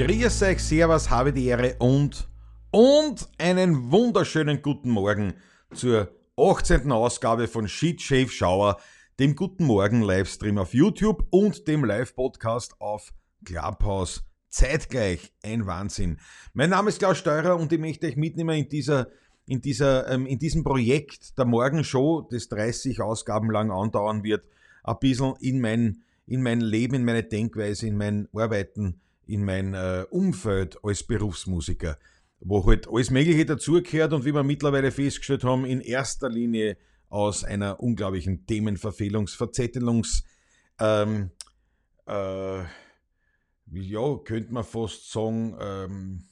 Grüß euch, Servus, habe die Ehre und, und einen wunderschönen guten Morgen zur 18. Ausgabe von Shit Shave Shower, dem Guten Morgen Livestream auf YouTube und dem Live-Podcast auf Clubhouse. Zeitgleich, ein Wahnsinn. Mein Name ist Klaus Steurer und ich möchte euch mitnehmen in dieser in, dieser, ähm, in diesem Projekt der Morgenshow, das 30 Ausgaben lang andauern wird, ein bisschen in mein, in mein Leben, in meine Denkweise, in mein Arbeiten in mein äh, Umfeld als Berufsmusiker, wo halt alles Mögliche dazugehört und wie wir mittlerweile festgestellt haben, in erster Linie aus einer unglaublichen Themenverfehlungs-, Verzettelungs-, ähm, äh, ja, könnte man fast sagen, ähm,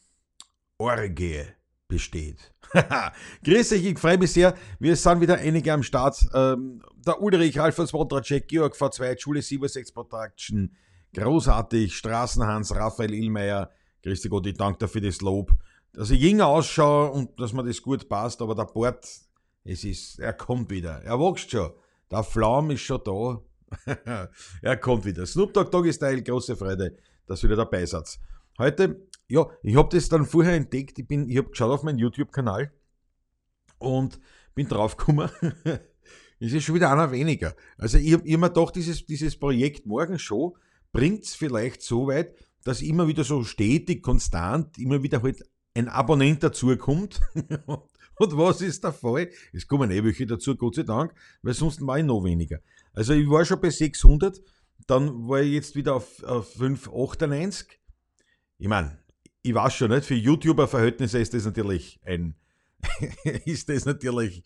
Orgie besteht. Grüß euch, ich freue mich sehr. Wir sind wieder einige am Start. Ähm, der Ulrich, Alfons Wodracek, Georg V2, Schule 76 Production, Großartig, Straßenhans, Raphael Illmeier, Christi Gott, ich danke dir für das Lob. Dass ich jünger ausschaue und dass mir das gut passt, aber der Bart, es ist, er kommt wieder. Er wächst schon. Der Flaum ist schon da. er kommt wieder. Snoop Dogg Doggy Style, große Freude, dass wieder dabei seid. Heute, ja, ich habe das dann vorher entdeckt. Ich, bin, ich habe geschaut auf meinen YouTube-Kanal und bin draufgekommen. es ist schon wieder einer weniger. Also ich habe immer gedacht, dieses, dieses Projekt Morgen Show, bringt es vielleicht so weit, dass immer wieder so stetig, konstant, immer wieder halt ein Abonnent dazukommt. Und was ist der Fall? Es kommen eh welche dazu, Gott sei Dank, weil sonst war ich noch weniger. Also ich war schon bei 600, dann war ich jetzt wieder auf, auf 598. Ich meine, ich weiß schon nicht, für YouTuber-Verhältnisse ist das natürlich ein, ist das natürlich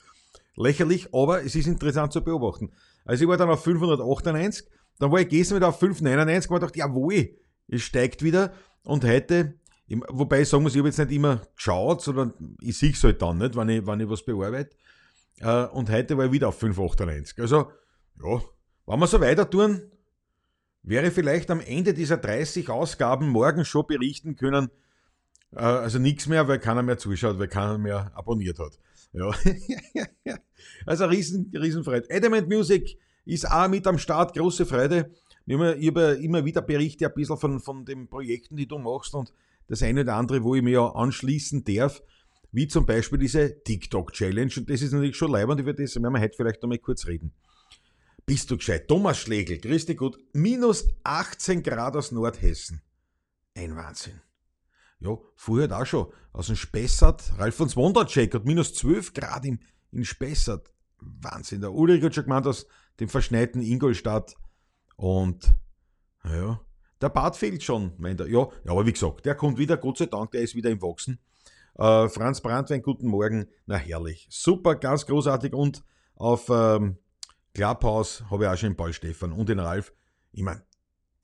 lächerlich, aber es ist interessant zu beobachten. Also ich war dann auf 598 dann war ich gestern wieder auf 5,99 und dachte, jawohl, es steigt wieder. Und heute, wobei ich sagen muss, ich habe jetzt nicht immer geschaut, sondern ich sehe es halt dann nicht, wenn ich, wenn ich was bearbeite. Äh, und heute war ich wieder auf 5,98. Also, ja, wenn wir so weiter tun, wäre vielleicht am Ende dieser 30 Ausgaben morgen schon berichten können, äh, also nichts mehr, weil keiner mehr zuschaut, weil keiner mehr abonniert hat. Ja. also riesen, riesen Freude. Adamant Music ist auch mit am Start, große Freude. Ich habe immer wieder Berichte ein bisschen von, von den Projekten, die du machst und das eine oder andere, wo ich mir ja anschließen darf, wie zum Beispiel diese TikTok-Challenge. Und das ist natürlich schon leibend, über das werden wir heute vielleicht nochmal kurz reden. Bist du gescheit? Thomas Schlegel, grüß dich gut. Minus 18 Grad aus Nordhessen. Ein Wahnsinn. Ja, vorher da schon. Aus dem Spessart, Ralf von Swondercheck hat minus 12 Grad in, in Spessart. Wahnsinn. Der Ulrich hat schon gemeint, aus dem verschneiten Ingolstadt. Und, naja, der Bart fehlt schon, meint er. Ja, ja, aber wie gesagt, der kommt wieder, Gott sei Dank, der ist wieder im Wachsen. Äh, Franz Brandwein, guten Morgen. Na herrlich. Super, ganz großartig. Und auf ähm, Clubhouse habe ich auch schon den Paul Stefan und den Ralf. Ich meine,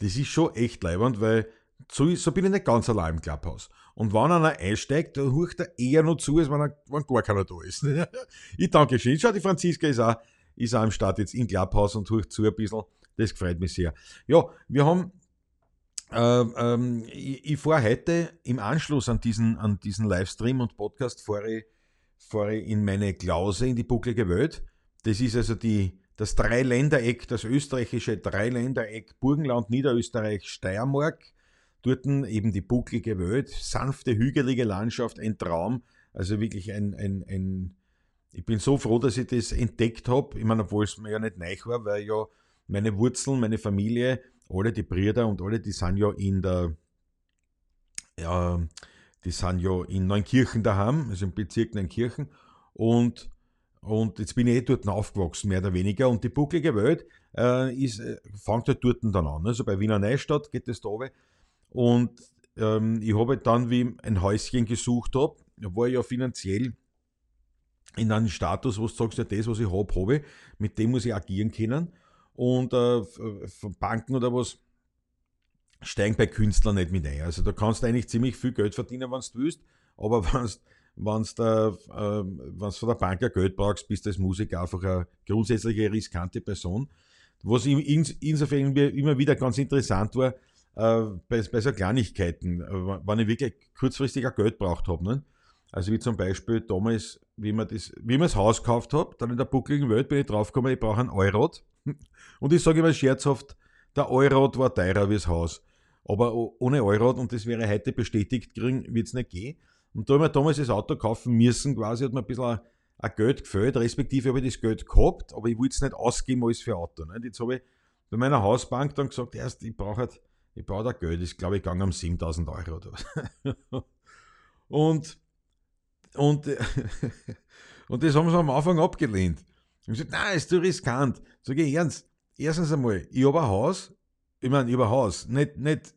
das ist schon echt leibend, weil so, so bin ich nicht ganz allein im Clubhouse. Und wenn einer einsteigt, dann hört er eher noch zu, als wenn, er, wenn gar keiner da ist. ich danke schön. Schau, die Franziska ist auch ist auch am Start jetzt in Clubhouse und hört zu ein bisschen. Das freut mich sehr. Ja, wir haben, äh, ähm, ich, ich fahre heute im Anschluss an diesen, an diesen Livestream und Podcast fahre ich, fahre ich in meine Klause in die bucklige Welt. Das ist also die, das Dreiländereck, das österreichische Dreiländereck Burgenland, Niederösterreich, Steiermark. Dort eben die bucklige Welt, sanfte, hügelige Landschaft, ein Traum. Also wirklich ein, ein, ein ich bin so froh, dass ich das entdeckt habe. Ich meine, obwohl es mir ja nicht neu war, weil ja meine Wurzeln, meine Familie, alle die Brüder und alle, die sind ja in der, ja, die sind ja in Neunkirchen daheim, also im Bezirk Neunkirchen. Und, und jetzt bin ich eh dort aufgewachsen, mehr oder weniger. Und die bucklige Welt äh, ist, äh, fängt halt dort dann an. Also bei Wiener Neustadt geht das da runter. Und ähm, ich habe halt dann, wie ein Häuschen gesucht habe, war ich ja finanziell in einen Status, wo du sagst, ja, das, was ich habe, habe mit dem muss ich agieren können. Und äh, von Banken oder was steigen bei Künstlern nicht mit ein. Also da kannst du eigentlich ziemlich viel Geld verdienen, wenn du willst, aber wenn du äh, von der Bank ein Geld brauchst, bist du als Musiker einfach eine grundsätzliche riskante Person. Was in, insofern immer wieder ganz interessant war, äh, bei, bei so Kleinigkeiten, äh, wenn ich wirklich kurzfristig ein Geld braucht habe. Ne? Also wie zum Beispiel damals, wie man das, wie man das Haus gekauft hat, dann in der buckligen Welt bin ich draufgekommen, ich brauche einen Eurot. Und ich sage immer scherzhaft, der Eurot war teurer wie das Haus. aber ohne Allrad und das wäre heute bestätigt kriegen, wird es nicht gehen. Und da haben wir damals das Auto kaufen müssen, quasi hat mir ein bisschen ein Geld gefällt, respektive habe ich das Geld gehabt, aber ich wollte es nicht ausgeben als für Auto. Nicht? Jetzt habe ich bei meiner Hausbank dann gesagt, erst, ich brauche halt, ich da Geld, das ist glaube ich gegangen um 7000 Euro oder was. und, und, und das haben sie am Anfang abgelehnt. Ich habe gesagt, nein, ist zu riskant. Sag ich ernst, erstens einmal, ich habe ein Haus, ich meine, ich habe ein Haus, nicht, nicht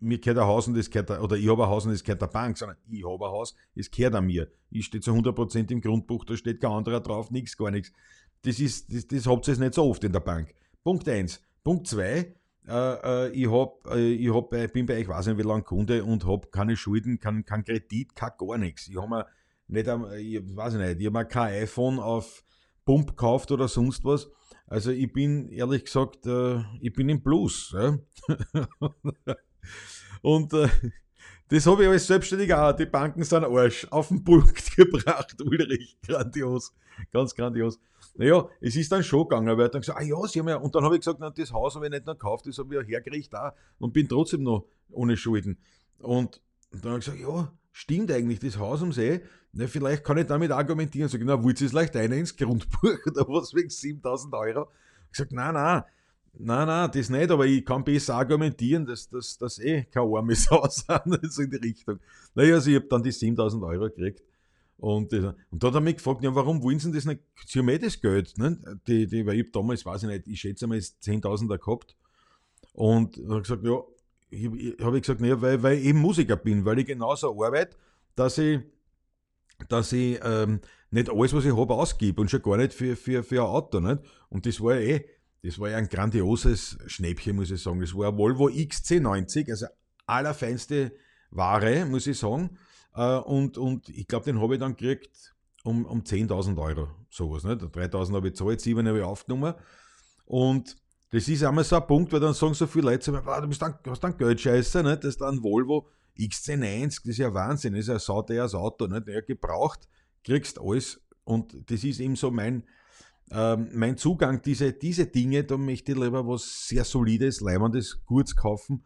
mir gehört ein Haus und das gehört, oder ich habe ein Haus und das gehört der Bank, sondern ich habe ein Haus, es gehört an mir. Ich stehe zu 100% im Grundbuch, da steht kein anderer drauf, nichts, gar nichts. Das, ist, das, das habt ihr nicht so oft in der Bank. Punkt 1. Punkt 2. Äh, äh, ich, hab, äh, ich hab, bin bei euch, weiß nicht wie lange Kunde und habe keine Schulden, kein, kein Kredit, kein gar nichts. Ich habe nicht, ich weiß nicht, ich habe kein iPhone auf Pump gekauft oder sonst was. Also ich bin ehrlich gesagt, äh, ich bin im Plus. Ja? Und äh, das habe ich als Selbstständiger auch. Die Banken sind Arsch. Auf den Punkt gebracht, Ulrich. Grandios. Ganz grandios. Naja, es ist dann schon gegangen, weil er dann gesagt, ah ja, sie haben ja, und dann habe ich gesagt, na, das Haus habe ich nicht noch gekauft, das habe ich ja hergerichtet auch und bin trotzdem noch ohne Schulden. Und dann habe ich gesagt, ja, stimmt eigentlich, das Haus am See, na, vielleicht kann ich damit argumentieren, sage, na, wollt ihr es leicht eine ins Grundbuch oder was wegen 7000 Euro? Ich gesagt, nein, nein, Nein, nein, das nicht, aber ich kann besser argumentieren, dass das eh kein armes Haus sind, so in die Richtung. Naja, also ich habe dann die 7000 Euro gekriegt. Und, und da hat er mich gefragt, ja, warum wollen sie das nicht? Sie haben eh das Geld. Ne? Die, die, weil ich damals, weiß ich nicht, ich schätze mal, 10.000er gehabt. Und er hat gesagt, ja, ich, habe ich gesagt, naja, weil, weil ich eben Musiker bin, weil ich genauso arbeite, dass ich, dass ich ähm, nicht alles, was ich habe, ausgebe und schon gar nicht für, für, für ein Auto. Nicht? Und das war ja eh das war ein grandioses Schnäppchen, muss ich sagen. Das war ein Volvo XC90, also allerfeinste Ware, muss ich sagen. Äh, und, und ich glaube, den habe ich dann gekriegt um, um 10.000 Euro, sowas. Nicht? 3.000 habe ich gezahlt, 7 habe ich aufgenommen. Und das ist einmal so ein Punkt, weil dann sagen so viele Leute, wow, du bist dann, hast dann Geldscheiße, nicht? das ist dann ein Volvo XC90, das ist ja Wahnsinn, das ist ein sauteures Auto, nicht? Ja, gebraucht, kriegst alles. Und das ist eben so mein, ähm, mein Zugang, diese, diese Dinge, da möchte ich lieber was sehr Solides, Leibendes, Gutes kaufen,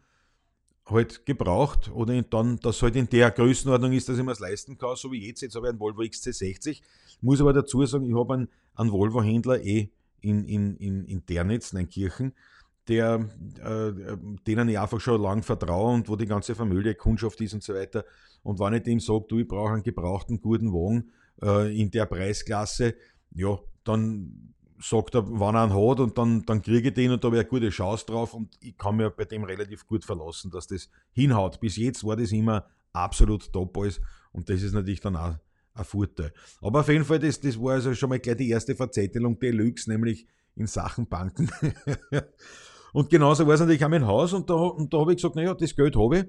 halt gebraucht oder dann, dass halt in der Größenordnung ist, dass ich mir es leisten kann, so wie jetzt. Jetzt habe ich einen Volvo XC60. Muss aber dazu sagen, ich habe einen, einen Volvo-Händler eh in, in, in, in Dernitz, Kirchen, der, äh, denen ich einfach schon lange vertraue und wo die ganze Familie Kundschaft ist und so weiter. Und wenn ich dem sage, du, ich brauche einen gebrauchten, guten Wagen äh, in der Preisklasse, ja, dann sagt er, wann er einen hat und dann, dann kriege ich den und da habe ich eine gute Chance drauf und ich kann mir bei dem relativ gut verlassen, dass das hinhaut. Bis jetzt war das immer absolut top alles und das ist natürlich dann auch ein Vorteil. Aber auf jeden Fall, das, das war also schon mal gleich die erste Verzettelung Deluxe, nämlich in Sachen Banken. und genauso war es natürlich auch mein Haus und da, und da habe ich gesagt, naja, das Geld habe ich.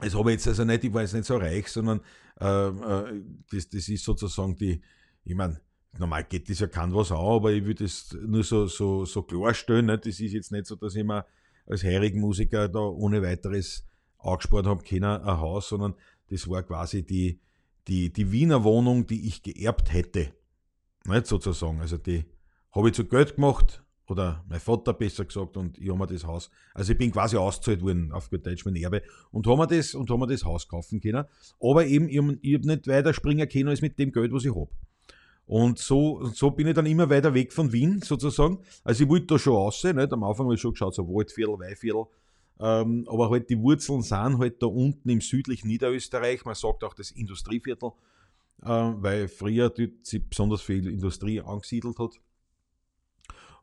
Das habe ich jetzt also nicht, ich war jetzt nicht so reich, sondern äh, äh, das, das ist sozusagen die, ich meine, normal geht das ja kein was an, aber ich würde das nur so, so, so klarstellen. Ne? Das ist jetzt nicht so, dass ich mir als heirigen Musiker da ohne weiteres angespart habe, keiner ein Haus, sondern das war quasi die, die, die Wiener Wohnung, die ich geerbt hätte. Nicht sozusagen. Also die habe ich zu Geld gemacht, oder mein Vater besser gesagt, und ich habe mir das Haus, also ich bin quasi ausgezahlt worden auf gut Deutsch mein Erbe und haben mir das, und haben das Haus kaufen können. Aber eben, ich habe hab nicht weiter springen können als mit dem Geld, was ich habe. Und so, so bin ich dann immer weiter weg von Wien sozusagen. Also ich wollte da schon nicht? am Anfang habe ich schon geschaut, so Waldviertel, Weihviertel. Ähm, aber halt die Wurzeln sind halt da unten im südlichen Niederösterreich. Man sagt auch das Industrieviertel, äh, weil früher dort sich besonders viel Industrie angesiedelt hat.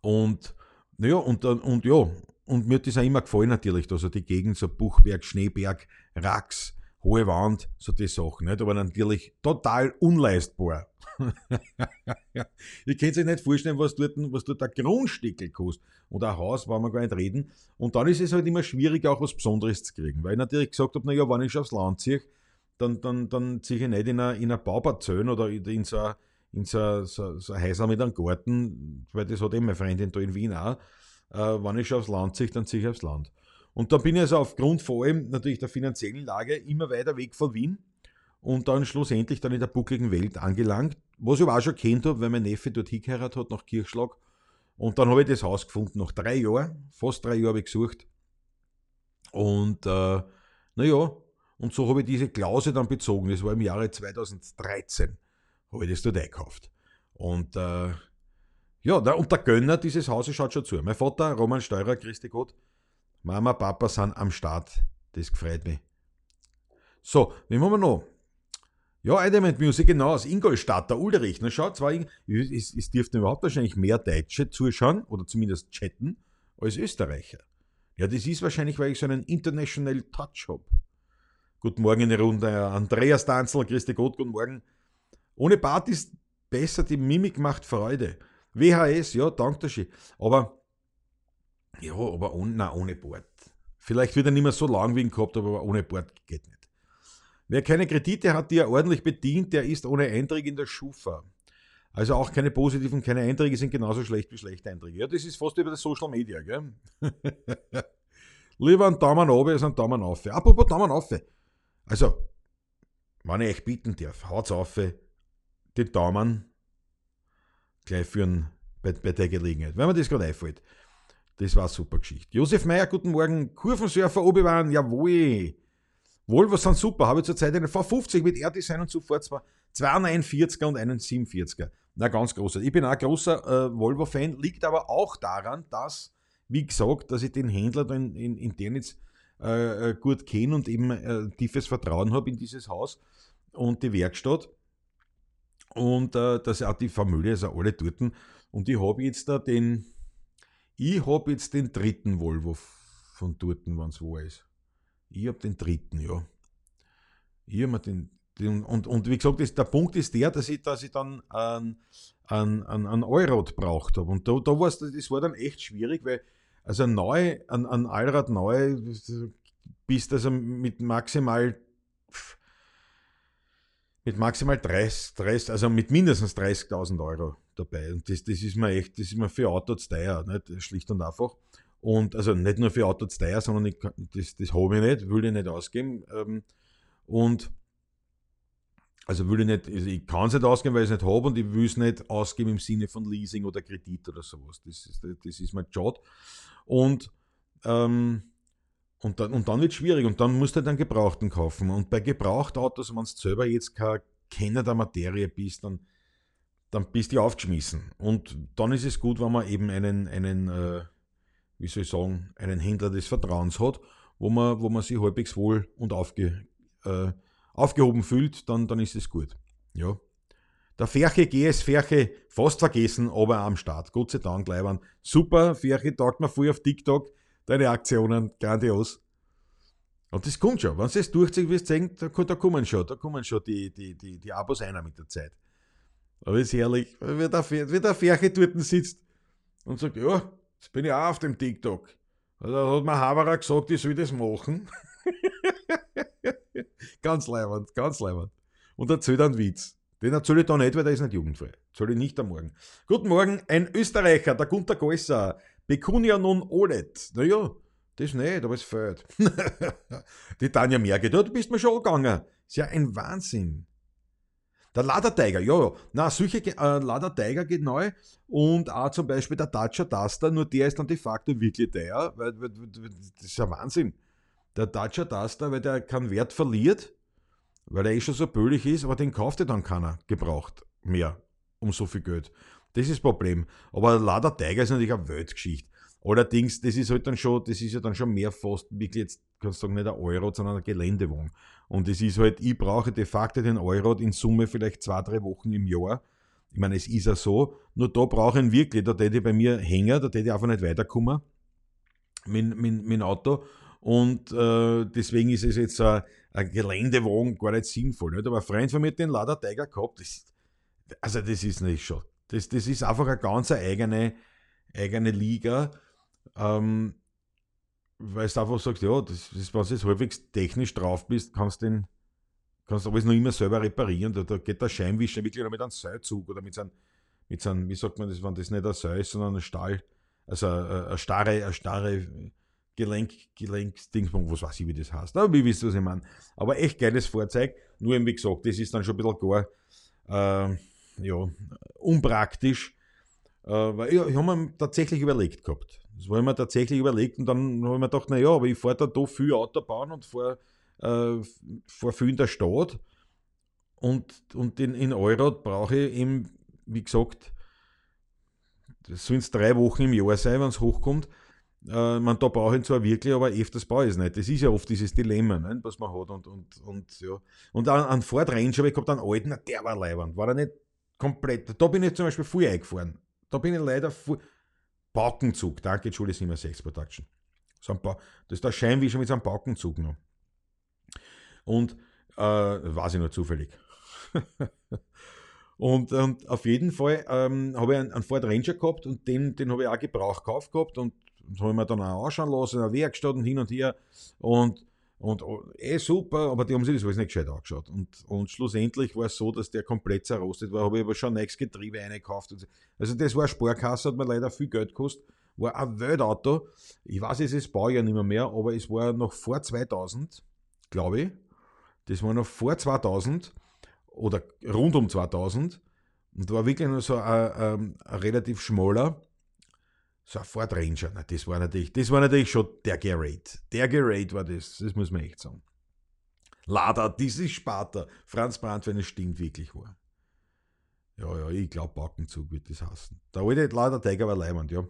Und naja, und, und ja, und mir hat das auch immer gefallen natürlich, also die Gegend, so Buchberg, Schneeberg, Rax, hohe Wand, so die Sachen, nicht? aber natürlich total unleistbar. Ihr könnt euch nicht vorstellen, was dort, was dort ein Grundstückel kostet. Und ein Haus, wollen wir gar nicht reden. Und dann ist es halt immer schwierig, auch was Besonderes zu kriegen. Weil ich natürlich gesagt habe, naja, wenn ich schon aufs Land ziehe, dann, dann, dann ziehe ich nicht in einer in oder in so ein in so, so, so Häuser mit einem Garten, weil das hat eben meine Freundin da in Wien auch. Äh, wenn ich schon aufs Land ziehe, dann ziehe ich aufs Land. Und da bin ich also aufgrund vor allem natürlich der finanziellen Lage immer weiter weg von Wien und dann schlussendlich dann in der buckligen Welt angelangt, was ich aber auch schon kennt habe, weil mein Neffe dort hingeheiratet hat nach Kirchschlag. Und dann habe ich das Haus gefunden, nach drei Jahren, fast drei Jahre habe ich gesucht. Und äh, naja, und so habe ich diese Klause dann bezogen. Das war im Jahre 2013, habe ich das dort einkauft. Und äh, ja, und der Gönner dieses Hauses schaut schon zu. Mein Vater, Roman Steurer, Christi Gott, Mama, Papa sind am Start. Das gefreut mich. So, wen haben wir noch? Ja, Element Music, genau, aus Ingolstadt, der Ulrich. Na schaut, zwar, es, dürften überhaupt wahrscheinlich mehr Deutsche zuschauen oder zumindest chatten als Österreicher. Ja, das ist wahrscheinlich, weil ich so einen International Touch habe. Guten Morgen in die Runde, Andreas Danzel, Christi Gott, guten Morgen. Ohne Bart ist besser, die Mimik macht Freude. WHS, ja, danke schön. Aber, ja, aber ohne, nein, ohne Bord. Vielleicht wird er nicht mehr so lang wie ihn gehabt, aber ohne Bord geht nicht. Wer keine Kredite hat, die er ordentlich bedient, der ist ohne Einträge in der Schufa. Also auch keine positiven, keine Einträge sind genauso schlecht wie schlechte Einträge. Ja, das ist fast über das Social Media, gell? Lieber einen Daumen runter als einen Daumen auf. Apropos Daumen auf. Also, wenn ich euch bieten darf, haut's auf den Daumen gleich führen bei, bei der Gelegenheit, wenn mir das gerade einfällt. Das war eine super Geschichte. Josef Meyer, guten Morgen. Kurvensurfer Obi-Wan, jawohl. Volvo sind super, habe ich zurzeit einen V50 mit R-Design und zuvor zwar zwei 49er und einen 47er. Na, ganz großer. Ich bin auch ein großer äh, Volvo-Fan, liegt aber auch daran, dass, wie gesagt, dass ich den Händler in, in, in den jetzt äh, äh, gut kenne und eben äh, tiefes Vertrauen habe in dieses Haus und die Werkstatt. Und äh, dass auch die Familie, also alle dort. Und ich habe jetzt da den, ich habe jetzt den dritten Volvo von dort, wenn es wo ist. Ich habe den dritten, ja. Ich habe den, den, und, und wie gesagt, das, der Punkt ist der, dass ich, dass ich dann einen, einen, einen Allrad braucht habe. Und da, da war's, das war dann echt schwierig, weil also neu, ein, ein Allrad neu, bist also mit maximal mit maximal 30, 30 also mit mindestens 30.000 Euro dabei. Und das, das ist mir echt, das ist mir für Autos teuer, nicht? schlicht und einfach. Und also nicht nur für Autos teuer, sondern ich, das, das habe ich nicht, will ich nicht ausgeben. Ähm, und also will ich nicht, also ich kann es nicht ausgeben, weil ich es nicht habe und ich will es nicht ausgeben im Sinne von Leasing oder Kredit oder sowas. Das ist, das ist mein Job. Und, ähm, und dann, und dann wird es schwierig und dann musst du dann Gebrauchten kaufen. Und bei Gebrauchtautos, wenn du selber jetzt kein Kenner der Materie bist, dann, dann bist du aufgeschmissen. Und dann ist es gut, wenn man eben einen, einen äh, wie soll ich sagen, einen Händler des Vertrauens hat, wo man, wo man sich halbwegs wohl und aufge, äh, aufgehoben fühlt, dann, dann ist es gut. Ja. Der Ferche GS Ferche fast vergessen, aber am Start. Gott sei Dank, Leibern. Super, Ferche taugt mir früh auf TikTok. Deine Aktionen, grandios. Und das kommt schon. Wenn du das durchziehst, wirst du sehen, da, da, kommen schon, da kommen schon die, die, die, die Abos einer mit der Zeit. Aber ist herrlich, wie der Ferche dort sitzt und sagt, ja, jetzt bin ich auch auf dem TikTok. Da hat mir Haberer gesagt, ich soll das machen. ganz leibend, ganz leibend. Und erzählt einen Witz. Den erzähle ich da nicht, weil der ist nicht jugendfrei. Erzähle ich nicht am Morgen. Guten Morgen, ein Österreicher, der Gunter Gäusser. Bekunia non olet. Naja, das nicht, aber es fehlt. Die Tanja Merge, du bist mir schon gegangen. Ist ja ein Wahnsinn. Der Laderteiger, ja, ja. Na, solche äh, Laderteiger geht neu und auch zum Beispiel der Dacia Duster, nur der ist dann de facto wirklich teuer, weil, weil, weil das ist ja Wahnsinn. Der Dacia Duster, weil der keinen Wert verliert, weil er eh schon so bölig ist, aber den kauft ja dann keiner gebraucht mehr um so viel Geld. Das ist das Problem. Aber Lada Tiger ist natürlich eine Weltgeschichte. Allerdings, das ist halt dann schon, das ist ja dann schon mehr fast wirklich jetzt, kannst du sagen, nicht ein Euro, sondern eine Geländewagen. Und es ist halt, ich brauche de facto den Euro in Summe vielleicht zwei, drei Wochen im Jahr. Ich meine, es ist ja so, nur da brauche ich ihn wirklich, da hätte ich bei mir hängen, da hätte ich einfach nicht weiterkommen mit, mit, mit Auto. Und äh, deswegen ist es jetzt ein, ein Geländewagen gar nicht sinnvoll. Nicht? Aber ein Freund von mir hat den Tiger gehabt. Das, also das ist nicht schon. Das, das ist einfach eine ganz eigene, eigene Liga. Ähm, weil du einfach sagst, ja, das, das, wenn du jetzt halbwegs technisch drauf bist, kannst du den kannst aber es noch immer selber reparieren. Da, da geht der Scheinwischer wirklich noch mit einem Seilzug oder mit so einem, mit so einem, wie sagt man das, wenn das nicht ein Seil ist, sondern ein Stahl, also eine starre, eine starre Gelenk, Gelenksdingsbung, was weiß ich, wie das heißt. Aber wie wisst was ich meine? Aber echt geiles Fahrzeug. Nur eben, wie gesagt, das ist dann schon ein bisschen gar, äh, ja, unpraktisch. Äh, weil ich, ich habe mir tatsächlich überlegt gehabt. Das war ich mir tatsächlich überlegt und dann habe ich mir gedacht, naja, aber ich fahre da, da viel Autobahn und fahre äh, fahr viel in der Stadt und, und in, in Euro brauche ich eben, wie gesagt, das sollen es drei Wochen im Jahr sein, wenn es hochkommt. Äh, man, da brauche ich zwar wirklich, aber öfters brauche ich es nicht. Das ist ja oft dieses Dilemma, ne, was man hat. Und, und, und, ja. und an, an Ford Ranger habe ich gehabt, einen alten, der war leibend. War er nicht komplett. Da bin ich zum Beispiel früh eingefahren. Da bin ich leider früh. Baukenzug, danke, Entschuldigung, 67 Production. So ein das ist der Scheinwischer mit so einem Baukenzug noch. Und äh, weiß ich nur zufällig. und, und, auf jeden Fall ähm, habe ich einen, einen, Ford Ranger gehabt und den, den habe ich auch Gebrauch gekauft gehabt und, und habe mir dann auch anschauen lassen, in der Werkstatt und hin und her. Und, und oh, eh super, aber die haben sich das alles nicht gescheit angeschaut. Und, und schlussendlich war es so, dass der komplett zerrostet war. Habe ich aber schon ein neues Getriebe eingekauft. Also das war Sparkasse, hat mir leider viel Geld gekostet. War ein Weltauto. Ich weiß, es ist Baujahr nicht mehr, mehr, aber es war noch vor 2000, glaube ich. Das war noch vor 2000 oder rund um 2000 und war wirklich nur so ein, ein, ein relativ schmaler, so ein Ford Ranger. Na, das, war natürlich, das war natürlich schon der Gerät. Der Gerät war das, das muss man echt sagen. Lada, dieses Sparta, Franz Brandt, wenn es stimmt, wirklich war. Ja, ja, ich glaube, Backenzug wird das heißen. Der alte Lada Tiger war leimend, ja.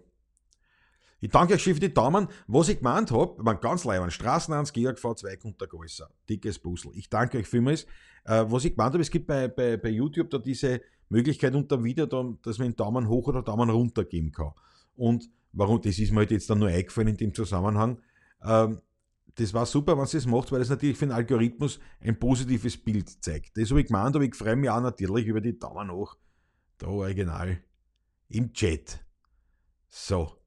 Ich danke euch für die Daumen. Was ich gemeint habe, man ganz leibend, Straßen 1, GAG V2 unter Größer. Dickes Puzzle. Ich danke euch vielmals. Äh, was ich gemeint habe, es gibt bei, bei, bei YouTube da diese Möglichkeit unter dem Video, da, dass man einen Daumen hoch oder Daumen runter geben kann. Und warum, das ist mir halt jetzt dann nur eingefallen in dem Zusammenhang. Ähm, das war super, wenn sie das macht, weil das natürlich für den Algorithmus ein positives Bild zeigt. Das habe ich gemeint, aber ich freue mich auch natürlich über die Daumen hoch. Da original im Chat. So.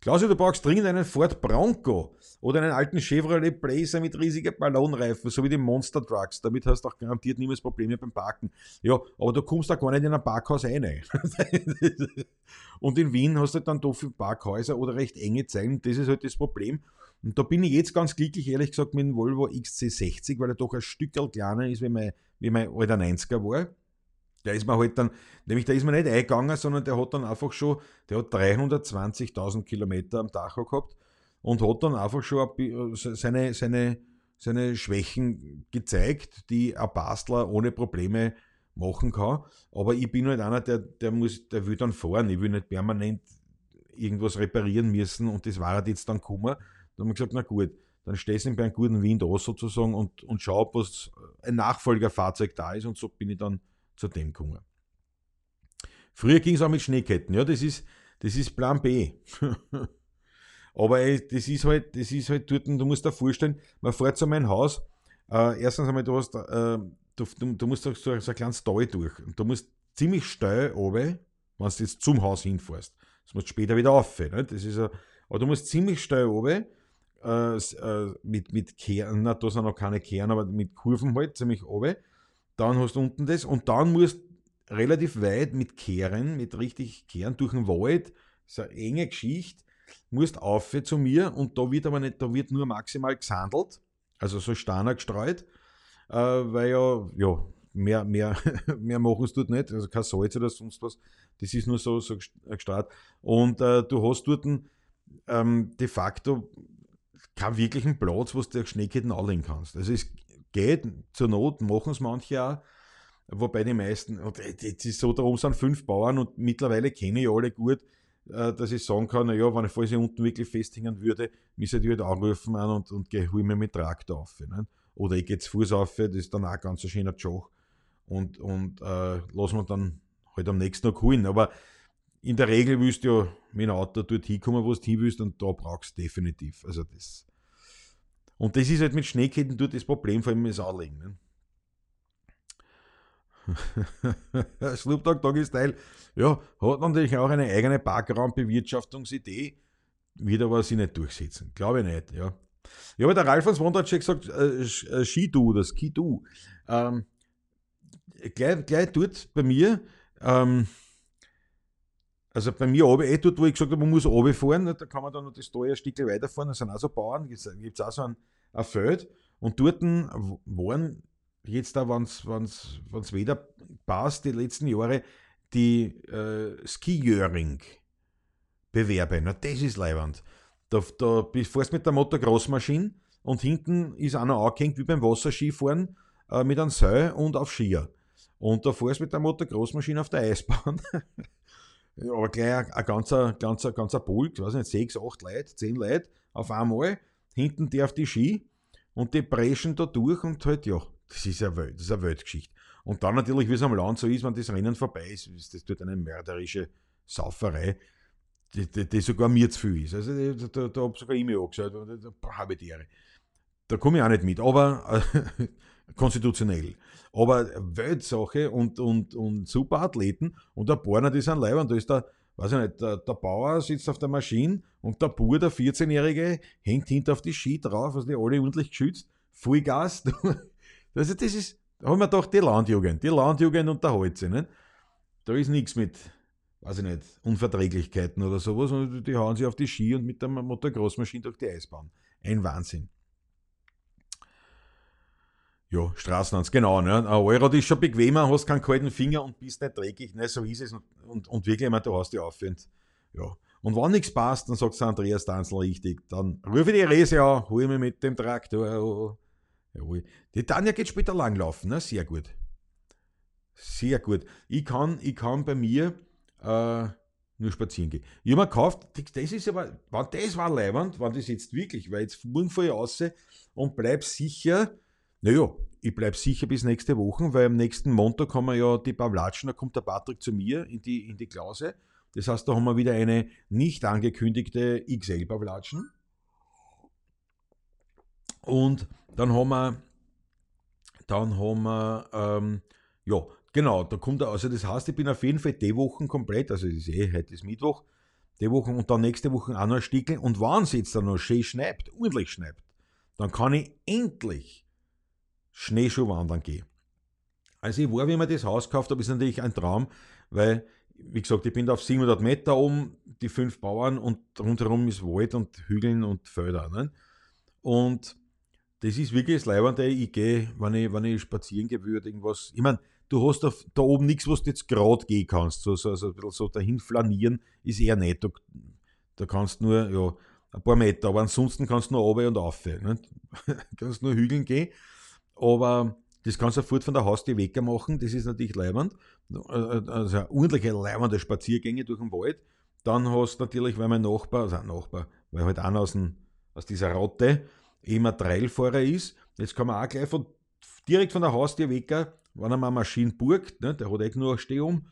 Klausi, du brauchst dringend einen Ford Bronco oder einen alten Chevrolet Blazer mit riesigen Ballonreifen, so wie die Monster Trucks. Damit hast du auch garantiert niemals Probleme beim Parken. Ja, aber du kommst da gar nicht in ein Parkhaus rein. und in Wien hast du dann doch viele Parkhäuser oder recht enge Zeilen. Das ist halt das Problem. Und da bin ich jetzt ganz glücklich, ehrlich gesagt, mit dem Volvo XC60, weil er doch ein Stück kleiner ist, wie mein, wie mein alter 90er war. Der ist mir halt dann, nämlich da ist mir nicht eingegangen, sondern der hat dann einfach schon, der hat 320.000 Kilometer am Tacho gehabt und hat dann einfach schon seine, seine, seine Schwächen gezeigt, die ein Bastler ohne Probleme machen kann. Aber ich bin halt einer, der, der, muss, der will dann fahren. Ich will nicht permanent irgendwas reparieren müssen und das war halt jetzt dann gekommen. Da haben wir gesagt, na gut, dann stehst du bei einem guten Wind aus sozusagen und, und schau, ob was ein Nachfolgerfahrzeug da ist und so bin ich dann zu dem gekommen. Früher ging es auch mit Schneeketten, ja, das ist, das ist Plan B. Aber ey, das ist halt, das ist halt dort, du musst dir vorstellen, man fährt zu meinem Haus, äh, erstens einmal, du hast, äh, du, du, du, musst so, so ein kleines Tal durch und du musst ziemlich steil runter, wenn du jetzt zum Haus hinfährst. Das musst du später wieder auf, ne? das ist a, aber du musst ziemlich steil runter, äh, äh, mit, mit Kehren, na, da sind noch keine Kehren, aber mit Kurven halt, ziemlich runter dann hast du unten das und dann musst relativ weit mit Kehren, mit richtig Kehren durch den Wald, das ist eine enge Geschichte, musst auf zu mir und da wird aber nicht, da wird nur maximal gesandelt, also so Steiner gestreut, äh, weil ja, ja, mehr, mehr, mehr machen sie dort nicht, also kein Salz oder sonst was, das ist nur so, so gestreut. Und äh, du hast dort ähm, de facto keinen wirklichen Platz, wo du die Schneeketten anlegen kannst. Also es geht, zur Not machen es manche auch, wobei die meisten, und jetzt ist so, darum sind fünf Bauern und mittlerweile kenne ich alle gut, äh, dass ich sagen kann, naja, wenn ich falls ich unten wirklich festhängen würde, müsste ich halt anrufen an und, und gehe hol mir mit Traktor auf. Ne? Oder ich gehe zu Fuß auf, das ist dann auch ein ganz schöner Job. Und, und äh, lassen wir dann halt am nächsten Tag holen. Aber in der Regel willst du ja mit dem Auto dort hinkommen, wo du hin willst, und da brauchst du definitiv. Also das und das ist halt mit Schneeketten dort das Problem, vor allem das Anlegen. Ne? Snoop Dogg Doggy Style, ja, hat natürlich auch eine eigene Parkraumbewirtschaftungsidee, wird aber sie nicht durchsetzen. Glaube ich nicht, ja. Ja, aber der Ralf von schon gesagt, äh, äh Skidu, das Skidu. Ähm, gleich, gleich dort bei mir, ähm, also bei mir oben, eh dort, wo ich gesagt habe, man muss fahren, da kann man dann noch das Tal ein Stück weiterfahren, da sind auch so Bauern, gibt es auch so ein, ein Feld und dort waren jetzt da, wenn es wieder passt, die letzten Jahre, die äh, Skijöring bewerbe. Na, das ist leibend. Da, da fährst mit der Motocross-Maschine und hinten ist einer angehängt wie beim Wasserskifahren äh, mit einem Seil und auf Skier. Und da fährst mit der Motocross-Maschine auf der Eisbahn. aber gleich ein, ganzer, ganzer, ganzer Pulk, weiß nicht, sechs, acht Leute, zehn Leute auf einmal, hinten die auf die Ski und die preschen da durch und halt, ja, das ist eine Welt, das ist eine Weltgeschichte. Und dann natürlich, wie es am Land so ist, wenn das Rennen vorbei ist, das dort eine mörderische Sauferei, die, die, die sogar mir zu viel ist. Also da, da, da habe sogar ich mir angeschaut, Ehre. Da komme ich auch nicht mit, aber äh, konstitutionell. Aber Weltsache und, und, und super Athleten und der Borner, die sind live und da ist der, weiß ich nicht, der, der Bauer sitzt auf der Maschine und der Bur, der 14-Jährige, hängt hinter auf die Ski drauf, also die alle ordentlich geschützt, Vollgas. also das ist, da haben wir doch die Landjugend, die Landjugend und der Holze, nicht? Da ist nichts mit, weiß ich nicht, Unverträglichkeiten oder sowas und die hauen sich auf die Ski und mit der Motocross-Maschine durch die Eisbahn. Ein Wahnsinn. Ja, Straßenlands, genau. Ne? Ein Allrad ist schon bequemer, hast keinen kalten Finger und bist nicht dreckig. Ne? So ist es. Und, und, und wirklich, meine, du hast die aufwand. Ja. Und wenn nichts passt, dann sagt Andreas Danzel richtig. Dann rufe ich die Rese an, hol mich mit dem Traktor. Jawohl. Die Tanja geht später langlaufen, ne? sehr gut. Sehr gut. Ich kann, ich kann bei mir äh, nur spazieren gehen. Ich habe mir gekauft, das ist aber, wenn das war leibend, wenn das jetzt wirklich, weil jetzt fahre ich raus und bleib sicher, naja, ich bleibe sicher bis nächste Woche, weil am nächsten Montag kommen ja die Pavlatschen, da kommt der Patrick zu mir in die, in die Klause. Das heißt, da haben wir wieder eine nicht angekündigte XL-Pavlatschen. Und dann haben wir, dann haben wir, ähm, ja, genau, da kommt er, also das heißt, ich bin auf jeden Fall die Woche komplett, also das ist eh, heute ist Mittwoch, die Woche und dann nächste Woche auch noch ein Stickel. Und wenn es jetzt dann noch schön schneibt, ordentlich schneibt, dann kann ich endlich Schneeschuhwandern gehe. Also ich war, wie man das Haus gekauft habe, ist natürlich ein Traum, weil, wie gesagt, ich bin da auf 700 Meter oben, die fünf Bauern und rundherum ist Wald und Hügeln und Felder. Ne? Und das ist wirklich das Leibende. Ich gehe, wenn ich, wenn ich spazieren gehe, würde irgendwas. Ich meine, du hast da, da oben nichts, was du jetzt gerade gehen kannst. So, so, so, so dahin flanieren ist eher nicht. Da, da kannst nur, ja, ein paar Meter, aber ansonsten kannst du nur runter und rauf. Ne? kannst nur hügeln gehen. Aber das kannst du sofort von der Haustür weg machen, das ist natürlich leibend. Also ordentliche leibende Spaziergänge durch den Wald. Dann hast du natürlich, weil mein Nachbar, also ein Nachbar, weil halt einer aus, dem, aus dieser Rotte immer Trailfahrer ist, jetzt kann man auch gleich von, direkt von der Haustür weg, wenn er mal eine Maschine burgt, ne, der hat echt nur eine Stehung,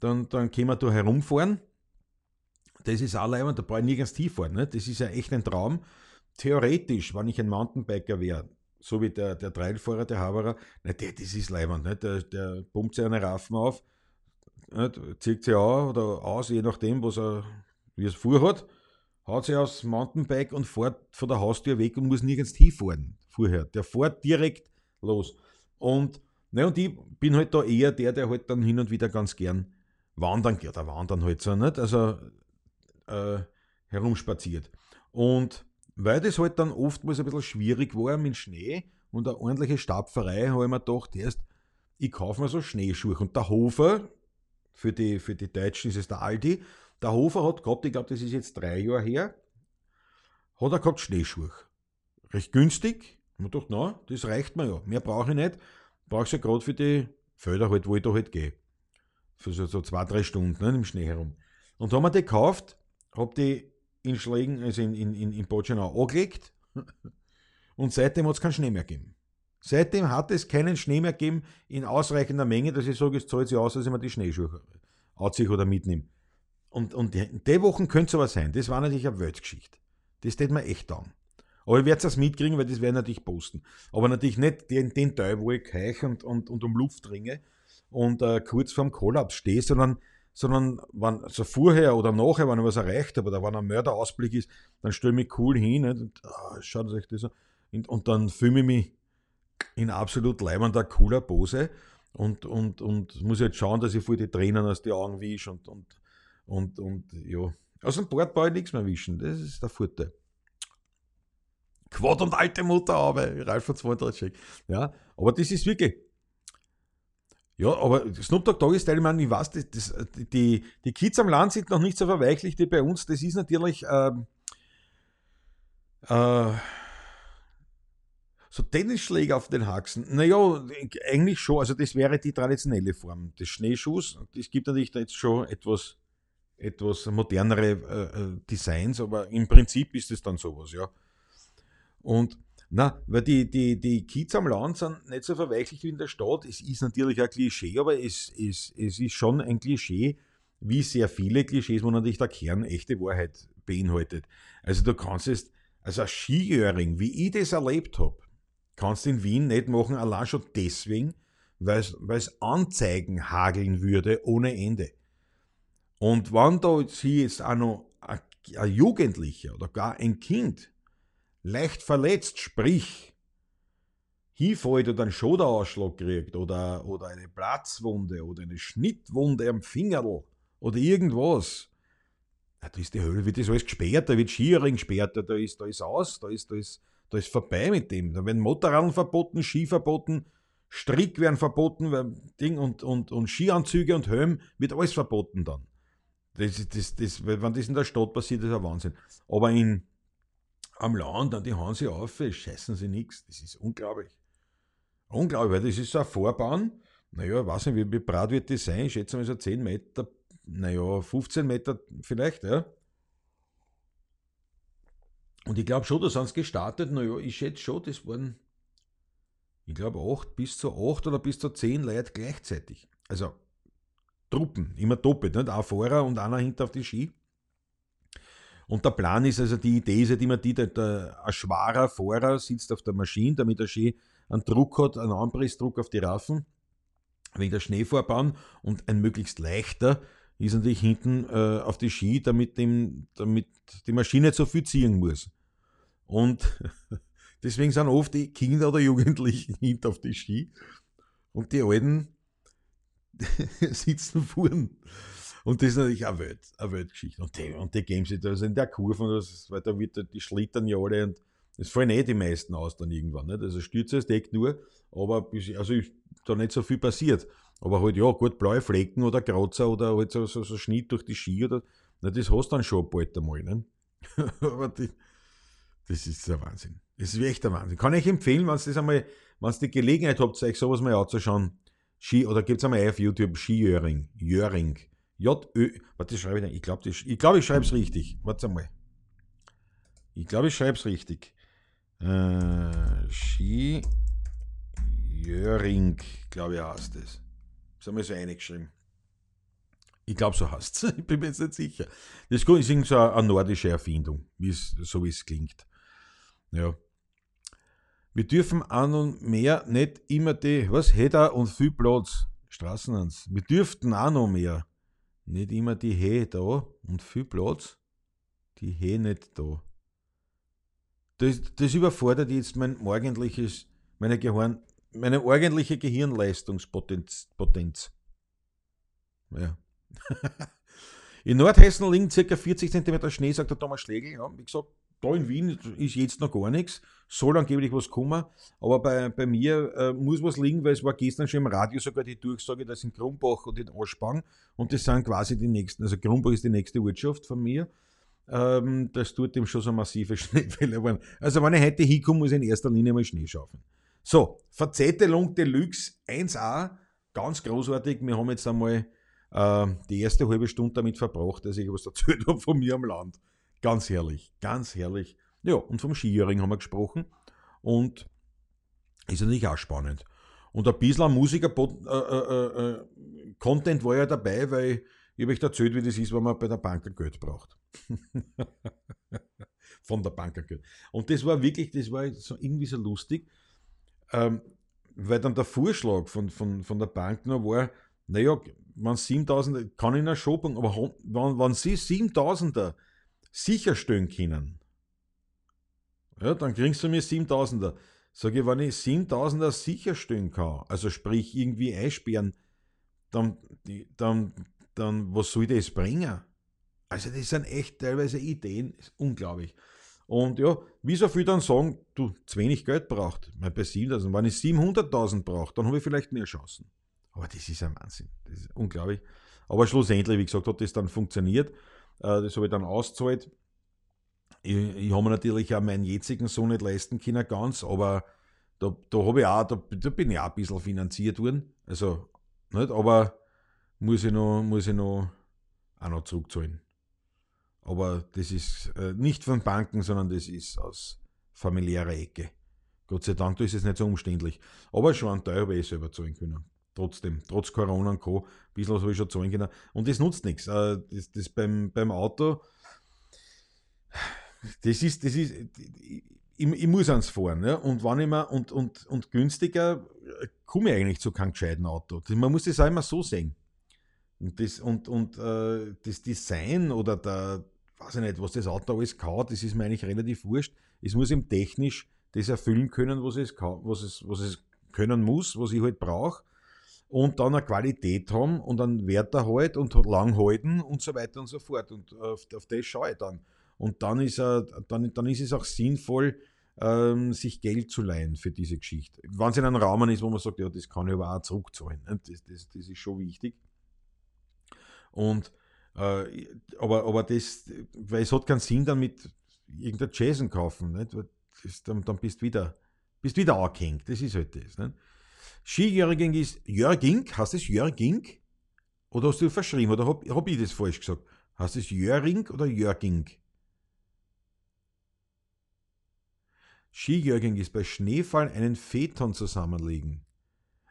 dann, dann können wir da herumfahren. Das ist auch leibend, da brauche ich nirgends tief fahren. Ne? Das ist ja echt ein Traum. Theoretisch, wenn ich ein Mountainbiker wäre, so wie der, der Trailfahrer, der Haberer, na, der, das ist leibend, ne? der, der pumpt sich eine Raffen auf, ne? zieht sie an oder aus, je nachdem, was er, wie es vorhat, haut sich aufs Mountainbike und fährt von der Haustür weg und muss nirgends hinfahren vorher. Der fährt direkt los. Und, ne, und ich bin halt da eher der, der halt dann hin und wieder ganz gern wandern geht, oder wandern halt so, nicht? Also äh, herumspaziert. Und weil das halt dann oftmals ein bisschen schwierig war mit Schnee und eine ordentliche Stapferei, habe ich mir gedacht, erst, ich kaufe mir so Schneeschuhe. Und der Hofer, für die, für die Deutschen ist es der Aldi, der Hofer hat gehabt, ich glaube, das ist jetzt drei Jahre her, hat er gehabt Schneeschuhe. Recht günstig. Ich habe gedacht, na, das reicht mir ja. Mehr brauche ich nicht. Brauche ich ja gerade für die Felder halt, wo ich da halt gehe. Für so, so zwei, drei Stunden ne, im Schnee herum. Und haben wir die gekauft, habe die in Schlägen, also in, in, in, in Botschenau angelegt und seitdem hat es keinen Schnee mehr gegeben. Seitdem hat es keinen Schnee mehr gegeben in ausreichender Menge, dass ich sage, es zahlt sich aus, dass ich mir die Schneeschuhe anziehe oder mitnehme. Und, und in die Wochen könnte es aber sein. Das war natürlich eine Weltgeschichte. Das tät mir echt an. Aber ich werde es mitkriegen, weil das werden natürlich posten. Aber natürlich nicht den, den Teil, wo ich keuch und, und, und um Luft ringe und äh, kurz vorm Kollaps stehe, sondern sondern wenn, also vorher oder nachher, wenn ich was erreicht habe oder wenn ein Mörderausblick ist, dann stelle ich mich cool hin und oh, schaut euch das an. Und, und dann fühle ich mich in absolut leibender, cooler Pose und, und, und muss jetzt schauen, dass ich vor die Tränen aus den Augen wische und, und, und, und ja. Aus dem Bord brauche ich nichts mehr wischen, das ist der Vorteil. Quad und alte Mutter, aber Ralf von 200 Ja, aber das ist wirklich, Ja, aber Snoop Dogg Doggy Style, ich meine, ich weiß, das, das, die, die Kids am Land sind noch nicht so verweichlicht wie bei uns. Das ist natürlich ähm, äh, so Tennisschläge auf den Haxen. Naja, eigentlich schon. Also das wäre die traditionelle Form des Schneeschuhs. Es gibt natürlich da jetzt schon etwas, etwas modernere äh, äh, Designs, aber im Prinzip ist es dann sowas, ja. Und na, weil die, die, die Kids am Land sind nicht so verweichlicht wie in der Stadt. Es ist natürlich ein Klischee, aber es, es, es ist schon ein Klischee, wie sehr viele Klischees, wo natürlich der Kern echte Wahrheit beinhaltet. Also du kannst es, also ein Skiöring, wie ich das erlebt habe, kannst du in Wien nicht machen, allein schon deswegen, weil es Anzeigen hageln würde ohne Ende. Und wenn da sie jetzt auch noch ein Jugendlicher oder gar ein Kind leicht verletzt, sprich hinfällt oder einen Schulterausschlag kriegt oder, oder eine Platzwunde oder eine Schnittwunde am Fingerl oder irgendwas, ja, da ist die Hölle, wird das alles gesperrt, da wird Skiering gesperrt, da ist, da ist aus, da ist, da ist, da ist vorbei mit dem. Da werden Motorradl verboten, Ski verboten, Strick werden verboten, Ding und, und, und Skianzüge und Helm wird alles verboten dann. Das, das, das, wenn das in der Stadt passiert, ist ein Wahnsinn. Aber in, am Land, dann die hauen sie auf, scheißen sie nichts. Das ist unglaublich. Unglaublich, weil das ist so ein Vorbahn. Naja, ich weiß nicht, wie, breit wird das sein? Ich schätze mal so 10 Meter, naja, 15 Meter vielleicht, ja. Und ich glaube schon, da sind sie gestartet. Naja, ich schätze schon, das waren, ich glaube, 8 bis zu 8 oder bis zu 10 Leute gleichzeitig. Also Truppen, immer doppelt, nicht? Ein Fahrer und einer hinter auf die Ski. Und der Plan ist also, die Idee ist halt immer die, der, der, ein schwerer Fahrer sitzt auf der Maschine, damit er schön einen Druck hat, einen Anpressdruck auf die Raffen, wegen der Schneefahrbahn und ein möglichst leichter ist natürlich hinten äh, auf die Ski, damit, dem, damit die Maschine nicht so viel ziehen muss. Und deswegen sind oft die Kinder oder Jugendlichen hinten auf die Ski und die Alten sitzen vorn. Und das ist natürlich eine, Welt, eine Weltgeschichte. Und die, und die geben sich da also in der Kurve, das, weil da wird, die schlittern ja alle und es fallen eh die meisten aus dann irgendwann. Nicht? Also Stürze, deckt nur, aber bis, also ist da nicht so viel passiert. Aber halt, ja, gut, blaue Flecken oder Kratzer oder halt so, so, so Schnitt durch die Ski oder, na, das hast du dann schon bald einmal. Aber die, das ist der Wahnsinn. Das ist echt der Wahnsinn. Kann ich empfehlen, wenn ihr einmal, wenn die Gelegenheit habt, euch sowas mal anzuschauen, Ski, oder gibt es einmal auf YouTube Skijöring. Jöring. J-Ö. Warte, ich schreibe Ich glaube, ich, glaub, ich schreibe es richtig. Warte mal. Ich glaube, ich schreibe es richtig. Äh, Ski Jöring, glaube ich, heißt es. Das haben wir so eingeschrieben. Ich glaube, so heißt es. Ich bin mir jetzt nicht sicher. Das ist irgendwie so eine nordische Erfindung, so wie es klingt. Ja. Wir dürfen an und mehr nicht immer die, was, Header und viel Platz, Straßenhans. Wir dürften auch noch mehr. Nicht immer die He da und viel Platz. Die He nicht da. Das, das überfordert jetzt mein morgendliches, meine, Gehirn, meine morgendliche Gehirnleistungspotenz. Potenz. Ja. in Nordhessen liegen ca. 40 cm Schnee, sagt der Thomas Schlegel. Ja, wie gesagt, da in Wien ist jetzt noch gar nichts, soll angeblich was kommen, aber bei, bei mir äh, muss was liegen, weil es war gestern schon im Radio sogar die Durchsage, dass in Krumbach und in Aschbang und das sind quasi die nächsten, also Krumbach ist die nächste Ortschaft von mir, ähm, das tut dem schon so massive Schneefälle waren. Also wenn ich heute hinkomme, muss ich in erster Linie mal Schnee schaffen. So, Verzettelung Deluxe 1a, ganz großartig, wir haben jetzt einmal äh, die erste halbe Stunde damit verbracht, dass ich was erzählt habe von mir am Land. Ganz herrlich, ganz herrlich. Ja, und vom Skijöring haben wir gesprochen. Und ist natürlich auch spannend. Und ein bisschen Musiker-Content äh, äh, äh, war ja dabei, weil ich habe euch erzählt, wie das ist, wenn man bei der Bank Geld braucht. Von der Bank Geld. Und das war wirklich, das war so irgendwie so lustig, ähm, weil dann der Vorschlag von, von, von der Bank noch war, naja, wenn 7000, kann ich eine Shopping, aber wenn, wenn sie 7000er sicherstellen können, ja, dann kriegst du mir 7000er. Sage ich, wenn ich 7000er sicherstellen kann, also sprich irgendwie einsperren, dann, dann, dann was soll das bringen? Also das sind echt teilweise Ideen, ist unglaublich. Und ja, wie so viel dann sagen, du, zu wenig Geld braucht, mal bei 7000, wenn ich 700.000 brauche, dann habe ich vielleicht mehr Chancen. Aber das ist ein Wahnsinn. Das ist unglaublich. Aber schlussendlich, wie gesagt, hat das dann funktioniert. Äh, das habe ich dann ausgezahlt. Ich, ich habe mir natürlich auch meinen jetzigen Sohn nicht leisten können, ganz, aber da, da ich auch, da, da, bin ich auch ein bisschen finanziert worden. Also, nicht, aber muss ich noch, muss ich noch auch noch zurückzahlen. Aber das ist äh, nicht von Banken, sondern das ist aus familiärer Ecke. Gott sei Dank, da ist es nicht so umständlich. Aber schon einen Teil habe ich eh selber zahlen können. Trotzdem, trotz Corona und Co. Ein bisschen was habe ich schon zahlen können. Und das nutzt nichts. Äh, das, das beim, beim Auto, das ist, das ist, ich, ich muss ans fahren. Ja? Und wann immer, und, und, und günstiger äh, komme ich eigentlich zu keinem gescheiten Auto. Man muss das auch immer so sehen. Und das, und, und äh, das Design oder der, weiß ich nicht, was das Auto alles kann, das ist mir eigentlich relativ wurscht. Es muss ihm technisch das erfüllen können, was es, was es, was es können muss, was ich halt brauche. Und dann eine Qualität haben und einen Wert halt und lang halten und so weiter und so fort. Und auf, auf das schaue ich dann. Und dann ist, dann, dann ist es auch sinnvoll, ähm, sich Geld zu leihen für diese Geschichte. Wenn es in einem Rahmen ist, wo man sagt, ja, das kann ich aber auch zurückzahlen. Ne? Das, das, das ist schon wichtig. Und äh, aber, aber das, weil es hat keinen Sinn, damit irgendein Jason kaufen. Nicht? Das, dann, dann bist du wieder, bist wieder angehängt. Das ist halt das. Nicht? Skijörging ist Jörging, heißt es Jörging? Oder hast du verschrieben? Oder habe hab ich das falsch gesagt? Heißt es Jöring oder Jörging? Skijörging ist bei Schneefallen einen Phaeton zusammenlegen.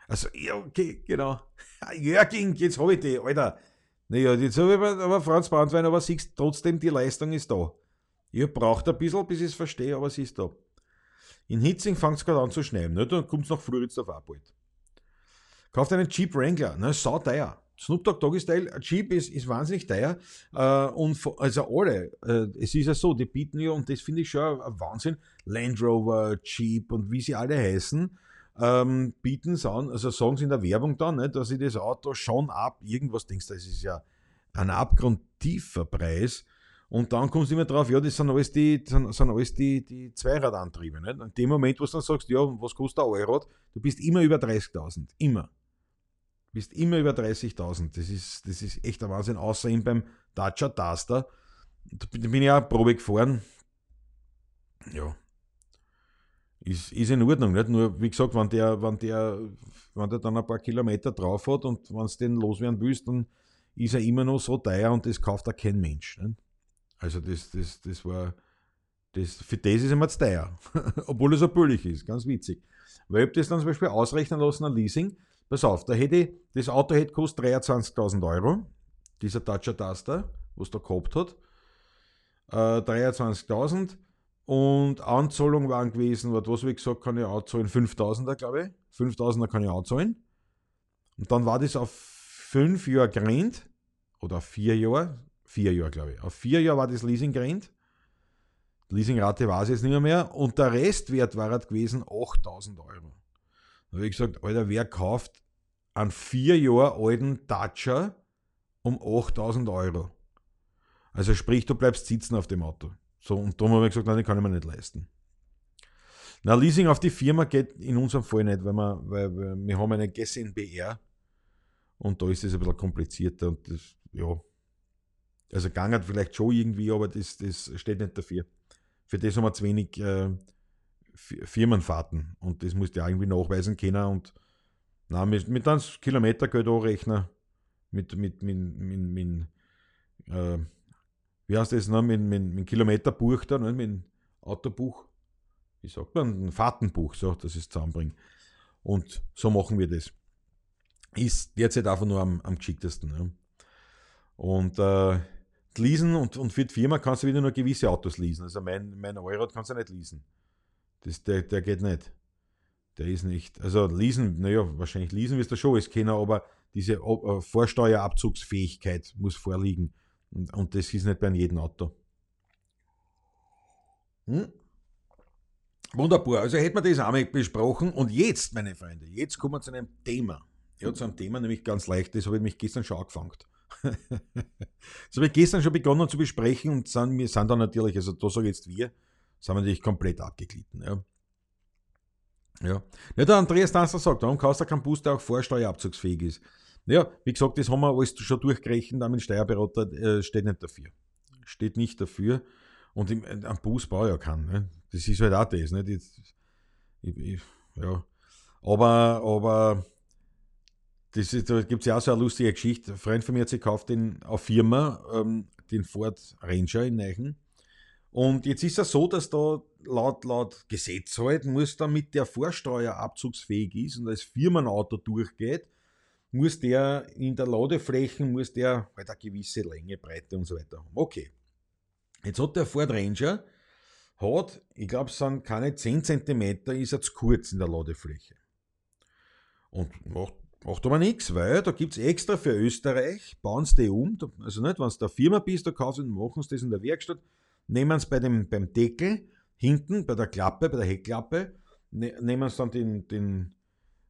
Also, ja, okay, genau. Jörging, jetzt habe ich die, Alter. Naja, jetzt habe ich aber Franz Brandwein, aber siehst trotzdem, die Leistung ist da. Ihr braucht ein bisschen, bis ich es verstehe, aber sie ist da. In Hitzing fängt es gerade an zu schneien, ne? dann kommt es nach Floridsdorf auch bald. Kauft einen Jeep Wrangler, ne? sau teuer. Snoop Dogg Doggy Style, Jeep ist, ist wahnsinnig teuer. Äh, und also alle, äh, es ist ja so, die bieten ja, und das finde ich schon ein Wahnsinn, Land Rover, Jeep und wie sie alle heißen, ähm, bieten es an, also sagen sie in der Werbung dann, ne, dass ich das Auto schon ab irgendwas denkst, das ist ja ein abgrundtiefer Preis. Und dann kommst du immer drauf, ja, das sind alles die, sind, sind alles die, die Zweiradantriebe. Nicht? In dem Moment, wo du dann sagst, ja, was kostet ein Allrad, du bist immer über 30.000. Immer. Du bist immer über 30.000. Das ist, das ist echt ein Wahnsinn. Außer eben beim Dacia Duster. Da bin ich auch Probe gefahren. Ja, ist, ist in Ordnung. Nicht? Nur, wie gesagt, wenn der, wenn, der, wenn der dann ein paar Kilometer drauf hat und wenn es den loswerden willst, dann ist er immer noch so teuer und das kauft auch kein Mensch. Nicht? Also das, das, das war, das, für das ist immer zu teuer. Obwohl es so billig ist, ganz witzig. Weil ich habe das dann zum Beispiel ausrechnen lassen, ein Leasing. Pass auf, da hätte ich, das Auto hätte kostet 23.000 Euro, dieser Dacia Duster, was da gehabt hat. Äh, 23.000 und Anzahlung waren gewesen, was habe ich gesagt, kann ich auch zahlen, 5000er, glaube ich. 5000er kann ich auch zahlen. Und dann war das auf fünf Jahre gerannt, oder auf vier Jahre, vier Jahre, glaube ich. Auf vier Jahre war das Leasing gerannt. Die Leasingrate war es jetzt nicht mehr. Und der Restwert war halt gewesen 8000 Euro. Da habe ich gesagt, Alter, wer kauft einen vier Jahre alten Dacia um 8000 Euro? Also sprich, du bleibst sitzen auf dem Auto. So, und darum habe ich gesagt, nein, den kann ich mir nicht leisten. Na, Leasing auf die Firma geht in unserem Fall nicht, weil wir, weil, wir haben eine GSNBR und da ist es ein bisschen komplizierter und das, ja. Also gegangen vielleicht schon irgendwie, aber das, das steht nicht dafür. Für das haben wir zu wenig äh, Firmenfahrten und das musst du ja irgendwie nachweisen können und na, mit, mit einem Kilometergeld anrechnen, mit, mit, mit, mit, mit äh, wie heißt das, ne, mit, mit, mit Kilometerbuch da, ne, mit Autobuch, wie sagt man, ein Fahrtenbuch, so, dass ich es zusammenbringe. Und so machen wir das. Ist derzeit einfach nur am, am geschicktesten. Ne. Und äh, leasen und, und für die Firma kannst du wieder nur gewisse Autos leasen. Also mein, mein Euro kannst du nicht leasen. Das, der, der geht nicht. Der ist nicht. Also leasen, naja, wahrscheinlich leasen wirst du schon alles kennen, aber diese äh, Vorsteuerabzugsfähigkeit muss vorliegen. Und, und das ist nicht bei jedem Auto. Hm? Wunderbar, also hätten wir das auch mal besprochen. Und jetzt, meine Freunde, jetzt kommen wir zu einem Thema. Ja, zu einem Thema, nämlich ganz leicht, das habe ich mich gestern schon angefangen. Das habe ich gestern schon begonnen zu besprechen und sind, wir sind dann natürlich, also da sage ich jetzt wir, sind wir natürlich komplett abgeglitten. Ja. Ja. ja der Andreas Danzler sagt, warum kaufst du keinen Bus, der auch vorsteuerabzugsfähig ist? Ja, wie gesagt, das haben wir alles schon durchgerechnet, aber ein Steuerberater äh, steht nicht dafür. Steht nicht dafür. Und im, am Bus baue ich ja keinen. Ne? Das ist halt auch das. Nicht? Ich, ich, ich, ja. Aber, aber das ist, da gibt es ja auch so eine lustige Geschichte. Ein Freund von mir hat sich gekauft den, auf Firma, ähm, den Ford Ranger in Neichen. Und jetzt ist es so, dass da laut, laut Gesetz halt, muss damit der Vorsteuer abzugsfähig ist und als Firmenauto durchgeht, muss der in der Ladefläche, muss der halt eine gewisse Länge, Breite und so weiter haben. Okay. Jetzt hat der Ford Ranger, hat, ich glaube, es sind keine 10 cm, ist er zu kurz in der Ladefläche. Und macht, macht aber nichts, weil da gibt es extra für Österreich, bauen sie die um, also nicht, wenn du der Firma bist, da kaufst du, machen sie das in der Werkstatt, nehmen sie bei dem, beim Deckel, hinten, bei der Klappe, bei der Heckklappe, ne, nehmen sie dann den, den,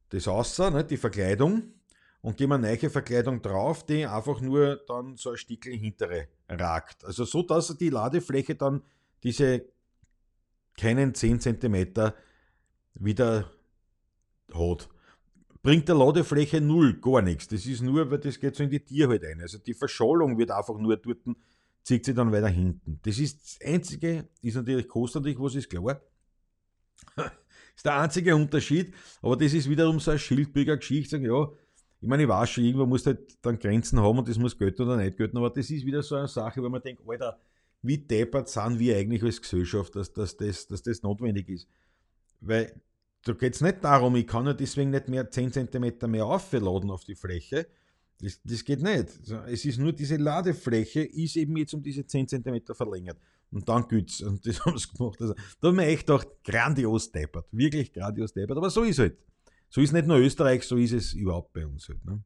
das außer, nicht, die Verkleidung, und geben eine neue Verkleidung drauf, die einfach nur dann so ein Stickel hintere ragt. Also so, dass die Ladefläche dann diese keinen 10 cm wieder hat. Bringt der Ladefläche null, gar nichts. Das ist nur, weil das geht so in die Tier halt ein. Also die Verschollung wird einfach nur dort, zieht sie dann weiter hinten. Das ist das Einzige, ist natürlich kostentlich, was ist klar. ist der einzige Unterschied, aber das ist wiederum so eine Schildbürger Geschichte, sagen, ja, ich meine, ich weiß schon, irgendwo muss halt dann Grenzen haben und das muss gelten oder nicht gelten, aber das ist wieder so eine Sache, wo man denkt, Alter, wie deppert sind wir eigentlich als Gesellschaft, dass, dass, das, dass das notwendig ist. Weil da geht es nicht darum, ich kann ja deswegen nicht mehr 10 cm mehr aufladen auf die Fläche. Das, das geht nicht. Es ist nur diese Ladefläche, ist eben jetzt um diese 10 cm verlängert. Und dann gibt's Und das haben sie gemacht. Also, da haben wir echt gedacht, grandios deppert. Wirklich grandios deppert. Aber so ist es halt. So ist nicht nur Österreich, so ist es überhaupt bei uns halt. Ne?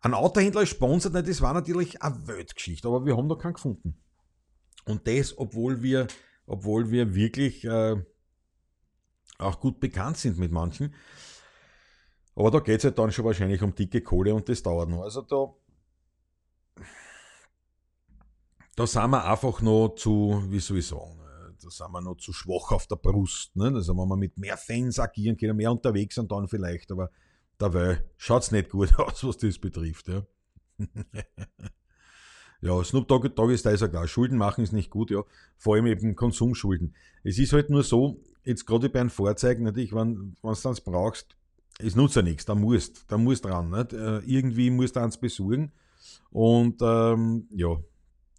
Ein Autohändler sponsert nicht, das war natürlich eine Weltgeschichte, aber wir haben da keinen gefunden. Und das, obwohl wir, obwohl wir wirklich äh, auch gut bekannt sind mit manchen. Aber da geht es halt dann schon wahrscheinlich um dicke Kohle und das dauert noch. Also da, da sind wir einfach noch zu, wie soll ich sagen, da sind wir noch zu schwach auf der Brust. Ne? Also wenn wir mit mehr Fans agieren können, mehr unterwegs sind dann vielleicht, aber dabei schaut es nicht gut aus, was das betrifft. Ja, ja Snoop Dogg, Dogg ist da ist ja klar. Schulden machen ist nicht gut, ja. Vor allem eben Konsumschulden. Es ist halt nur so, jetzt gerade bei einem Fahrzeug, natürlich, wenn, du es brauchst, es nutzt ja nichts, da musst, da musst dran. Nicht? Äh, irgendwie musst du eins besuchen. Und ähm, ja,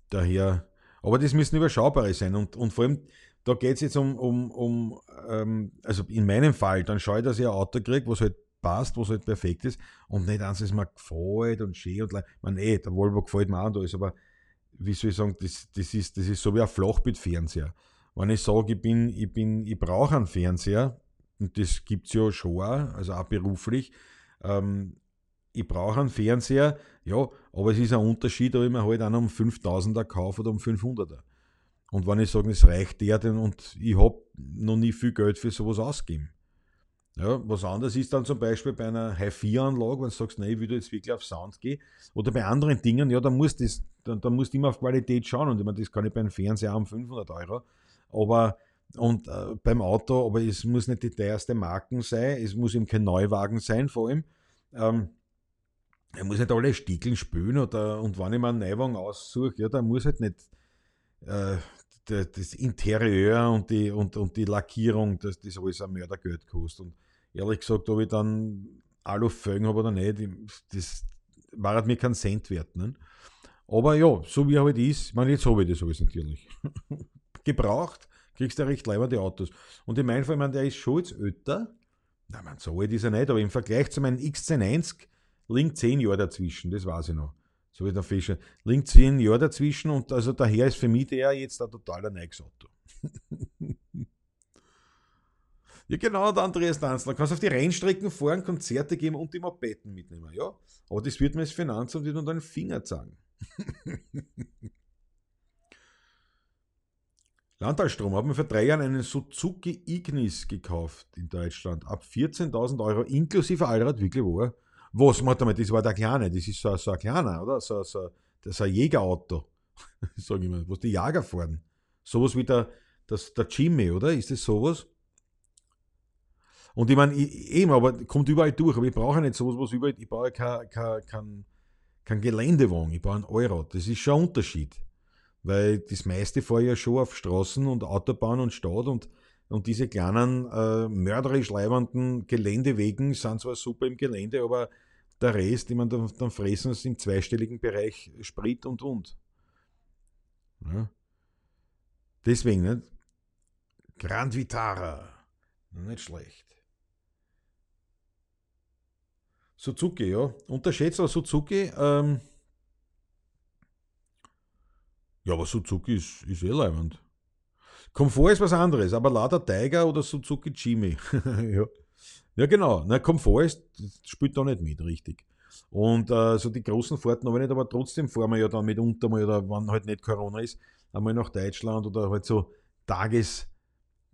daher aber das müssen überschaubare sein. Und, und vor allem, da geht es jetzt um, um, um ähm, also in meinem Fall, dann schaue ich, dass ich ein Auto kriege, was halt passt, was halt perfekt ist und nicht eins, das mir gefällt und schön und ich meine, eh, der Volvo gefällt mir auch und alles, aber wie soll ich sagen, das, das, ist, das ist so wie ein Flachbildfernseher. Wenn ich sage, ich bin, ich bin, ich brauche einen Fernseher, und das gibt es ja schon auch, also auch beruflich, ähm, ich brauche einen Fernseher, ja, aber es ist ein Unterschied, ob ich mir halt einen um 5000er kaufe oder um 500er. Und wenn ich sage, es reicht der denn und ich habe noch nie viel Geld für sowas ausgegeben. Ja, was anderes ist dann zum Beispiel bei einer Hi-4-Anlage, wenn du sagst, nein, ich würde jetzt wirklich auf Sound gehen. Oder bei anderen Dingen, ja, da musst du immer auf Qualität schauen. Und ich meine, das kann ich beim Fernseher um 500 Euro. Aber, und äh, beim Auto, aber es muss nicht die teuerste Marken sein, es muss eben kein Neuwagen sein, vor allem. Ähm, er muss nicht alle Stiegeln spülen oder, und wenn ich mir einen Neuwagen aussuche, ja, dann muss halt nicht äh, das Interieur und die, und, und die Lackierung, dass das alles ein Mördergeld kostet. Und ehrlich gesagt, ob ich dann Alufelgen habe oder nicht, das war halt mir kein Cent wert. Ne? Aber ja, so wie halt ist, ich meine, jetzt habe ich das alles natürlich. Gebraucht, kriegst du recht leibende Autos. Und in meinem Fall, ich meine, der ist schon jetzt älter. Nein, man, so alt ist er nicht, aber im Vergleich zu meinem X1090 liegen zehn Jahre dazwischen, das weiß ich noch. So wie der Fischer. Liegen zehn Jahre dazwischen und also daher ist für mich der jetzt ein totaler neues Auto. ja, genau, der Andreas Danzler. Kannst auf die Rennstrecken fahren, Konzerte geben und die Mopeden mitnehmen. Ja, aber das wird mir das Finanzamt wieder unter den Finger zeigen. Landtalstrom hat mir vor drei Jahren einen Suzuki Ignis gekauft in Deutschland. Ab 14.000 Euro inklusive Allrad, wirklich wahr. Was, warte mal, das war der Kleine, das ist so, so ein kleiner, oder? So, so, das ist ein Jägerauto, sag ich mal, was die Jäger fahren. Sowas wie der, das, der Jimmy, oder? Ist das sowas? Und ich meine, eben, aber kommt überall durch. Aber ich brauche nicht sowas, was überall, ich brauche kein, kein, kein, kein Geländewagen, ich brauche ein Allrad. Das ist schon ein Unterschied. Weil das meiste fahre ja schon auf Straßen und Autobahn und Stadt und, und diese kleinen äh, mörderisch leibenden Geländewegen sind zwar super im Gelände, aber der Rest, ich meine, dann, dann fressen sie im zweistelligen Bereich Sprit und und. Ja. Deswegen, nicht? Grand Vitara, nicht schlecht. Suzuki, ja. Unterschätzt aber Suzuki. Ähm ja, aber Suzuki ist, ist eh leibend. Komfort ist was anderes, aber Lada Tiger oder Suzuki Jimmy. ja. ja, genau. Na, Komfort ist, spielt da nicht mit, richtig. Und äh, so die großen Fahrten aber nicht, aber trotzdem fahren wir ja dann mitunter mal, oder wenn halt nicht Corona ist, einmal nach Deutschland oder halt so Tages,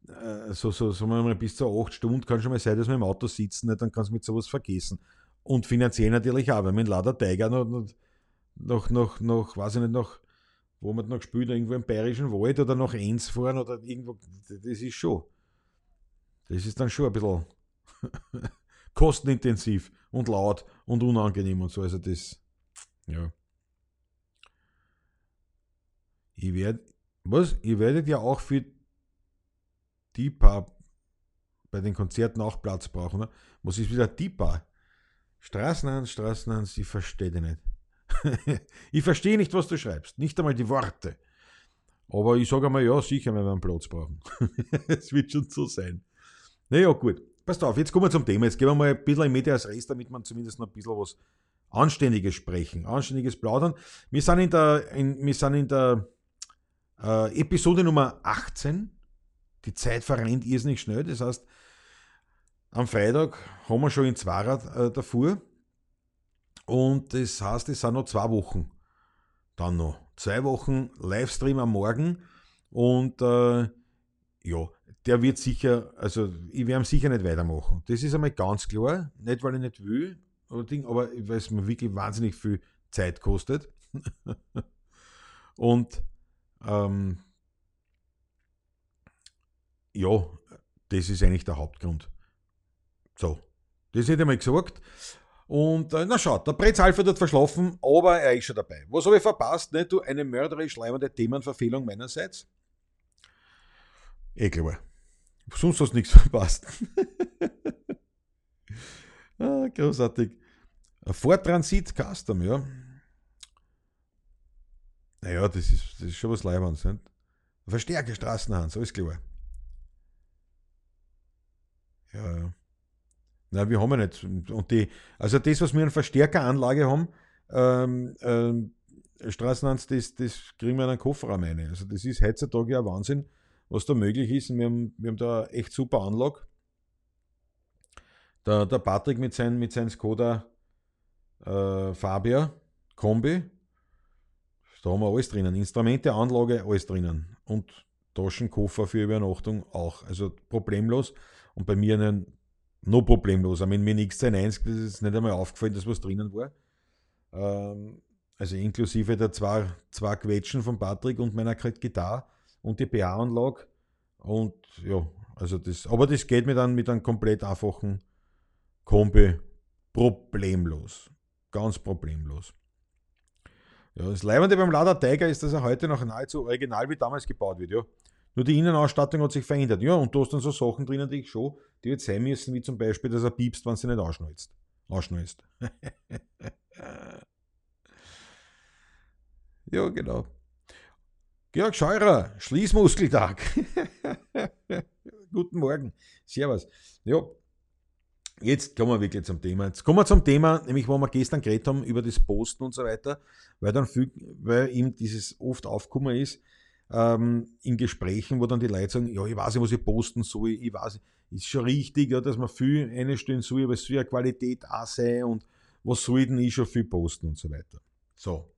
äh, so, so, so mal bis zu acht Stunden kann schon mal sein, dass wir im Auto sitzen, nicht? dann kannst du mit sowas vergessen. Und finanziell natürlich auch, weil mein Lader Tiger noch, noch, noch, noch, weiß ich nicht, noch, wo man noch gespielt, irgendwo im Bayerischen Wald oder nach Enns fahren oder irgendwo, das ist schon, das ist dann schon ein bisschen kostenintensiv und laut und unangenehm und so, also das, ja. Ich werde, was, ihr werdet ja auch für die paar bei den Konzerten auch Platz brauchen, ne? Was ist wieder die paar? Straßenhans, Straßenhans, ich verstehe nicht. ich verstehe nicht, was du schreibst. Nicht einmal die Worte. Aber ich sage einmal, ja, sicher, wenn wir einen Platz brauchen. Es wird schon so sein. Naja, gut. Passt auf, jetzt kommen wir zum Thema. Jetzt gehen wir mal ein bisschen in Medias Res, damit man zumindest noch ein bisschen was Anständiges sprechen, Anständiges plaudern. Wir sind in der, in, wir sind in der äh, Episode Nummer 18. Die Zeit verrennt irrsinnig schnell. Das heißt, am Freitag haben wir schon in Zwarer äh, davor. Und das heißt, es sind noch zwei Wochen. Dann noch zwei Wochen Livestream am Morgen. Und äh, ja, der wird sicher, also ich werde sicher nicht weitermachen. Das ist einmal ganz klar. Nicht, weil ich nicht will, aber weil es mir wirklich wahnsinnig viel Zeit kostet. und ähm, ja, das ist eigentlich der Hauptgrund. So, das hätte ich mal gesagt. Und äh, na schaut, der Brett Alfred hat verschlafen, aber er ist schon dabei. Was habe ich verpasst? Nicht du eine mörderisch leibende Themenverfehlung meinerseits? Klar. Sonst hast du nichts verpasst. ah, großartig. Ford Transit Custom, ja. Naja, das ist, das ist schon was Leibands. Verstärke Straßenhand, alles klar. Ja, ja. Nein, wir haben ja nicht. Und die, also das, was wir an Verstärkeranlage haben, ähm, ähm, Straßenhans, das, das kriegen wir in einen Kofferraum rein. Also das ist heutzutage ja Wahnsinn, was da möglich ist. Und wir haben, wir haben da echt super Anlage. Der, der Patrick mit seinem mit sein Skoda äh, Fabia Kombi, da haben wir alles drinnen. Instrumente, Anlage, alles drinnen. Und Taschenkoffer für Übernachtung auch. Also problemlos. Und bei mir einen no problemlos. I mean, mir nichts sein eins, das ist nicht einmal aufgefallen, dass was drinnen war. Ähm, also inklusive der zwei, zwei Quetschen von Patrick und meiner Gitarre und die PA-Anlage. Und ja, also das, aber das geht mit einem, mit einem komplett einfachen Kombi problemlos. Ganz problemlos. Ja, das Leibende beim Lada Tiger ist, dass er heute noch nahezu original wie damals gebaut wird. Ja. Nur die Innenausstattung hat sich verändert. Ja, und du hast dann so Sachen drinnen, die ich schon, die jetzt sein müssen, wie zum Beispiel, dass er piepst, wenn sie nicht ausschnalzt. Ausschnalzt. ja, genau. Georg Scheurer, Schließmuskeltag. Guten Morgen. Servus. Ja, jetzt kommen wir wirklich zum Thema. Jetzt kommen wir zum Thema, nämlich wo wir gestern geredet haben über das Posten und so weiter, weil dann viel, weil ihm dieses oft aufgekommen ist, ähm, in Gesprächen, wo dann die Leute sagen, ja, ich weiß nicht, was ich posten soll, ich weiß, ist schon richtig, ja, dass man viel einstellen soll, aber es soll ja Qualität auch sein und was soll ich denn ich schon viel posten und so weiter. So.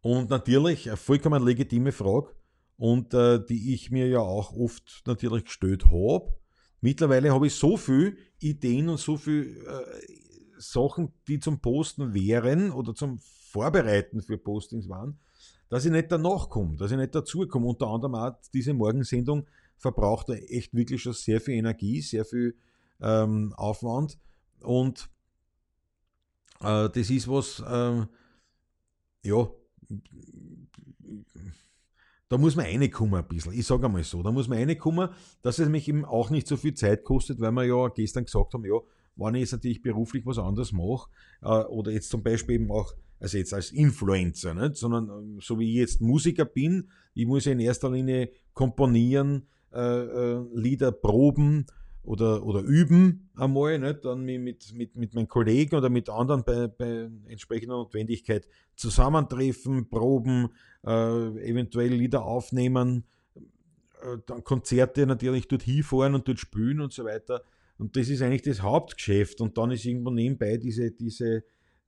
Und natürlich, eine vollkommen legitime Frage und äh, die ich mir ja auch oft natürlich gestellt habe. Mittlerweile habe ich so viele Ideen und so viele äh, Sachen, die zum Posten wären oder zum Vorbereiten für Postings waren, dass ich nicht danach komme, dass ich nicht dazukomme. Unter anderem auch diese Morgensendung, verbraucht er echt wirklich schon sehr viel Energie, sehr viel ähm, Aufwand und äh, das ist was, äh, ja, da muss man reinkommen ein bisschen. Ich sage einmal so, da muss man reinkommen, dass es mich eben auch nicht so viel Zeit kostet, weil wir ja gestern gesagt haben, ja, wenn ich jetzt natürlich beruflich was anderes mache, äh, oder jetzt zum Beispiel eben auch, also jetzt als Influencer, nicht? sondern ähm, so wie ich jetzt Musiker bin, ich muss ja in erster Linie komponieren, äh, äh, Lieder proben, oder, oder üben einmal, nicht? dann mit, mit, mit meinen Kollegen oder mit anderen bei, bei entsprechender Notwendigkeit zusammentreffen, proben, äh, eventuell Lieder aufnehmen, äh, dann Konzerte natürlich dort hinfahren und dort spielen und so weiter. Und das ist eigentlich das Hauptgeschäft. Und dann ist irgendwo nebenbei diese, diese,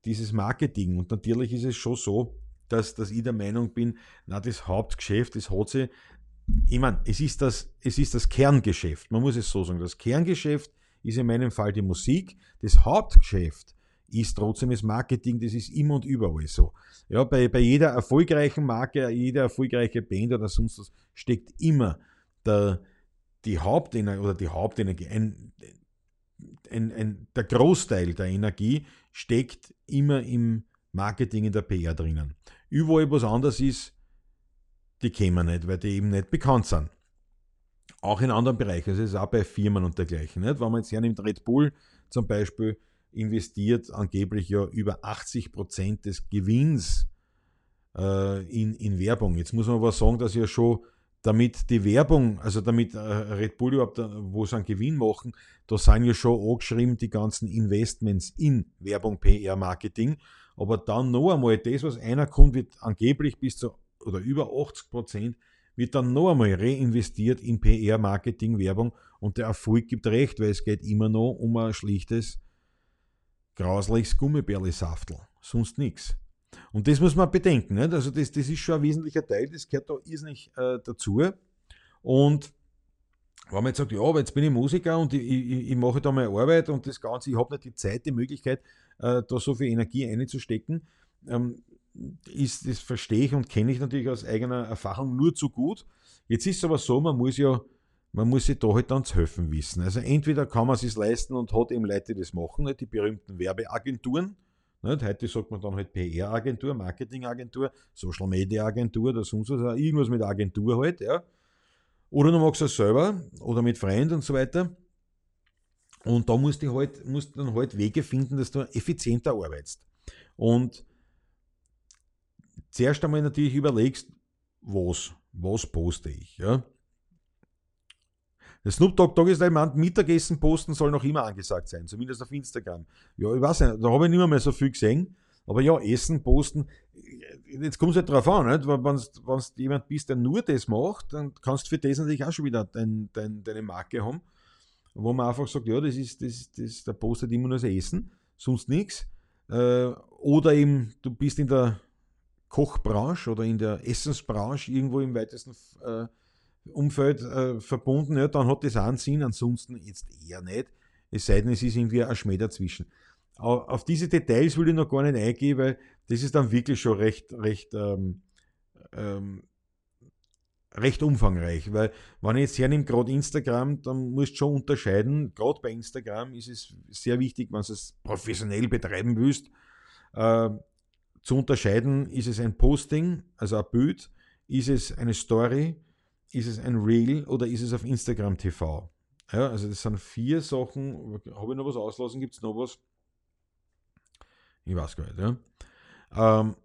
dieses Marketing. Und natürlich ist es schon so, dass, dass ich der Meinung bin, na, das Hauptgeschäft, das hat sie ich meine, es ist, das, es ist das Kerngeschäft, man muss es so sagen. Das Kerngeschäft ist in meinem Fall die Musik. Das Hauptgeschäft ist trotzdem das Marketing, das ist immer und überall so. Ja, bei, bei jeder erfolgreichen Marke, jeder erfolgreiche Band oder sonst was steckt immer der, die Hauptenergie oder die Hauptenergie, ein, ein, ein, der Großteil der Energie steckt immer im Marketing, in der PR drinnen. Überall was anders ist, die kämen nicht, weil die eben nicht bekannt sind. Auch in anderen Bereichen, also es ist auch bei Firmen und dergleichen. Nicht? Wenn man jetzt hernimmt, Red Bull zum Beispiel investiert angeblich ja über 80 Prozent des Gewinns äh, in, in Werbung. Jetzt muss man aber sagen, dass ja schon damit die Werbung, also damit äh, Red Bull überhaupt, äh, wo sie einen Gewinn machen, da sind ja schon angeschrieben die ganzen Investments in Werbung, PR, Marketing. Aber dann noch einmal, das, was einer kommt, wird angeblich bis zu oder über 80 Prozent wird dann noch einmal reinvestiert in PR, Marketing, Werbung und der Erfolg gibt recht, weil es geht immer noch um ein schlichtes, grausliches Gummibärli-Saftel, sonst nichts. Und das muss man bedenken. Nicht? Also das, das ist schon ein wesentlicher Teil, das gehört da irrsinnig äh, dazu. Und wenn man jetzt sagt, ja, aber jetzt bin ich Musiker und ich, ich, ich mache da meine Arbeit und das Ganze, ich habe nicht die Zeit, die Möglichkeit, äh, da so viel Energie einzustecken, ähm, ist, das verstehe ich und kenne ich natürlich aus eigener Erfahrung nur zu gut. Jetzt ist es aber so, man muss ja, man muss sich da halt dann zu helfen wissen. Also entweder kann man es sich leisten und hat eben Leute, die das machen, nicht? die berühmten Werbeagenturen. Nicht? Heute sagt man dann halt PR-Agentur, Marketing-Agentur, Social-Media-Agentur oder sonst was, irgendwas mit Agentur halt, ja. Oder du machst es selber oder mit Freunden und so weiter. Und da musst du halt, musst dann halt Wege finden, dass du effizienter arbeitest. Und zuerst einmal natürlich überlegst, was, was poste ich, ja. Der Snoop Dogg Dogg ist meint, Mittagessen posten soll noch immer angesagt sein, zumindest auf Instagram. Ja, ich weiß nicht, da habe ich nicht mehr so viel gesehen. Aber ja, Essen posten, jetzt kommt es halt drauf an, nicht? wenn du jemand bist, der nur das macht, dann kannst du für das natürlich auch schon wieder dein, dein, deine Marke haben, wo man einfach sagt, ja, das ist, das, das, der postet immer nur das Essen, sonst nichts. Äh, oder eben, du bist in der Kochbranche oder in der Essensbranche irgendwo im weitesten äh, Umfeld äh, verbunden, ja, dann hat das einen Sinn, ansonsten jetzt eher nicht. Es sei denn, es ist irgendwie ein Schmäh dazwischen. Auf diese Details will ich noch gar nicht eingehen, weil das ist dann wirklich schon recht, recht, ähm, ähm, recht umfangreich. Weil, wenn ich jetzt hernehme, gerade Instagram, dann musst du schon unterscheiden. Gerade bei Instagram ist es sehr wichtig, wenn du es professionell betreiben willst, äh, zu unterscheiden, ist es ein Posting, also ein Bild, ist es eine Story, ist es ein Reel oder ist es auf Instagram TV? Ja, also das sind vier Sachen. Habe ich noch was auslassen? Gibt es noch was? Ich weiß gar nicht. Ja. Ähm,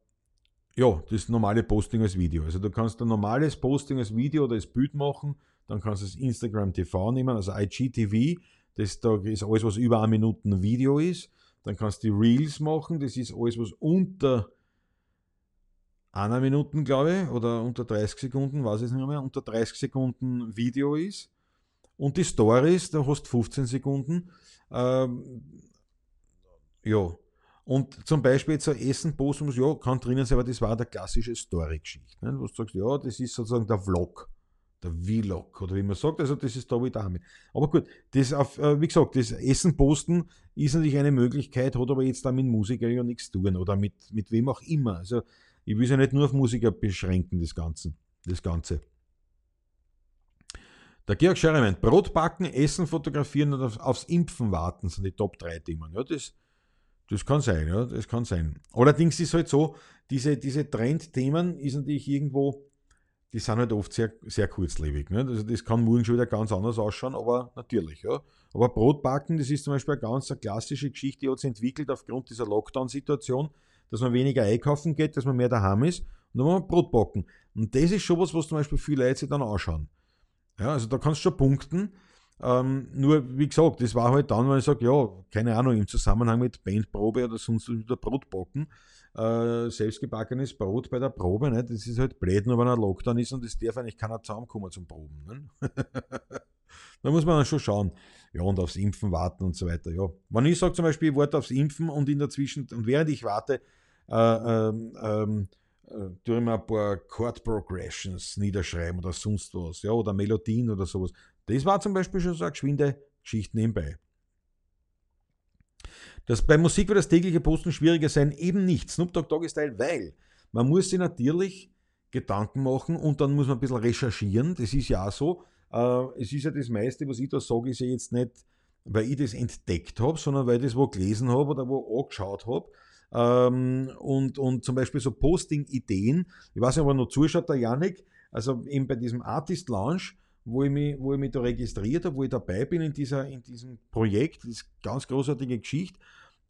ja, das normale Posting als Video. Also du kannst ein normales Posting als Video oder als Bild machen, dann kannst du das Instagram TV nehmen, also IGTV, das da ist alles, was über eine Minute Video ist. Dann kannst du die Reels machen, das ist alles, was unter einer Minute, glaube ich, oder unter 30 Sekunden, weiß ich nicht mehr, unter 30 Sekunden Video ist. Und die Stories, da hast du 15 Sekunden. Ähm, ja. Und zum Beispiel jetzt ein Essen posten muss, ja, kann drinnen sein, aber das war der klassische Story-Geschichte. Ne? Wo du sagst, ja, das ist sozusagen der Vlog der Vlog oder wie man sagt, also das ist da wie damit. Aber gut, das auf, äh, wie gesagt, das Essen posten ist natürlich eine Möglichkeit, hat aber jetzt da mit Musiker ja nichts zu tun oder mit, mit wem auch immer. Also ich will es ja nicht nur auf Musiker beschränken, das Ganze. Das Ganze. Der Georg Scherer meint, Brot backen, Essen fotografieren und aufs Impfen warten sind die Top 3 Themen. Ja, das, das kann sein, ja, das kann sein. Allerdings ist es halt so, diese, diese Trendthemen ist natürlich irgendwo, die sind halt oft sehr, sehr kurzlebig. Ne? Also das kann morgen schon wieder ganz anders ausschauen, aber natürlich, ja. Aber Brotbacken, das ist zum Beispiel eine ganz eine klassische Geschichte, die hat sich entwickelt aufgrund dieser Lockdown-Situation, dass man weniger einkaufen geht, dass man mehr daheim ist und dann muss man Brot backen. Und das ist schon was, was zum Beispiel viele Leute sich dann anschauen. Ja, also da kannst du schon punkten. Ähm, nur, wie gesagt, das war halt dann, wenn ich sage, ja, keine Ahnung, im Zusammenhang mit Bandprobe oder sonst wieder Brotbacken, äh, selbstgebackenes Brot bei der Probe, ne? das ist halt blöd, nur wenn ein Lockdown ist und es darf eigentlich keiner zusammenkommen zum Proben. Ne? da muss man dann schon schauen. Ja, und aufs Impfen warten und so weiter. Ja. Wenn ich sage zum Beispiel, ich warte aufs Impfen und in der Zwischen und während ich warte, ähm, ähm, äh, tue ich mir ein paar Chord Progressions niederschreiben oder sonst was, ja, oder Melodien oder sowas. Das war zum Beispiel schon so eine geschwinde Geschichte nebenbei. Dass bei Musik wird das tägliche Posten schwieriger sein, eben nicht. Snoop Dogg Dogg Style, weil man muss sich natürlich Gedanken machen und dann muss man ein bisschen recherchieren. Das ist ja auch so. Äh, es ist ja das meiste, was ich da sage, ist ja jetzt nicht, weil ich das entdeckt habe, sondern weil ich das wo gelesen habe oder wo angeschaut habe. Ähm, und, und zum Beispiel so Posting-Ideen. Ich weiß nicht, ob er noch zuschaut, der Janik. Also eben bei diesem Artist Lounge, wo ich mich, wo ich mich da registriert habe, wo ich dabei bin in, dieser, in diesem Projekt, das ist eine ganz großartige Geschichte.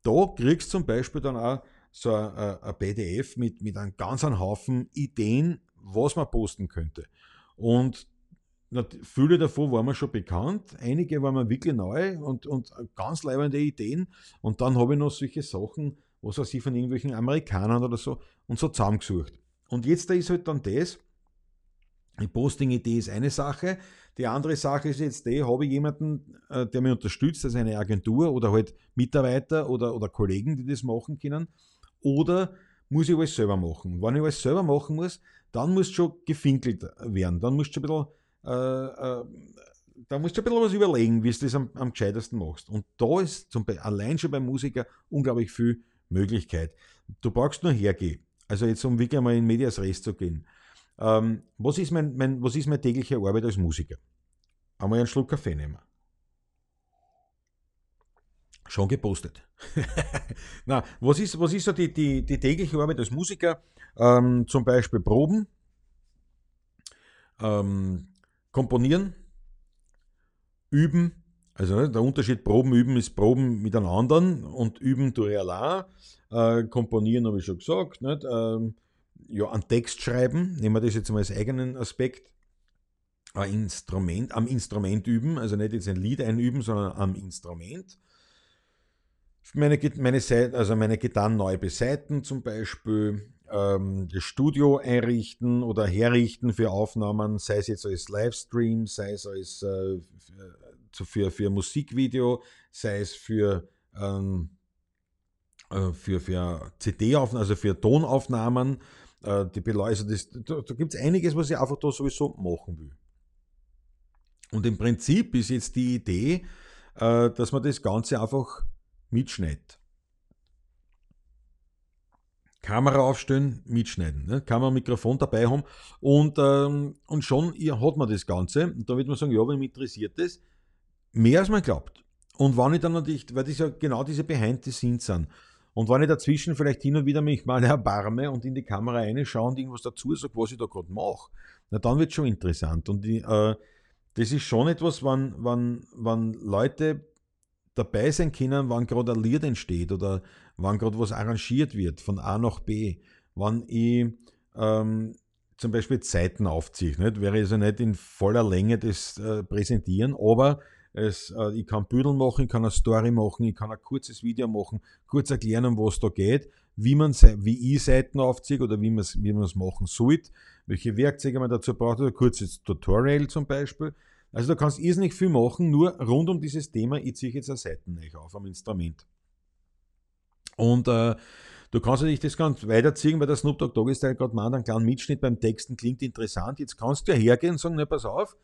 Da kriegst du zum Beispiel dann auch so ein, ein PDF mit, mit einem ganzen Haufen Ideen, was man posten könnte. Und viele davon waren mir schon bekannt, einige waren mir wirklich neu und, und ganz leibende Ideen. Und dann habe ich noch solche Sachen, was weiß ich, von irgendwelchen Amerikanern oder so, und so zusammengesucht. Und jetzt da ist halt dann das, die Posting-Idee ist eine Sache. Die andere Sache ist jetzt die, habe ich jemanden, äh, der mich unterstützt, also eine Agentur oder halt Mitarbeiter oder, oder Kollegen, die das machen können. Oder muss ich alles selber machen. Wenn ich alles selber machen muss, dann muss schon gefinkelt werden. Dann musst du ein bisschen, äh, äh, da musst du ein bisschen was überlegen, wie du das am, am gescheitesten machst. Und da ist zum Beispiel allein schon beim Musiker unglaublich viel Möglichkeit. Du brauchst nur hergehen. Also jetzt, um wirklich einmal in Medias Res zu gehen. Ähm, was, ist mein, mein, was ist meine tägliche Arbeit als Musiker? Einmal einen Schluck Kaffee nehmen. Schon gepostet. Na, was ist, was ist so die, die, die tägliche Arbeit als Musiker? Ähm, zum Beispiel Proben, ähm, komponieren, üben. Also ne, der Unterschied Proben üben ist Proben mit einem anderen und üben ich allein. Äh, komponieren habe ich schon gesagt. Nicht? Ähm, ja, einen Text schreiben, nehmen wir das jetzt mal als eigenen Aspekt, ein Instrument, am Instrument üben, also nicht jetzt ein Lied einüben, sondern am Instrument. Meine, meine, Seite, also meine Gitarren neu beseiten zum Beispiel, ähm, das Studio einrichten oder herrichten für Aufnahmen, sei es jetzt als Livestream, sei es als äh, für, für Musikvideo, sei es für, ähm, äh, für, für CD-Aufnahmen, also für Tonaufnahmen, äh, die Beleuchtung, das, da, da gibt es einiges, was ich einfach da sowieso machen will. Und im Prinzip ist jetzt die Idee, äh, dass man das Ganze einfach mitschneidet. Kamera aufstellen, mitschneiden. Ne? Ein Mikrofon dabei haben und, ähm, und schon hat man das Ganze. Und da wird man sagen, ja, wenn mich interessiert das, mehr als man glaubt. Und wann ich dann natürlich, weil das ja genau diese Behind the Scenes sind. Und wenn ich dazwischen vielleicht hin und wieder mich mal erbarme und in die Kamera reinschaue und irgendwas dazu sage, was ich da gerade mache, na dann wird es schon interessant. Und die, äh, das ist schon etwas, wann, wann, wann Leute dabei sein können, wann gerade ein Lied entsteht oder wann gerade was arrangiert wird, von A nach B. Wann ich ähm, zum Beispiel Zeiten aufziehe, nicht? wäre also nicht in voller Länge das äh, präsentieren, aber es, äh, ich kann Büdeln machen, ich kann eine Story machen, ich kann ein kurzes Video machen, kurz erklären, um was da geht, wie, man, wie ich Seiten aufziehe oder wie man es machen sollte, welche Werkzeuge man dazu braucht, oder ein kurzes Tutorial zum Beispiel. Also da kannst du irrsinnig viel machen, nur rund um dieses Thema, ich ziehe jetzt eine Seiten auf am Instrument. Und äh, du kannst natürlich das ganz weiterziehen, weil der Snoop Dogg Doggy Style gerade meint, einen kleinen Mitschnitt beim Texten klingt interessant. Jetzt kannst du ja hergehen und sagen, na pass auf,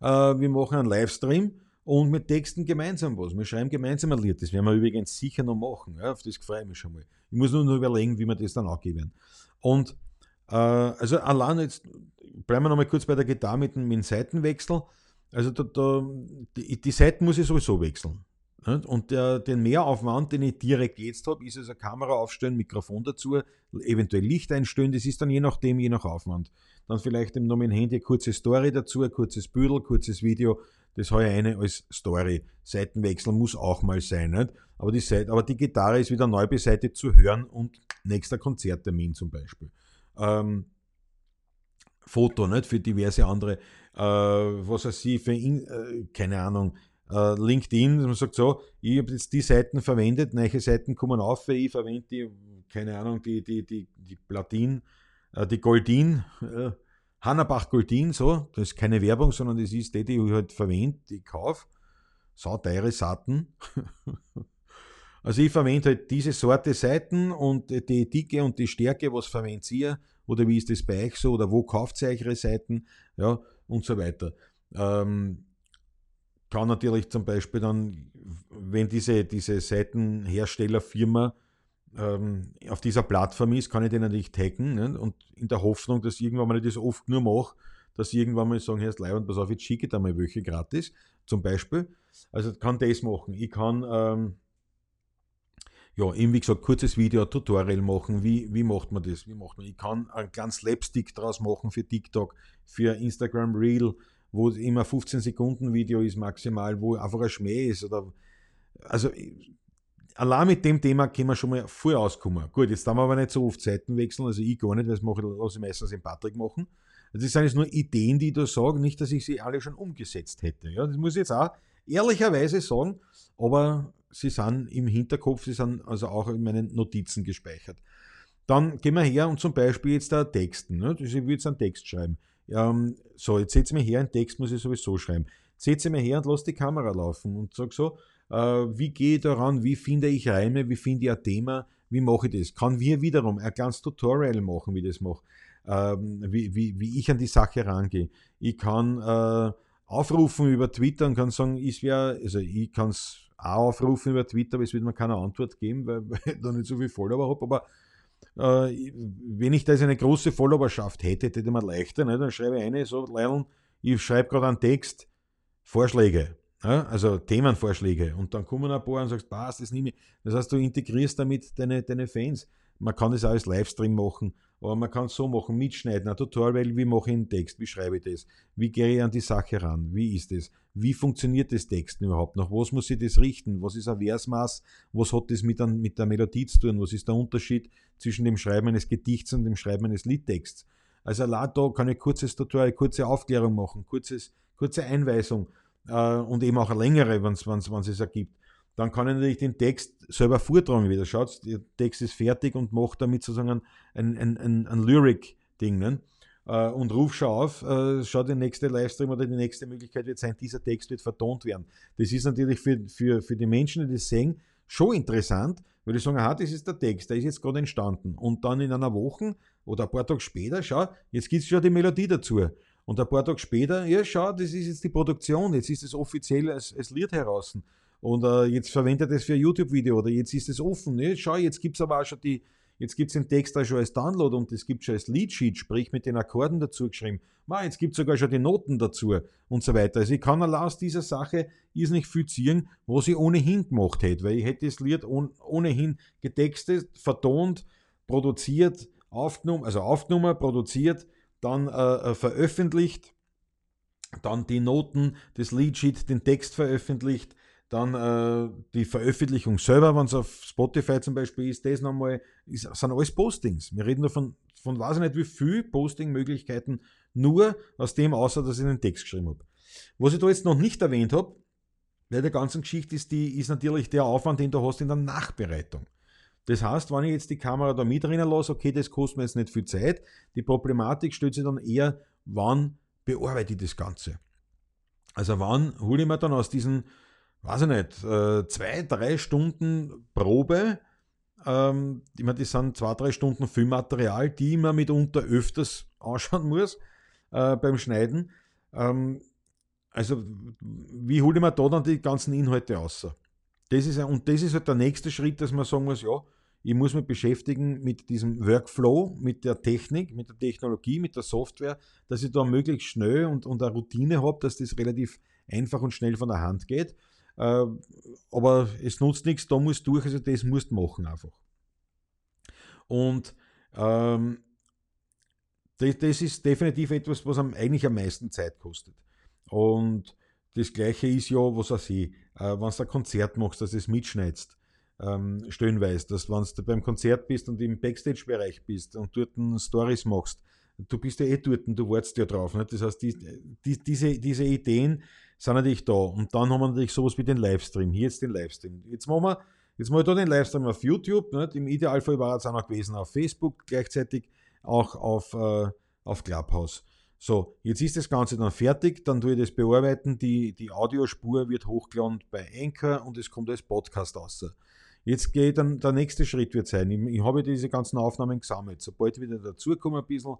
äh, wir machen einen Livestream und mit Texten gemeinsam was. Wir schreiben gemeinsam ein Lied. Das werden wir übrigens sicher noch machen. Ja, auf das freue ich mich schon mal. Ich muss nur noch überlegen, wie wir das dann angeben. Und äh, also allein jetzt bleiben wir noch mal kurz bei der Gitarre mit dem, mit dem Seitenwechsel. Also da, da, die, die Seiten muss ich sowieso wechseln. Und der, den Mehraufwand, den ich direkt jetzt habe, ist eine Kamera aufstellen, Mikrofon dazu, eventuell Licht einstellen, das ist dann je nachdem, je nach Aufwand. Dann vielleicht im neuen Handy eine kurze Story dazu, ein kurzes Büdel, kurzes Video, das habe ich eine als Story. Seitenwechsel muss auch mal sein. Nicht? Aber, die Seite, aber die Gitarre ist wieder neu beseitigt zu hören und nächster Konzerttermin zum Beispiel. Ähm, Foto, nicht? Für diverse andere, äh, was weiß ich, für, in, äh, keine Ahnung, äh, LinkedIn, man sagt so, ich habe jetzt die Seiten verwendet, neue Seiten kommen auf, ich verwende die, keine Ahnung, die, die, die, die Platin, äh, die Goldin, Hannabach Goldin, so, das ist keine Werbung, sondern das ist die, die ich halt verwende, die ich kaufe. So teure Saaten. also ich verwende halt diese Sorte Seiten und die Dicke und die Stärke, was verwendet ihr oder wie ist das bei euch so oder wo kauft ihr eure Seiten, ja, und so weiter. Ähm, kann natürlich zum Beispiel dann, wenn diese, diese Seitenherstellerfirma ähm, auf dieser Plattform ist, kann ich den natürlich taggen ne? und in der Hoffnung, dass irgendwann mal ich das oft nur mache, dass irgendwann mal sagen, Herr Leiband, pass auf, ich schicke da mal welche gratis, zum Beispiel. Also kann das machen. Ich kann, ähm, ja, eben wie gesagt, kurzes Video, Tutorial machen, wie, wie macht man das, wie macht man, ich kann einen kleinen Slapstick draus machen für TikTok, für Instagram Reel, wo immer 15 Sekunden Video ist maximal, wo einfach ein Schmäh ist oder, also allein mit dem Thema können wir schon mal voll auskommen. Gut, jetzt haben wir aber nicht so oft Seiten wechseln, also ich gar nicht, weil das mache, lasse ich meistens den Patrick machen. Also das sind jetzt nur Ideen, die ich da sage, nicht, dass ich sie alle schon umgesetzt hätte. Ja, das muss ich jetzt auch ehrlicherweise sagen, aber sie sind im Hinterkopf, sie sind also auch in meinen Notizen gespeichert. Dann gehen wir her und zum Beispiel jetzt da Texten. Ne? Ich will jetzt einen Text schreiben. Ähm, so, jetzt setze ich mir her, einen Text muss ich sowieso schreiben. Setze mir her und lasse die Kamera laufen und sage so, wie gehe ich daran, wie finde ich Reime, wie finde ich ein Thema, wie mache ich das? Kann wir wiederum ein kleines Tutorial machen, wie ich das mache, ähm, wie, wie, wie ich an die Sache rangehe. Ich kann äh, aufrufen über Twitter und kann sagen, ist wer, also ich kann es auch aufrufen über Twitter, aber es wird mir keine Antwort geben, weil, weil ich da nicht so viel Follower habe, aber äh, wenn ich da jetzt eine große Followerschaft hätte, hätte ich mir leichter, ne? dann schreibe ich eine, so, Leilon, ich schreibe gerade einen Text, Vorschläge, ja? also Themenvorschläge. Und dann kommen ein paar und sagst, passt, das nehme ich. Das heißt, du integrierst damit deine, deine Fans. Man kann das auch als Livestream machen, aber man kann es so machen, mitschneiden, ein Tutorial, wie mache ich einen Text, wie schreibe ich das, wie gehe ich an die Sache ran, wie ist das, wie funktioniert das Texten überhaupt noch, was muss ich das richten, was ist ein Versmaß, was hat das mit, an, mit der Melodie zu tun, was ist der Unterschied zwischen dem Schreiben eines Gedichts und dem Schreiben eines Liedtexts. Also da kann ich kurzes Tutorial, kurze Aufklärung machen, kurzes, kurze Einweisung äh, und eben auch eine längere, wenn es es ergibt. Dann kann ich natürlich den Text selber vortragen wieder. Schaut, der Text ist fertig und macht damit sozusagen ein, ein, ein, ein Lyric-Ding. Ne? Äh, und ruf schon auf, äh, schau, der nächste Livestream oder die nächste Möglichkeit wird sein, dieser Text wird vertont werden. Das ist natürlich für, für, für die Menschen, die das sehen, schon interessant, weil die sagen, aha, das ist der Text, der ist jetzt gerade entstanden. Und dann in einer Woche oder ein paar Tage später, schau, jetzt gibt es schon die Melodie dazu. Und ein paar Tage später, ja, schau, das ist jetzt die Produktion, jetzt ist es offiziell als, als Lied heraus. Und äh, jetzt verwendet es für ein YouTube-Video oder jetzt ist es offen. Ne? Schau, jetzt gibt es aber auch schon die, jetzt gibt es den Text auch schon als Download und es gibt schon als Leadsheet, sprich mit den Akkorden dazu geschrieben. Ma, jetzt gibt es sogar schon die Noten dazu und so weiter. Also ich kann allein aus dieser Sache ist nicht viel ziehen, was ich ohnehin gemacht hätte, weil ich hätte das Lied ohnehin getextet, vertont, produziert, aufgenommen, also aufgenommen, produziert, dann äh, äh veröffentlicht, dann die Noten, das Leadsheet, den Text veröffentlicht, dann äh, die Veröffentlichung selber, wenn es auf Spotify zum Beispiel ist, das nochmal, ist, sind alles Postings. Wir reden nur von, von weiß ich nicht wie viel Posting-Möglichkeiten, nur aus dem, außer dass ich einen Text geschrieben habe. Was ich da jetzt noch nicht erwähnt habe, bei der ganzen Geschichte ist, die, ist natürlich der Aufwand, den du hast in der Nachbereitung. Das heißt, wenn ich jetzt die Kamera da mit drinnen lasse, okay, das kostet mir jetzt nicht viel Zeit. Die Problematik stellt sich dann eher, wann bearbeite ich das Ganze. Also wann hole ich mir dann aus diesen weiß ich nicht, äh, zwei, drei Stunden Probe. Ähm, ich meine, das sind zwei, drei Stunden Filmmaterial, die man mitunter öfters anschauen muss äh, beim Schneiden. Ähm, also, wie hole ich mir da dann die ganzen Inhalte aus? Das ist, und das ist halt der nächste Schritt, dass man sagen muss, ja, ich muss mich beschäftigen mit diesem Workflow, mit der Technik, mit der Technologie, mit der Software, dass ich da möglichst schnell und, und eine Routine habe, dass das relativ einfach und schnell von der Hand geht. Äh, aber es nutzt nichts, da musst du durch, also das musst du machen einfach. Und ähm, das, ist definitiv etwas, was am, eigentlich am meisten Zeit kostet. Und das Gleiche ist ja, was auch ich, äh, wenn du ein Konzert machst, dass du es mitschneidest, ähm, stellenweise, dass wenn du beim Konzert bist und im Backstage-Bereich bist und dort Stories machst, du bist ja eh dort und du wartest ja drauf. Nicht? Das heißt, die, die, diese, diese Ideen sind natürlich da. Und dann haben wir natürlich sowas wie den Livestream. Hier jetzt den Livestream. Jetzt machen wir, jetzt machen wir da den Livestream auf YouTube. Nicht? Im Idealfall war es auch noch gewesen auf Facebook, gleichzeitig auch auf, äh, auf Clubhouse. So, jetzt ist das Ganze dann fertig, dann tue ich das bearbeiten, die, die Audiospur wird hochgeladen bei Anchor und es kommt als Podcast raus. Jetzt geht dann der nächste Schritt wird sein. Ich, ich habe diese ganzen Aufnahmen gesammelt. Sobald wieder dazukommen ein bisschen,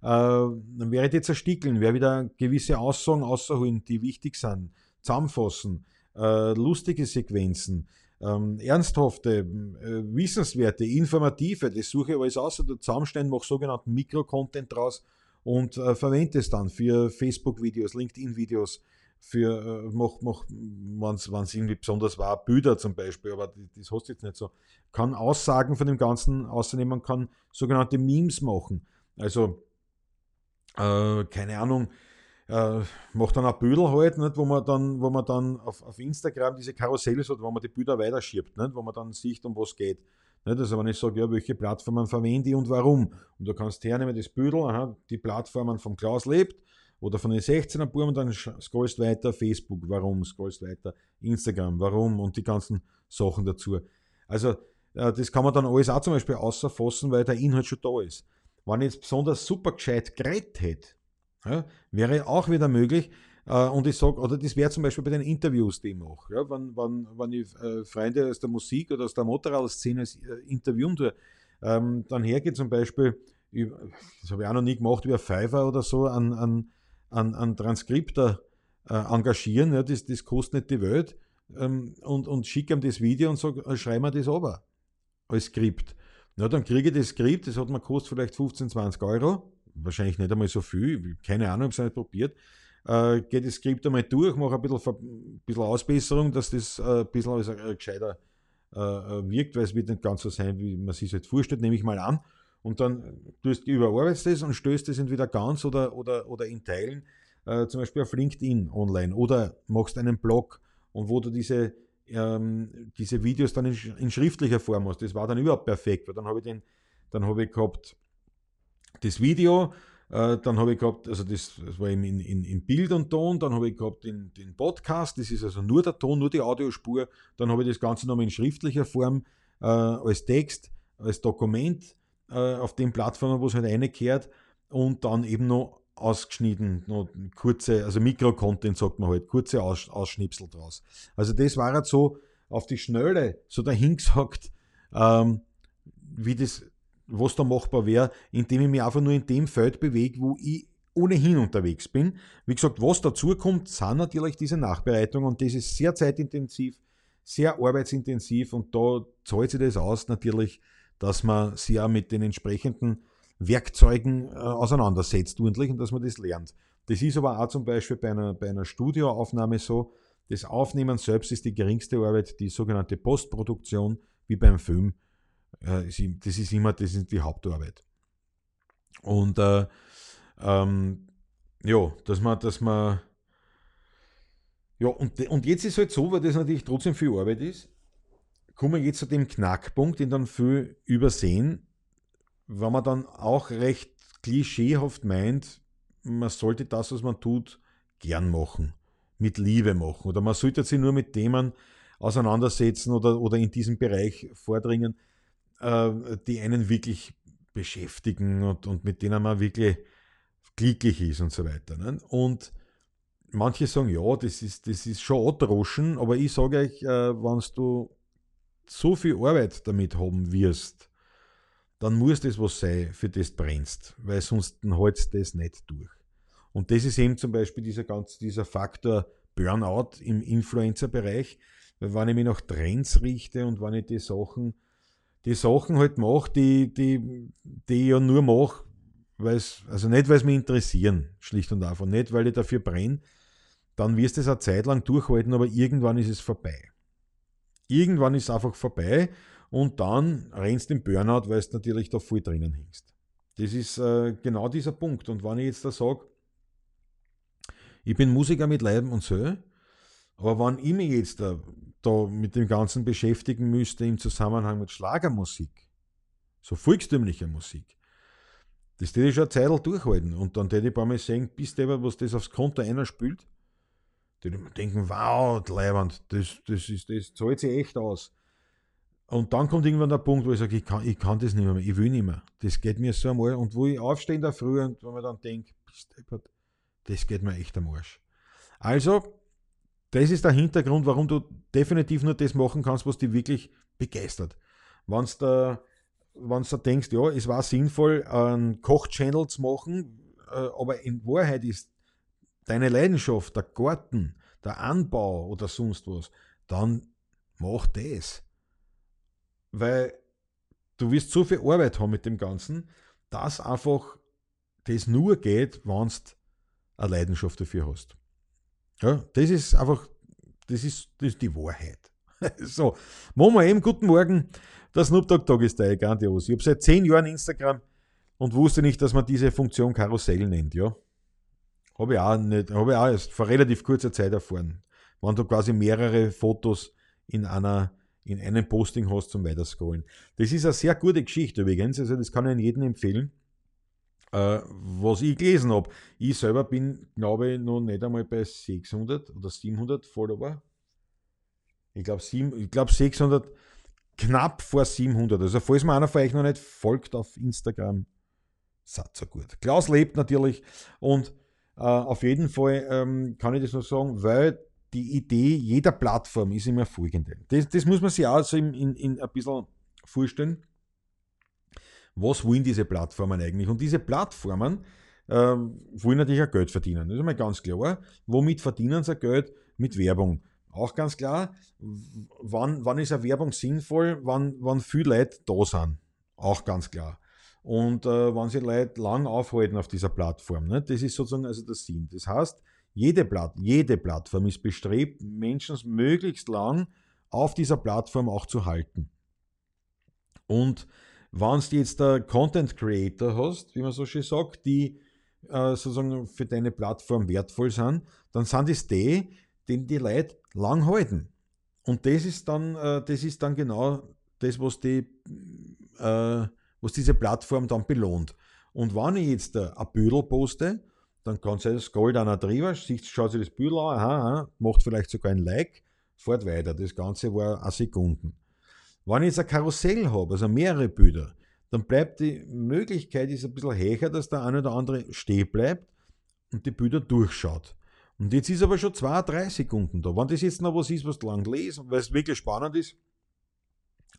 äh, dann werde ich jetzt erstickeln, werde wieder gewisse Aussagen außerholen, die wichtig sind, zusammenfassen, äh, lustige Sequenzen, ähm, ernsthafte, äh, wissenswerte, informative, das suche ich alles aus, oder zusammenstellen, mache sogenannten Mikrocontent draus und äh, verwende es dann für Facebook-Videos, LinkedIn-Videos, für, äh, mach, mach, wenn es irgendwie besonders war, Bilder zum Beispiel, aber das hast du jetzt nicht so. Kann Aussagen von dem Ganzen außernehmen, kann sogenannte Memes machen. Also, äh, keine Ahnung, äh, macht dann ein Bödel halt, nicht, wo man dann, wo man dann auf, auf Instagram diese Karussells hat, wo man die Bilder weiterschiebt, nicht, wo man dann sieht, um was geht. Nicht? Also wenn ich sage, ja, welche Plattformen verwende ich und warum. Und du kannst hernehmen das Bödel, aha, die Plattformen vom Klaus lebt oder von den 16er Buben und dann scrollst weiter Facebook, warum, scrollst weiter Instagram, warum und die ganzen Sachen dazu. Also äh, das kann man dann alles auch zum Beispiel außerfassen, weil der Inhalt schon da ist. Wenn ich jetzt besonders super gescheit geredet hätte, ja, wäre auch wieder möglich, äh, und ich sage, oder das wäre zum Beispiel bei den Interviews, die ich mache. Ja, wenn, wenn, wenn ich äh, Freunde aus der Musik oder aus der Motorradszene äh, interviewen tue, ähm, dann hergehe zum Beispiel, das habe ich auch noch nie gemacht, über Fiverr oder so, an, an, an, an Transkripter engagieren, ja, das, das kostet nicht die Welt, ähm, und, und schicke ihm das Video und sage, äh, schreibe mir das aber als Skript. Na, dann kriege ich das Skript, das hat mir kostet vielleicht 15, 20 Euro, wahrscheinlich nicht einmal so viel, keine Ahnung, ich habe es nicht probiert äh, gehe das Skript einmal durch, mache ein bisschen, ein bisschen Ausbesserung, dass das äh, ein bisschen als, äh, gescheiter äh, äh, wirkt, weil es wird nicht ganz so sein, wie man sich halt vorstellt, nehme ich mal an. Und dann tust überarbeitest das und stößt das entweder ganz oder, oder, oder in Teilen, äh, zum Beispiel auf LinkedIn online oder machst einen Blog und wo du diese, ähm, diese Videos dann in, in, schriftlicher Form hast. Das war dann überhaupt perfekt, weil dann habe ich den, dann ich gehabt das Video, äh, dann habe ich gehabt, also das, das war eben in, in, in, Bild und Ton, dann habe ich gehabt den, den Podcast, das ist also nur der Ton, nur die Audiospur, dann habe ich das Ganze nochmal in schriftlicher Form äh, als Text, als Dokument äh, auf den Plattformen, wo es halt reingehört und dann eben noch ausgeschnitten, noch kurze, also Mikro-Content sagt man halt, kurze Aus, Ausschnipsel draus. Also das war halt so auf die Schnelle, so dahingesagt, ähm, wie das was da machbar wäre, indem ich mich einfach nur in dem Feld bewege, wo ich ohnehin unterwegs bin. Wie gesagt, was dazu kommt, sind natürlich diese Nachbereitungen und das ist sehr zeitintensiv, sehr arbeitsintensiv und da zahlt sich das aus natürlich, dass man sich auch mit den entsprechenden Werkzeugen äh, auseinandersetzt und dass man das lernt. Das ist aber auch zum Beispiel bei einer, bei einer Studioaufnahme so, das Aufnehmen selbst ist die geringste Arbeit, die sogenannte Postproduktion, wie beim Film, das ist immer das ist die Hauptarbeit. Und äh, ähm, ja, dass man, dass man ja, und, und jetzt ist es halt so, weil das natürlich trotzdem viel Arbeit ist, kommen wir jetzt zu dem Knackpunkt, den dann viel übersehen, wenn man dann auch recht klischeehaft meint, man sollte das, was man tut, gern machen, mit Liebe machen. Oder man sollte sich nur mit Themen auseinandersetzen oder, oder in diesem Bereich vordringen, äh, die einen wirklich beschäftigen und, und mit denen man wirklich glücklich ist und so weiter. Ne? Und manche sagen, ja, das ist, das ist schon Atroschen, aber ich sage euch, äh, wenn du so viel Arbeit damit haben wirst, dann muss das was sein, für das du brennst, weil sonst hältst du das nicht durch. Und das ist eben zum Beispiel dieser, ganz, dieser Faktor Burnout im Influencer-Bereich, weil wenn ich mich nach Trends richte und wenn ich die Sachen die Sachen halt mache, die, die, die ich ja nur mache, weil's, also nicht, weil es mich interessieren, schlicht und einfach, nicht, weil ich dafür brenne, dann wirst du es eine Zeit lang durchhalten, aber irgendwann ist es vorbei. Irgendwann ist es einfach vorbei und dann rennst du im Burnout, weil du natürlich da voll drinnen hängst. Das ist äh, genau dieser Punkt. Und wenn ich jetzt da sage, ich bin Musiker mit Leib und Seele, aber wenn ich mich jetzt da, da mit dem Ganzen beschäftigen müsste im Zusammenhang mit Schlagermusik, so volkstümlicher Musik, das würde ich schon eine Zeit durchhalten. Und dann würde ich ein paar Mal sagen, bis der, was das aufs Konto einer spült, die denken, wow, Leiband, das, das, ist, das zahlt sich echt aus. Und dann kommt irgendwann der Punkt, wo ich sage, ich kann, ich kann das nicht mehr, ich will nicht mehr. Das geht mir so einmal. Und wo ich aufstehe in der Früh und wo man dann denkt, das geht mir echt am Arsch. Also, das ist der Hintergrund, warum du definitiv nur das machen kannst, was dich wirklich begeistert. Wenn du da, da denkst, ja, es war sinnvoll, einen Kochchannel zu machen, äh, aber in Wahrheit ist deine Leidenschaft, der Garten, der Anbau oder sonst was, dann mach das. Weil du wirst so viel Arbeit haben mit dem Ganzen, dass einfach das nur geht, wenn du eine Leidenschaft dafür hast. Ja, das ist einfach, das ist, das ist die Wahrheit. so, wir eben guten Morgen. Der Snoop Dogg Tag ist da grandios. Ich habe seit zehn Jahren Instagram und wusste nicht, dass man diese Funktion Karussell nennt, ja. Habe ich auch nicht, habe ich auch erst vor relativ kurzer Zeit erfahren. Wenn du quasi mehrere Fotos in einer in einem Posting hast zum Weiterscrollen. Das ist eine sehr gute Geschichte übrigens, also das kann ich jedem empfehlen. Äh, was ich gelesen habe, ich selber bin, glaube ich, noch nicht einmal bei 600 oder 700 Follower. Ich glaube glaub 600, knapp vor 700. Also falls mir einer von euch noch nicht folgt auf Instagram, seid so gut. Klaus lebt natürlich und äh, auf jeden Fall ähm, kann ich das nur sagen, weil die Idee jeder Plattform ist immer folgende. Das, das muss man sich auch in, in, in ein bisschen vorstellen. Was wollen diese Plattformen eigentlich? Und diese Plattformen äh, wollen natürlich auch Geld verdienen. Das ist mal ganz klar. Womit verdienen sie Geld? Mit Werbung. Auch ganz klar. Wann, wann ist eine Werbung sinnvoll? Wann, wann viele Leute da sind. Auch ganz klar. Und äh, wenn sie Leute lang aufhalten auf dieser Plattform, ne? das ist sozusagen also der Sinn. Das heißt, jede, Platt, jede Plattform ist bestrebt, Menschen möglichst lang auf dieser Plattform auch zu halten. Und wenn du jetzt der Content Creator hast, wie man so schön sagt, die äh, sozusagen für deine Plattform wertvoll sind, dann sind es die, die die Leute lang halten. Und das ist dann, äh, das ist dann genau das, was, die, äh, was diese Plattform dann belohnt. Und wenn ich jetzt ein Büdel poste, dann kann sie scrollt einer drüber, schaut sich das Bild an, aha, aha, macht vielleicht sogar ein Like, fährt weiter. Das Ganze war eine Sekunden. Wenn ich jetzt ein Karussell habe, also mehrere Bilder, dann bleibt die Möglichkeit ist ein bisschen höher, dass der eine oder andere stehen bleibt und die Bilder durchschaut. Und jetzt ist aber schon zwei, drei Sekunden da. Wenn das jetzt noch was ist, was du lang lesen, weil es wirklich spannend ist,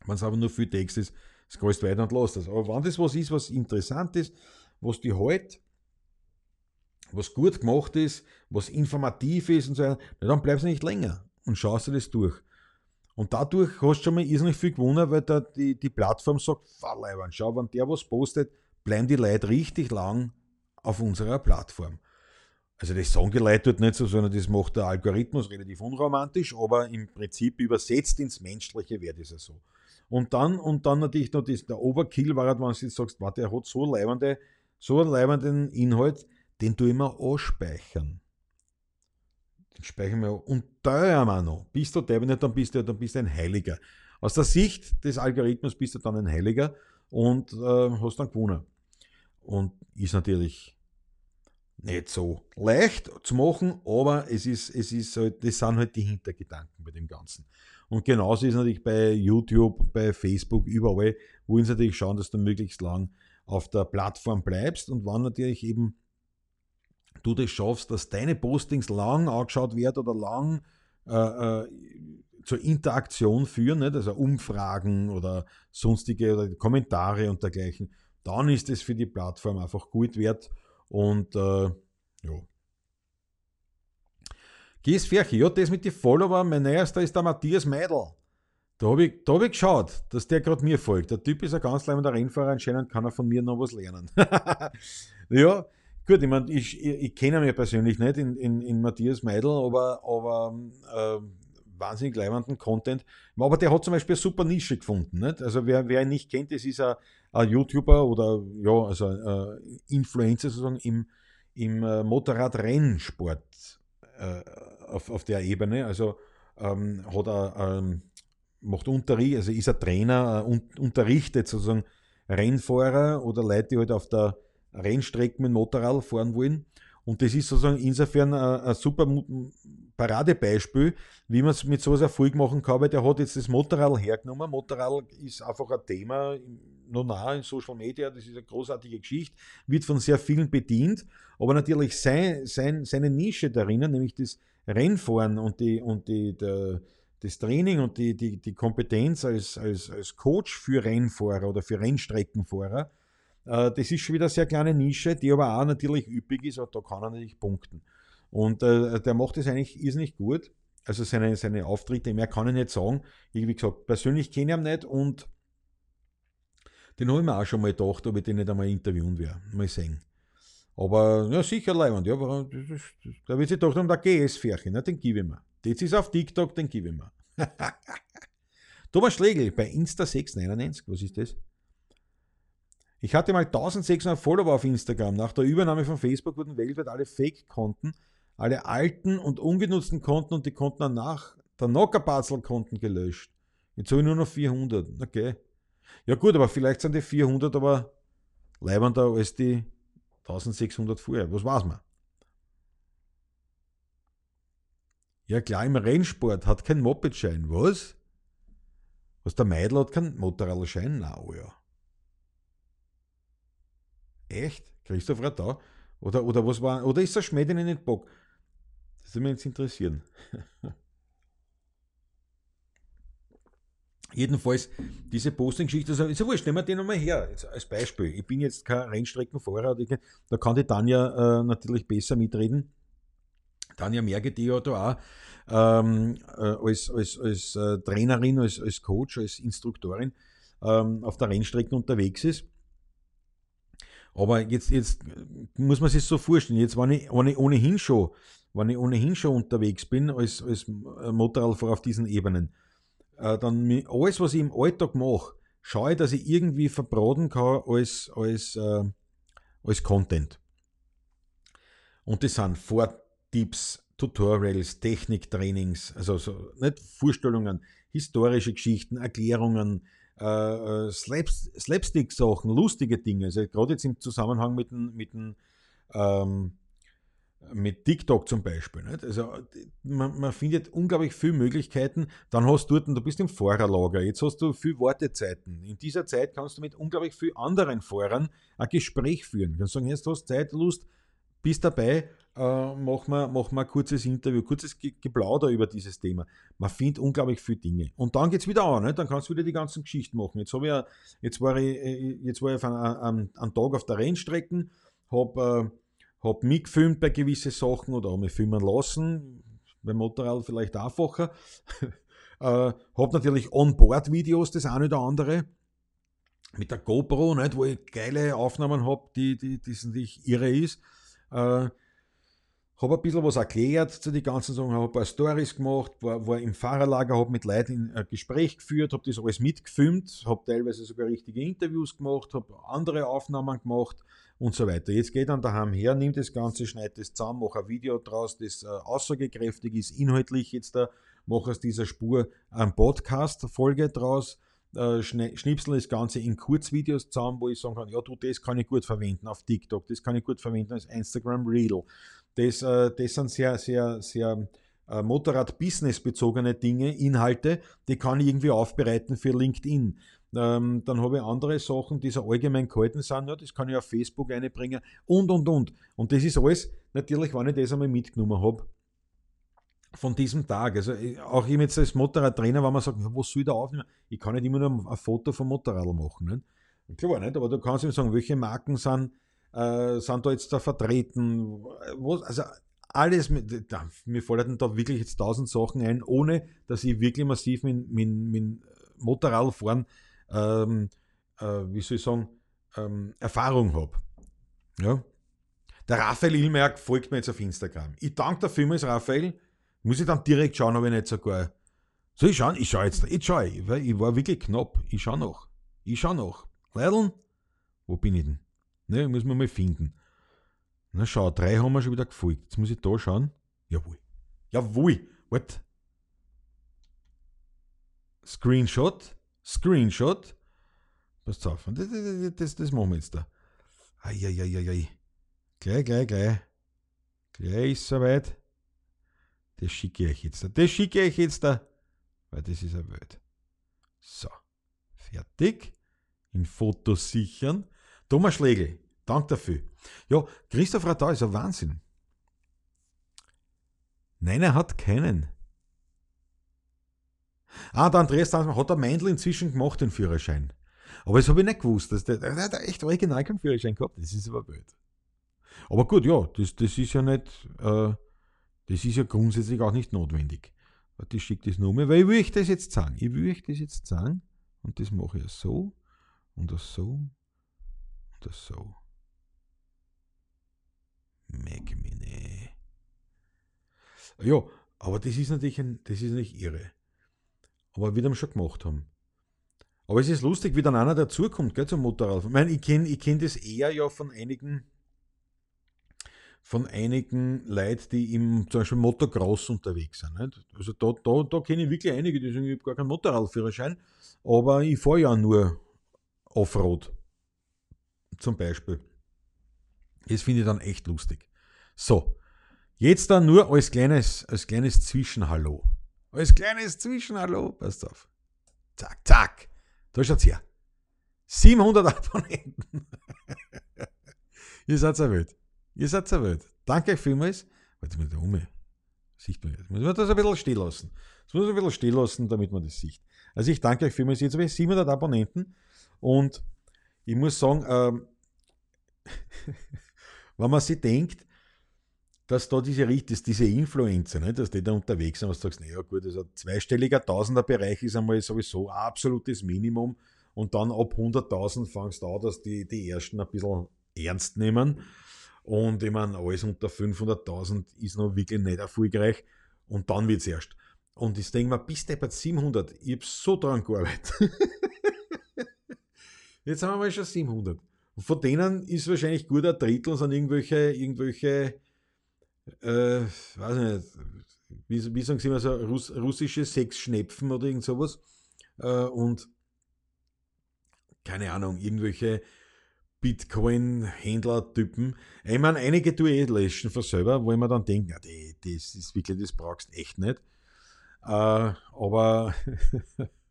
wenn es aber nur viel Text ist, scrollst weiter und lässt das. Aber wenn das was ist, was interessant ist, was die halt was gut gemacht ist, was informativ ist und so weiter, dann bleibst du nicht länger und schaust dir das durch. Und dadurch hast du schon mal irrsinnig viel gewonnen, weil da die, die Plattform sagt, Leibern, schau, wenn der was postet, bleiben die Leute richtig lang auf unserer Plattform. Also das sagen die Leute dort nicht so, sondern das macht der Algorithmus relativ unromantisch, aber im Prinzip übersetzt ins Menschliche wäre das ja so. Und dann, und dann natürlich noch das, der Overkill war halt, wenn du jetzt sagst, warte, er hat so leibende, so einen leibenden Inhalt, den mir anspeichern. Den speichern wir und teuer noch. Bist du der nicht, dann bist du, dann bist du ein Heiliger. Aus der Sicht des Algorithmus bist du dann ein Heiliger und äh, hast dann gewonnen. Und ist natürlich nicht so leicht zu machen, aber es ist, es ist halt, das sind halt die Hintergedanken bei dem Ganzen. Und genauso ist natürlich bei YouTube, bei Facebook, überall, wollen sie natürlich schauen, dass du möglichst lang auf der Plattform bleibst und wann natürlich eben du das schaffst, dass deine Postings lang angeschaut werden oder lang äh, äh, zur Interaktion führen, nicht? also Umfragen oder sonstige oder Kommentare und dergleichen, dann ist es für die Plattform einfach gut wert und äh, ja. Gehst Ferchi, ja, das mit den Follower, mein neuester ist der Matthias Meidel. Da habe ich, hab ich geschaut, dass der gerade mir folgt. Der Typ ist ein ganz leibender Rennfahrer, anscheinend kann er von mir noch was lernen. ja, gut, ich meine, ich, ich, ich kenne ja persönlich nicht in, in, in Matthias Meidel, aber, aber äh, wahnsinnig leibenden Content. Aber der hat zum Beispiel eine super Nische gefunden. Nicht? Also wer, wer ihn nicht kennt, das ist ein, ein YouTuber oder ja, also äh, Influencer sozusagen im, im äh, Motorradrennsport äh, auf, auf der Ebene. Also ähm, hat er, ähm, macht Unterricht, also ist er Trainer, äh, unterrichtet sozusagen Rennfahrer oder Leute, die halt auf der Rennstrecke mit Motorrad fahren wollen. Und das ist sozusagen insofern ein, ein super Paradebeispiel, wie man es mit sowas Erfolg machen kann, weil der hat jetzt das Motorrad hergenommen. Motorrad ist einfach ein Thema noch nah in Social Media, das ist eine großartige Geschichte, wird von sehr vielen bedient, aber natürlich sein, sein, seine Nische darin, nämlich das Rennfahren und, die, und die, der, das Training und die, die, die Kompetenz als, als, als Coach für Rennfahrer oder für Rennstreckenfahrer, äh, das ist schon wieder eine sehr kleine Nische, die aber auch natürlich üppig ist, aber da kann er natürlich punkten. Und äh, der macht das eigentlich irrsinnig gut. Also seine, seine Auftritte, mehr kann ich nicht sagen. Ich, wie gesagt, persönlich kenne ich ihn nicht und den habe ich mir auch schon mal gedacht, ob ich den nicht einmal interviewen werde. Mal sehen. Aber ja, sicher leibend, ja, aber das, das, da wird sich doch um der GS-Färchen, den gebe ich mir. Das ist auf TikTok, den gebe ich mir. Thomas Schlegel bei Insta699, was ist das? Ich hatte mal 1600 Follower auf Instagram. Nach der Übernahme von Facebook wurden weltweit alle Fake-Konten, alle alten und ungenutzten Konten und die Konten danach, der Nockerbatzel-Konten gelöscht. Jetzt habe ich nur noch 400. Okay. Ja gut, aber vielleicht sind die 400 aber leibender als die 1600 vorher. Was weiß man? Ja klar, im Rennsport hat kein Mopedschein. Was? Was der Meidl hat keinen Motorradschein? Na, oh ja. Echt? Christoph da? Oder, oder was war? Oder ist der Schmäh in nicht Bock? Das würde mich jetzt interessieren. Jedenfalls, diese Posting-Geschichte, also, ist ja wurscht, nehmen wir den nochmal her, jetzt als Beispiel. Ich bin jetzt kein Rennstreckenfahrer, da kann die Tanja äh, natürlich besser mitreden. Tanja Merge, die ja da auch ähm, äh, als, als, als äh, Trainerin, als, als Coach, als Instruktorin ähm, auf der Rennstrecke unterwegs ist. Aber jetzt, jetzt muss man sich so vorstellen, jetzt wenn ich, wenn ich ohnehin schon, wenn ich ohnehin schon unterwegs bin als, als Motorradfahrer auf diesen Ebenen, äh, dann alles, was ich im Alltag mache, schaue ich, dass ich irgendwie verbraten kann als, als, äh, als Content. Und das sind Vortipps, Tutorials, Techniktrainings, also so, nicht Vorstellungen, historische Geschichten, Erklärungen, äh, äh Slapstick-Sachen, lustige Dinge. Also gerade jetzt im Zusammenhang mit dem, mit ähm, mit TikTok zum Beispiel. Nicht? Also man, man, findet unglaublich viele Möglichkeiten. Dann hast du dort, du bist im Fahrerlager, jetzt hast du viele Wartezeiten. In dieser Zeit kannst du mit unglaublich vielen anderen Fahrern ein Gespräch führen. Du kannst sagen, jetzt hast du Zeit, Lust, bist dabei, äh, mach, mal, mach mal ein kurzes Interview, kurzes Geplauder über dieses Thema. Man findet unglaublich viele Dinge. Und dann geht es wieder an, nicht? dann kannst du wieder die ganzen Geschichten machen. Jetzt, ich, jetzt, war, ich, äh, jetzt war ich auf einem, Tag auf der Rennstrecken, habe äh, habe mitgefilmt bei gewissen Sachen oder habe mich filmen lassen, beim Motorrad vielleicht einfacher. äh, habe natürlich On-Board-Videos, das eine oder andere. Mit der GoPro, nicht, wo ich geile Aufnahmen habe, die, die, die natürlich irre ist. Äh, habe ein bisschen was erklärt zu den ganzen Sachen, habe ein paar Stories gemacht, war, war im Fahrerlager, habe mit Leuten ein Gespräch geführt, habe das alles mitgefilmt, habe teilweise sogar richtige Interviews gemacht, habe andere Aufnahmen gemacht und so weiter. Jetzt geht dann daheim her, nimmt das Ganze, schneidet es zusammen, mache ein Video draus, das äh, aussagekräftig ist, inhaltlich jetzt da, mache aus dieser Spur eine Podcast-Folge draus, äh, schnipsel das Ganze in Kurzvideos zusammen, wo ich sagen kann, ja du, das kann ich gut verwenden auf TikTok, das kann ich gut verwenden als Instagram Reel. Das, äh, das sind sehr, sehr, sehr äh, Motorrad-Business bezogene Dinge, Inhalte, die kann ich irgendwie aufbereiten für LinkedIn. Ähm, dann habe ich andere Sachen, die so allgemein gehalten sind, das kann ich auf Facebook einbringen und, und, und. Und das ist alles, natürlich, wenn ich das einmal mitgenommen habe, von diesem Tag. Also auch ich jetzt als Motorradtrainer, wenn man sagt, was soll ich da aufnehmen? Ich kann nicht immer nur ein Foto vom Motorrad machen. Nicht? Klar nicht, aber du kannst ihm sagen, welche Marken sind, äh, sind da jetzt da vertreten. Was, also alles, da, mir fallen da wirklich jetzt tausend Sachen ein, ohne dass ich wirklich massiv mit, mit, mit Motorrad fahren, ähm, äh, wie soll ich sagen, ähm, Erfahrung habe. Ja. Der Raphael Ilmerk folgt mir jetzt auf Instagram. Ich danke der vielmals, Raphael. Muss ich dann direkt schauen, ob ich nicht sogar. So, ich schaue, ich schaue jetzt, ich schaue, ich war wirklich knapp. Ich schaue noch. Ich schaue noch. Leideln, wo bin ich denn? Ne, muss man mal finden. Na schau, drei haben wir schon wieder gefolgt. Jetzt muss ich da schauen. Jawohl. Jawohl. What? Screenshot. Screenshot. Passt auf. Das, das, das, machen wir jetzt da. Eieieiei. Gleich, gleich, gleich. Gleich ist soweit. Das schicke ich jetzt da. Das schicke ich jetzt da. Weil das ist eine Welt. So. Fertig. In Fotos sichern. Thomas Schlegel. Dank dafür. Ja, Christoph Radau ist ein Wahnsinn. Nein, er hat keinen. Ah, der Andreas Dansmann hat der Meindl inzwischen gemacht, den Führerschein. Aber das habe ich nicht gewusst. Dass der, der, der echt original keinen Führerschein gehabt. Das ist aber blöd. Aber gut, ja, das, das ist ja nicht, äh, das ist ja grundsätzlich auch nicht notwendig. Ich schicke das nur mehr, weil ich will euch das jetzt sagen. Ich will euch das jetzt sagen. Und das mache ich so und das so und das so. Mag mich Ja, aber das ist natürlich ein, das ist nicht irre. Aber wie wir schon gemacht haben. Aber es ist lustig, wie dann einer dazukommt, gell, zum Motorrad. Ich meine, ich kenne ich kenn das eher ja von einigen, von einigen Leuten, die im zum Beispiel Motocross unterwegs sind. Nicht? Also da, da, da kenne ich wirklich einige, die sagen, ich gar keinen Motorradführerschein, aber ich fahre ja nur Offroad. Zum Beispiel. Das finde ich dann echt lustig. So, jetzt dann nur als kleines, als kleines Zwischenhallo. Als kleines Zwischenhallo, passt auf. Zack, zack. Da schaut's her. 700 Abonnenten. Ihr seid erwählt. Ihr seid erwählt. Danke euch vielmals. Warte mal, da oben. Sieht man jetzt. Muss man das ein bisschen stehen lassen. Das muss man ein bisschen stehen lassen, damit man das sieht. Also ich danke euch vielmals. Jetzt habe ich 700 Abonnenten und ich muss sagen, ähm, wenn man sich denkt, dass da diese, dass diese Influencer, ne, dass die da unterwegs sind, was du sagst, naja gut, also zweistelliger Tausenderbereich ist einmal sowieso ein absolutes Minimum und dann ab 100.000 fangst du an, dass die, die ersten ein bisschen ernst nehmen und ich meine, alles unter 500.000 ist noch wirklich nicht erfolgreich und dann wird es erst. Und ich denke mir, bis der bei 700, ich habe so dran gearbeitet. Jetzt haben wir mal schon 700. Und von denen ist wahrscheinlich gut ein Drittel sind irgendwelche, irgendwelche, äh, weiß nicht, wie, wie sagen sie immer so, Russ, russische Sexschnepfen oder irgend sowas. Äh, und keine Ahnung, irgendwelche Bitcoin-Händler-Typen. Ich meine, einige tue ich löschen von selber, wo ich mir dann denke, das ist wirklich, das brauchst echt nicht. Äh, aber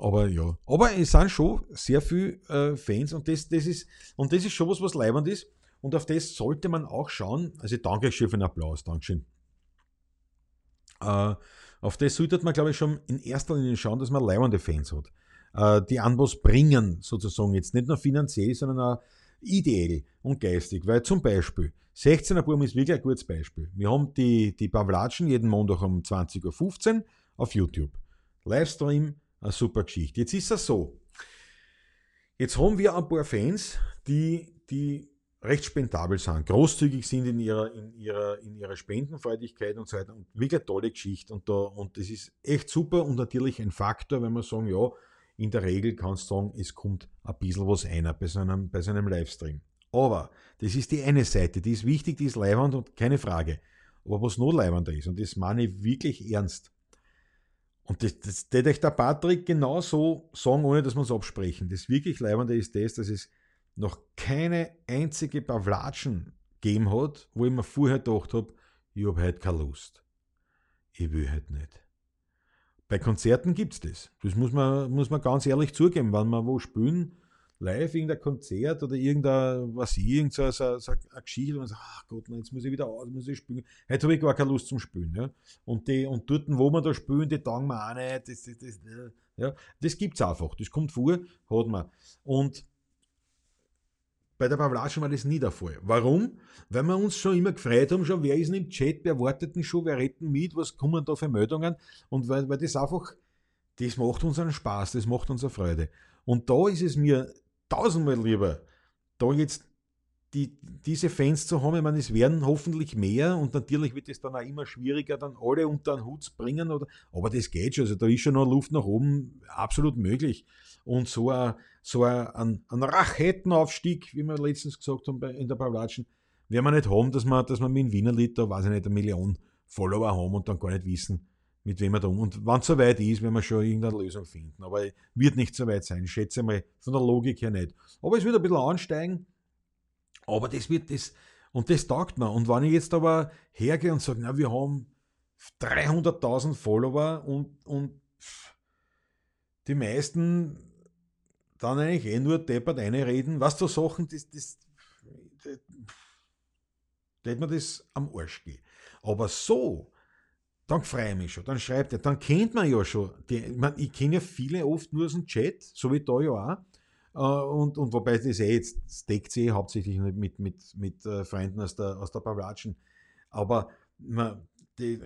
Aber ja. Aber es sind schon sehr viele äh, Fans und das, das, ist, und das ist schon was, was leibend ist. Und auf das sollte man auch schauen. Also danke schon für den Applaus. Dankeschön. Äh, auf das sollte man, glaube ich, schon in erster Linie schauen, dass man leibende Fans hat. Äh, die was bringen, sozusagen. Jetzt nicht nur finanziell, sondern auch ideell und geistig. Weil zum Beispiel, 16er Burm ist wirklich ein gutes Beispiel. Wir haben die, die Pavlatschen jeden Montag um 20.15 Uhr auf YouTube. Livestream eine super Geschichte. Jetzt ist es so. Jetzt haben wir ein paar Fans, die, die recht spendabel sind, großzügig sind in ihrer, in ihrer, in ihrer Spendenfreudigkeit und so weiter. Und wirklich tolle Geschichte. Und, da, und das ist echt super und natürlich ein Faktor, wenn wir sagen, ja, in der Regel kannst du sagen, es kommt ein bisschen was einer bei so einem, bei so Livestream. Aber das ist die eine Seite, die ist wichtig, die ist leibend und keine Frage. Aber was noch leibender ist, und das meine ich wirklich ernst, und das, das das euch der Patrick genau so sagen, ohne dass wir es absprechen. Das wirklich Leibende ist das, dass es noch keine einzige Pavlatschen gegeben hat, wo ich mir vorher gedacht habe, ich habe heute keine Lust. Ich will heute nicht. Bei Konzerten gibt es das. Das muss man, muss man ganz ehrlich zugeben. Wenn wir wo spielen, live irgendein Konzert oder irgendein, was ich, irgend so, so, eine Geschichte, und man sagt, ach Gott, jetzt muss ich wieder aus, muss ich spielen. Heute habe ich gar keine Lust zum Spielen. Ja? Und, die, und dort, wo wir da spielen, die sagen wir auch nicht. Das, das, das, ja? das gibt es einfach. Das kommt vor, hat man. Und bei der Pavlatschen war das nie der Fall. Warum? Weil wir uns schon immer gefreut haben, schon wer ist denn im Chat, wer wartet denn schon, wer retten mit, was kommen da für Meldungen und weil, weil das einfach, das macht uns einen Spaß, das macht uns eine Freude. Und da ist es mir tausendmal lieber, da jetzt die, diese Fans zu haben, ich meine, es werden hoffentlich mehr und natürlich wird es dann auch immer schwieriger, dann alle unter einen Hut zu bringen. Oder, aber das geht schon, also da ist schon noch Luft nach oben absolut möglich. Und so ein, so ein, ein Rachetenaufstieg, wie wir letztens gesagt haben in der Pavlatschen, werden wir nicht haben, dass wir, dass wir mit dem Wiener Lied da, weiß ich nicht, eine Million Follower haben und dann gar nicht wissen, mit wem wir da um. Und wenn es soweit ist, werden wir schon irgendeine Lösung finden. Aber wird nicht so weit sein, schätze mal von der Logik her nicht. Aber es wird ein bisschen ansteigen aber das wird das, und das taugt mir. Und wenn ich jetzt aber hergehe und sage, na, wir haben 300.000 Follower und, und die meisten dann eigentlich eh nur deppert reden, was da Sachen, das, das, das, das mir das am Arsch gehen. Aber so, dann freue ich mich schon, dann schreibt er, dann kennt man ja schon, die, ich, mein, ich kenne ja viele oft nur aus dem Chat, so wie da ja auch, äh, und, und wobei das eh jetzt, das deckt sich eh hauptsächlich mit, mit, mit äh, Freunden aus der, aus der Pavlatschen. Aber man, die,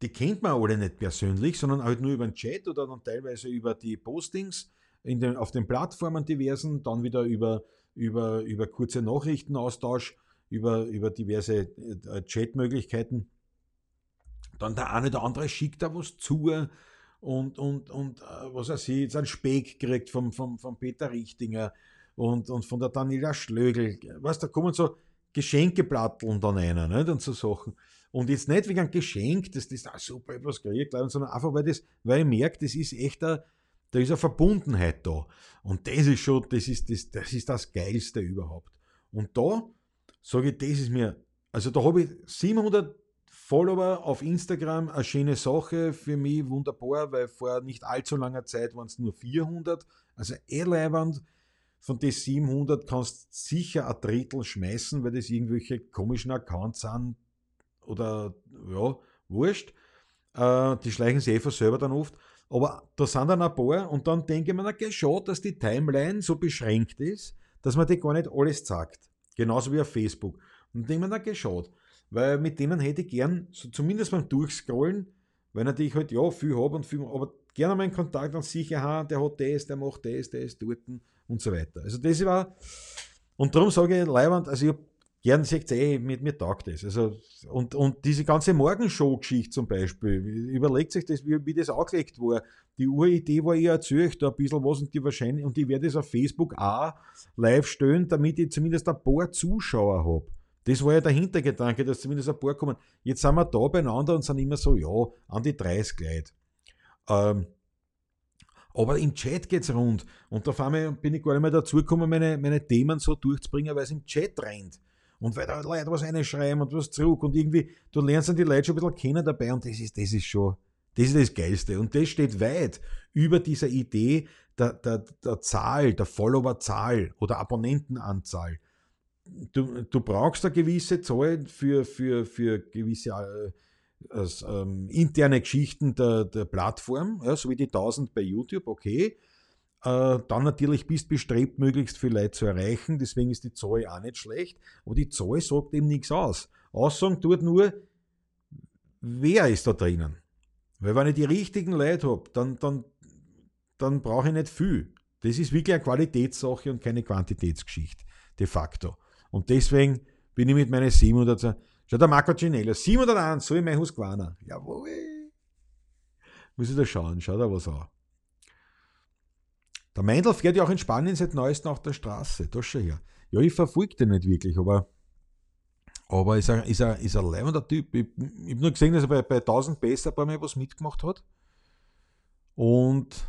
die kennt man alle nicht persönlich, sondern halt nur über den Chat oder dann teilweise über die Postings in den, auf den Plattformen diversen, dann wieder über, über, über kurze Nachrichtenaustausch, über, über diverse äh, Chatmöglichkeiten. Dann der eine oder andere schickt da was zu, und, und, und äh, was ich, jetzt einen Speck gekriegt vom, vom, vom Peter Richtinger und, und von der Daniela Schlögel. Weißt da kommen so Geschenkeplatteln dann einer nicht? und so Sachen. Und jetzt nicht wegen einem Geschenk, das ah, super etwas kriegt, sondern einfach, weil, das, weil ich merke, das ist echt eine, da ist eine Verbundenheit da. Und das ist schon, das ist das, das ist das Geilste überhaupt. Und da sage ich, das ist mir, also da habe ich 700 Follower auf Instagram, eine schöne Sache für mich, wunderbar, weil vor nicht allzu langer Zeit waren es nur 400, also eh leibend. Von den 700 kannst du sicher ein Drittel schmeißen, weil das irgendwelche komischen Accounts sind oder ja, wurscht. Äh, die schleichen sich einfach selber dann oft. Aber da sind dann ein paar und dann denke ich mir, okay, schade, dass die Timeline so beschränkt ist, dass man dir gar nicht alles sagt. Genauso wie auf Facebook. Und denke ich mir, okay, schade weil mit denen hätte ich gern, so zumindest beim Durchscrollen, weil natürlich halt ja viel habe und viel, aber gerne mal in Kontakt und sicher, ha, der hat das, der macht das, der ist dort und so weiter. Also das war, und darum sage ich, Leiwand, also ich habe gern sagt eh, mir, mir taugt das. Also, und, und diese ganze Morgenshow-Geschichte zum Beispiel, überlegt sich das, wie, wie das angelegt war. Die Uridee war, ich erzähle da ein bisschen was und die wahrscheinlich, und ich werde es auf Facebook auch live stellen, damit ich zumindest ein paar Zuschauer habe. Das war ja der Hintergedanke, dass zumindest ein paar kommen. Jetzt sind wir da beieinander und sind immer so, ja, an die 30 Leute. Ähm, aber im Chat geht es rund. Und einmal bin ich gar nicht mehr dazu gekommen, meine, meine Themen so durchzubringen, weil es im Chat rennt. Und weil da Leute was reinschreiben und was zurück. Und irgendwie, du lernst dann die Leute schon ein bisschen kennen dabei und das ist, das ist schon, das ist das Geilste. Und das steht weit über dieser Idee der, der, der Zahl, der Followerzahl oder Abonnentenanzahl du, du brauchst eine gewisse Zahl für, für, für gewisse äh, ähm, interne Geschichten der, der Plattform, ja, so wie die 1000 bei YouTube, okay. Äh, dann natürlich bist bestrebt, möglichst viele Leute zu erreichen, deswegen ist die Zahl auch nicht schlecht, aber die Zahl sagt eben nichts aus. Aussagen tut nur, wer ist da drinnen. Weil wenn ich die richtigen Leute habe, dann, dann, dann brauche ich nicht viel. Das ist wirklich eine Qualitätssache und keine Quantitätsgeschichte, de facto. Und deswegen bin ich mit meinen 700. Schau, der Marco Ginello, 701, so in mein Husqvarna. Jawohl. Muss ich da schauen, schau da was an. Der Meindl fährt ja auch in Spanien seit neuestem auf der Straße. Das schon her. Ja, ich verfolge den nicht wirklich, aber, aber ist ein, ist ein, ist ein leibender Typ. Ich, ich habe nur gesehen, dass er bei, bei 1000 Besser paar Mal was mitgemacht hat. Und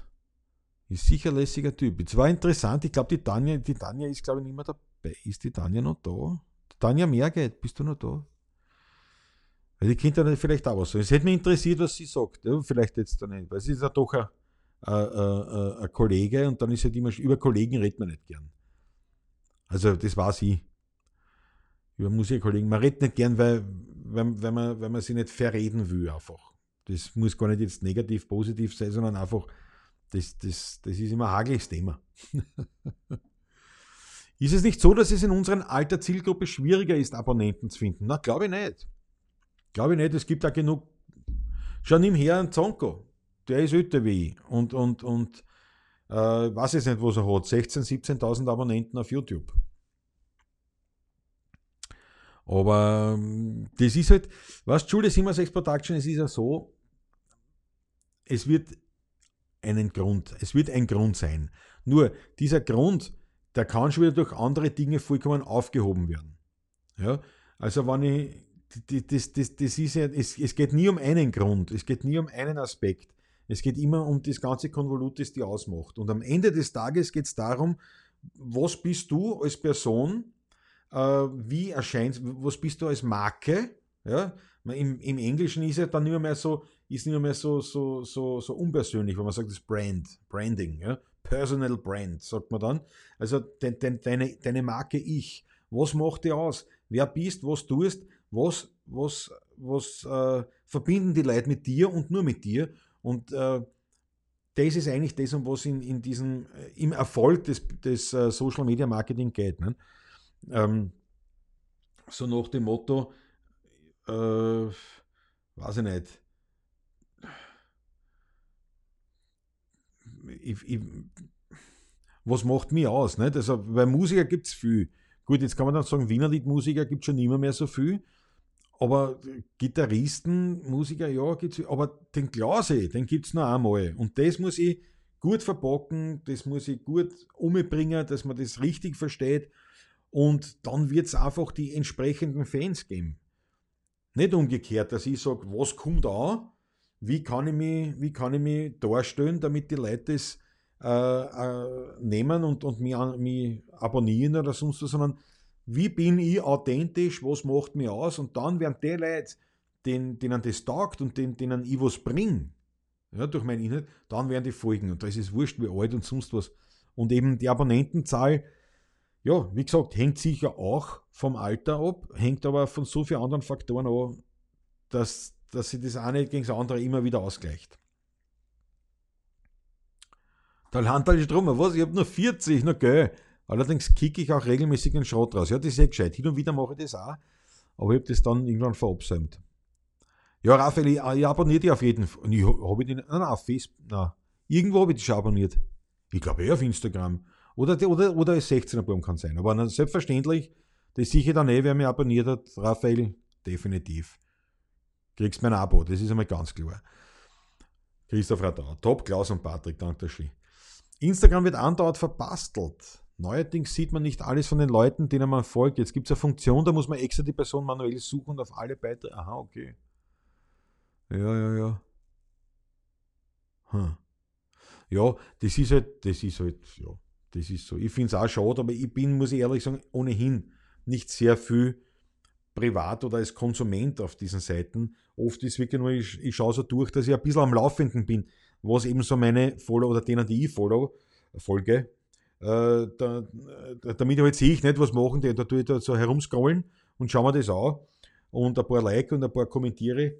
ist sicher lässiger Typ. Es war interessant, ich glaube, die Tanja, die Tanja ist, glaube ich, nicht mehr dabei ist die Tanja noch da? Tanja Mehrgeit, bist du noch da? Weil die Kinder dann vielleicht auch was sagen. Es hätte mich interessiert, was sie sagt. Ja, vielleicht jetzt da nicht, weil sie ist ja doch ein, ein, ein, ein Kollege und dann ist halt immer, über Kollegen redet man nicht gern. Also, das war sie. Über Musikkollegen. Man redet nicht gern, weil, weil, weil, man, weil man sie nicht verreden will, einfach. Das muss gar nicht jetzt negativ, positiv sein, sondern einfach, das, das, das ist immer ein hageliges Thema. Ist es nicht so, dass es in unserer alter Zielgruppe schwieriger ist, Abonnenten zu finden? Na, glaube ich nicht. Glaube ich nicht. Es gibt da genug. Schau, nimm her einen Zonko. Der ist älter wie ich. Und, und, und äh, weiß jetzt nicht, was er hat. 16.000, 17.000 Abonnenten auf YouTube. Aber ähm, das ist halt, was Julia Simmer 6 Production, es ist ja so, es wird einen Grund, es wird ein Grund sein. Nur dieser Grund, der kann schon wieder durch andere Dinge vollkommen aufgehoben werden. Ja? Also wenn ich, das, das, das ist ja, es, es geht nie um einen Grund, es geht nie um einen Aspekt. Es geht immer um das ganze Konvolut, das die ausmacht. Und am Ende des Tages geht es darum, was bist du als Person, äh, wie erscheinst, was bist du als Marke, ja? Im, Im Englischen ist ja dann nicht mehr so, ist nicht mehr so, so, so, so unpersönlich, wenn man sagt, das Brand, Branding, ja? Personal Brand, sagt man dann. Also de, de, deine, deine Marke Ich. Was macht die aus? Wer bist, was tust, was, was, was äh, verbinden die Leute mit dir und nur mit dir? Und äh, das ist eigentlich das, um was in, in diesem, äh, im Erfolg des, des uh, Social Media Marketing geht. Ne? Ähm, so nach dem Motto, äh, weiß ich nicht, ich, ich, was macht mich aus? Nicht? Also, weil Musiker gibt es viel. Gut, jetzt kann man dann sagen, Wiener Liedmusiker gibt es schon immer mehr so viel. Aber Gitarristen, Musiker, ja, gibt es. Aber den Klase, den gibt es noch einmal. Und das muss ich gut verpacken, das muss ich gut umbringen, dass man das richtig versteht. Und dann wird es einfach die entsprechenden Fans geben. Nicht umgekehrt, dass ich sage, was kommt an, wie kann ich mich, wie kann ich mich darstellen, damit die Leute es äh, äh, nehmen und, und mich, mich abonnieren oder sonst was, sondern wie bin ich authentisch, was macht mich aus und dann werden die Leute, denen, denen das taugt und denen, denen ich was bringe, ja, durch meinen Inhalt, dann werden die folgen und da ist es wurscht wie alt und sonst was. Und eben die Abonnentenzahl, ja, wie gesagt, hängt sicher auch vom Alter ab, hängt aber von so vielen anderen Faktoren ab, dass, dass sich das eine gegen das andere immer wieder ausgleicht. Da landet alles drum, was? Ich habe nur 40, na geil. Allerdings kicke ich auch regelmäßig den Schrott raus. Ja, das ist eh gescheit. Hin und wieder mache ich das auch, aber ich habe das dann irgendwann verabsäumt. Ja, Raphael, ich, ich abonniere dich auf jeden Fall. Ich habe den, nein, auf Facebook, nein. Irgendwo habe ich dich schon abonniert. Ich glaube eh auf Instagram. Oder, oder, oder als 16er Baum kann sein. Aber selbstverständlich, das sicher dann eh, wer mich abonniert hat, Raphael, definitiv. Kriegst mein Abo, das ist einmal ganz klar. Christoph Radau, Top, Klaus und Patrick, danke schön. Instagram wird andauernd verbastelt. Neuerdings sieht man nicht alles von den Leuten, denen man folgt. Jetzt gibt es eine Funktion, da muss man extra die Person manuell suchen und auf alle Beiträge. Aha, okay. Ja, ja, ja. Hm. Ja, das ist halt, das ist halt, ja. Das ist so. Ich finde es auch schade, aber ich bin, muss ich ehrlich sagen, ohnehin nicht sehr viel privat oder als Konsument auf diesen Seiten. Oft ist wirklich nur, ich, ich schaue so durch, dass ich ein bisschen am Laufenden bin, was eben so meine Follower oder denen, die ich follow, folge. Äh, da, damit halt sehe ich nicht, was machen die. Da tue ich da so herumscrollen und schaue mir das an. Und ein paar Like und ein paar Kommentiere.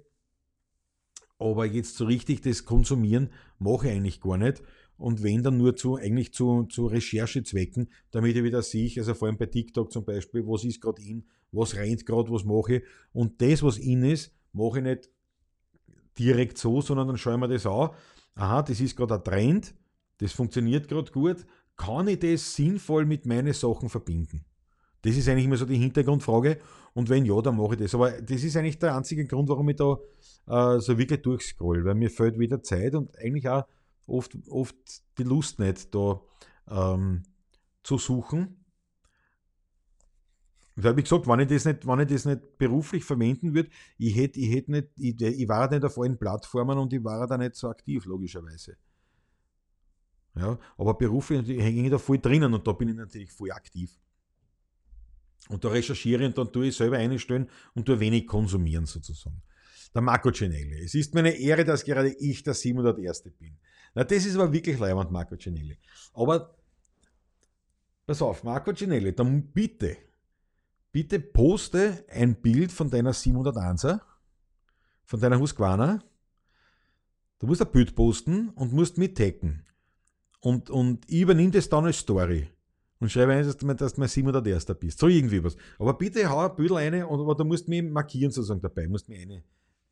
Aber jetzt so richtig das Konsumieren mache ich eigentlich gar nicht und wenn dann nur zu, eigentlich zu, zu Recherchezwecken, damit ich wieder sehe, also vor allem bei TikTok zum Beispiel, was ist gerade in, was rennt gerade, was mache ich. Und das, was in ist, mache ich nicht direkt so, sondern dann schaue ich mir das an. Aha, das ist gerade ein Trend, das funktioniert gerade gut. Kann ich das sinnvoll mit meinen Sachen verbinden? Das ist eigentlich immer so die Hintergrundfrage. Und wenn ja, dann mache ich das. Aber das ist eigentlich der einzige Grund, warum ich da äh, so wirklich durchscroll, weil mir fehlt wieder Zeit und eigentlich auch oft, oft die Lust nicht, da ähm, zu suchen. Und habe ich gesagt, wenn ich das nicht, wenn ich das nicht beruflich verwenden würde, ich hätte, ich hätte nicht, ich, ich war nicht auf allen Plattformen und ich war da nicht so aktiv, logischerweise. Ja, aber beruflich hänge ich da voll drinnen und da bin ich natürlich voll aktiv. Und da recherchiere und dann tue ich selber einstellen und tue wenig konsumieren sozusagen. Der Marco Cenelli. Es ist mir eine Ehre, dass gerade ich der 701. bin. Na, das ist aber wirklich leibend, Marco Cenelli. Aber pass auf, Marco Cenelli, dann bitte, bitte poste ein Bild von deiner 701er, von deiner Husqvarna. Du musst ein Bild posten und musst mit taggen. Und, und ich übernehme das dann als Story. und schreibe ein, dass du, dass du mein Sim oder der Erster bist. So irgendwie was. Aber bitte hau ein Büdel rein, und, aber du musst mich markieren sozusagen dabei, du musst mich eine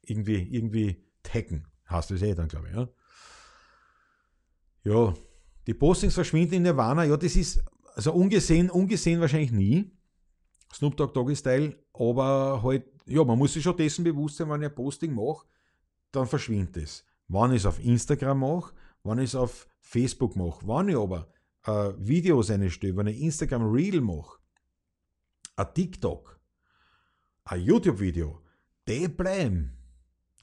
irgendwie, irgendwie taggen. Hast du es eh dann, glaube ich. Ja? Ja, die Postings verschwinden in Nirvana, ja, das ist also ungesehen, ungesehen wahrscheinlich nie. Snoop Dogg Doggy Style, aber halt, ja, man muss sich schon dessen bewusst sein, wenn ich ein Posting mache, dann verschwindet es. Wenn ich es auf Instagram mache, wenn ich es auf Facebook mache, wenn ich aber äh, Videos einstelle, wenn ich Instagram Reel mache, ein TikTok, ein YouTube-Video, die bleiben.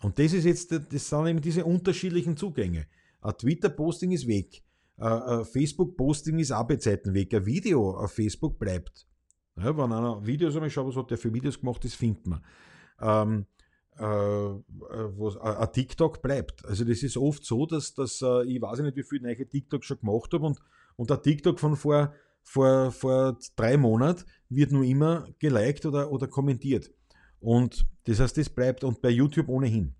Und das ist jetzt, das sind eben diese unterschiedlichen Zugänge. Ein Twitter-Posting ist weg, ein Facebook-Posting ist auch bei Zeiten weg, ein Video auf Facebook bleibt. Ja, wenn einer Videos einmal schaut, was hat der für Videos gemacht, das findet man. Ähm, äh, äh was, ein TikTok bleibt. Also das ist oft so, dass, dass äh, ich weiß nicht, wie viele neue TikToks schon gemacht habe und, und der TikTok von vor, vor, vor drei Monaten wird nur immer geliked oder, oder kommentiert. Und das heißt, das bleibt und bei YouTube ohnehin.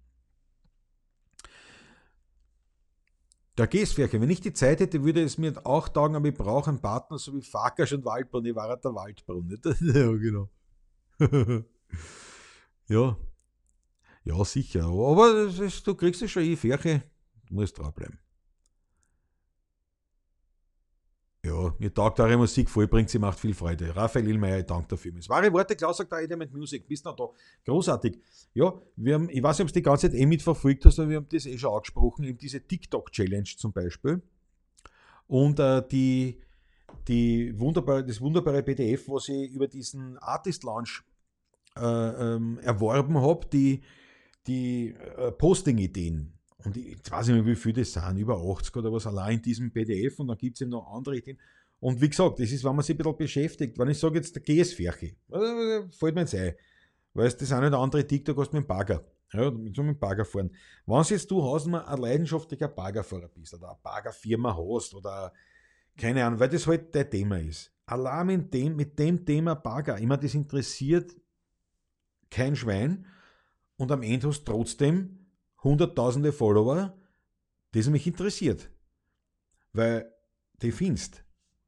Der Gäsfärche, wenn ich die Zeit hätte, würde es mir auch taugen, aber ich brauche einen Partner, so wie Farkas und Waldbrunn. Ich war halt der Waldbrunn. ja, genau. ja. Ja, sicher. Aber ist, du kriegst es schon eh, Färche. Du musst dranbleiben. Ja, mir taugt eure Musik voll, bringt sie macht viel Freude. Raphael Illmeier, ich danke dafür. Wahre Worte, Klaus sagt da Element Music, bist noch da. Großartig. Ja, wir haben, ich weiß nicht, ob du die ganze Zeit eh mitverfolgt hast, aber wir haben das eh schon angesprochen, eben diese TikTok-Challenge zum Beispiel. Und äh, die, die wunderbare, das wunderbare PDF, was ich über diesen Artist Launch äh, ähm, erworben habe, die, die äh, Posting-Ideen und ich, jetzt weiß ich nicht, wie viele das sind, über 80 oder was, allein in diesem PDF und dann gibt es eben noch andere Ideen. Und wie gesagt, das ist, wenn man sich ein bisschen beschäftigt, wenn ich sage jetzt der GS-Ferche, fällt mir jetzt ein, weil das eine oder andere TikTok hast mit dem Bagger. Ja, mit einem Bagger fahren. Wenn jetzt du Hausmann ein leidenschaftlicher Baggerfahrer bist oder eine Baggerfirma hast oder keine Ahnung, weil das halt dein Thema ist. Allein mit dem, mit dem Thema Bagger, immer das interessiert kein Schwein und am Ende hast du trotzdem hunderttausende Follower, das mich interessiert. Weil die findest.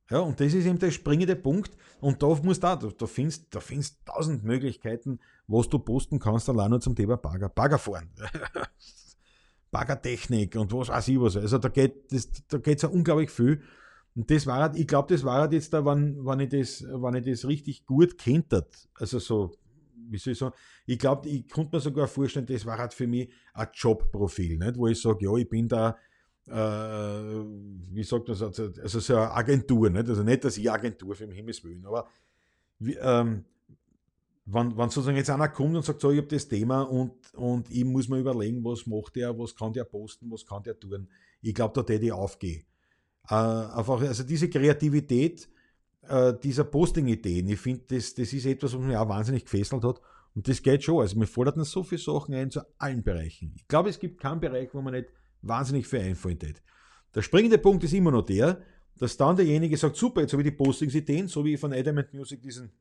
Ja, und das ist eben der springende Punkt. Und da musst du da, da findest da findest tausend Möglichkeiten, was du posten kannst, allein nur zum Thema Bagger. Bagger fahren. Baggertechnik und was weiß ich was. Also da geht es da geht's ja unglaublich viel. Und das war, ich glaube, das war jetzt da, wenn, wenn, ich das, wenn ich das richtig gut kennt Also so wie soll ich sagen, ich glaube, ich konnte mir sogar vorstellen, das war halt für mich ein Jobprofil, nicht? wo ich sage, ja, ich bin da, äh, wie sagt man das, also so eine Agentur, nicht? also nicht, dass ich Agentur für den Himmels Willen, aber wie, ähm, wenn, wenn sozusagen jetzt einer kommt und sagt, so, ich habe das Thema und, und ich muss mir überlegen, was macht der, was kann der posten, was kann der tun, ich glaube, da täte ich aufgehen. Äh, einfach, also diese Kreativität, äh, dieser Posting-Ideen. Ich finde, das, das ist etwas, was mich auch wahnsinnig gefesselt hat. Und das geht schon. Also mir forderten so viele Sachen ein zu allen Bereichen. Ich glaube, es gibt keinen Bereich, wo man nicht wahnsinnig viel einfallen hat. Der springende Punkt ist immer noch der, dass dann derjenige sagt, super, jetzt habe ich die Postings-Ideen, so wie ich von Adamant Music diesen,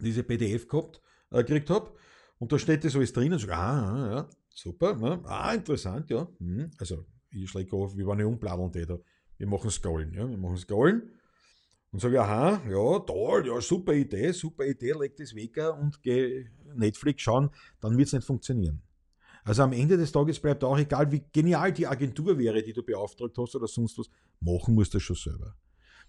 diese PDF gehabt, äh, gekriegt habe. Und da steht das alles drin und sage, ah, ah, ja, super, ja, ah, interessant, ja. Hm. Also, ich schläge auf, wie wenn ich umbladdeln täte. Wir machen Scrollen, ja, wir machen Scrollen. Und sage, aha, ja, toll, ja, super Idee, super Idee, leg das weg und geh Netflix schauen, dann wird es nicht funktionieren. Also am Ende des Tages bleibt auch egal, wie genial die Agentur wäre, die du beauftragt hast oder sonst was, machen musst du schon selber.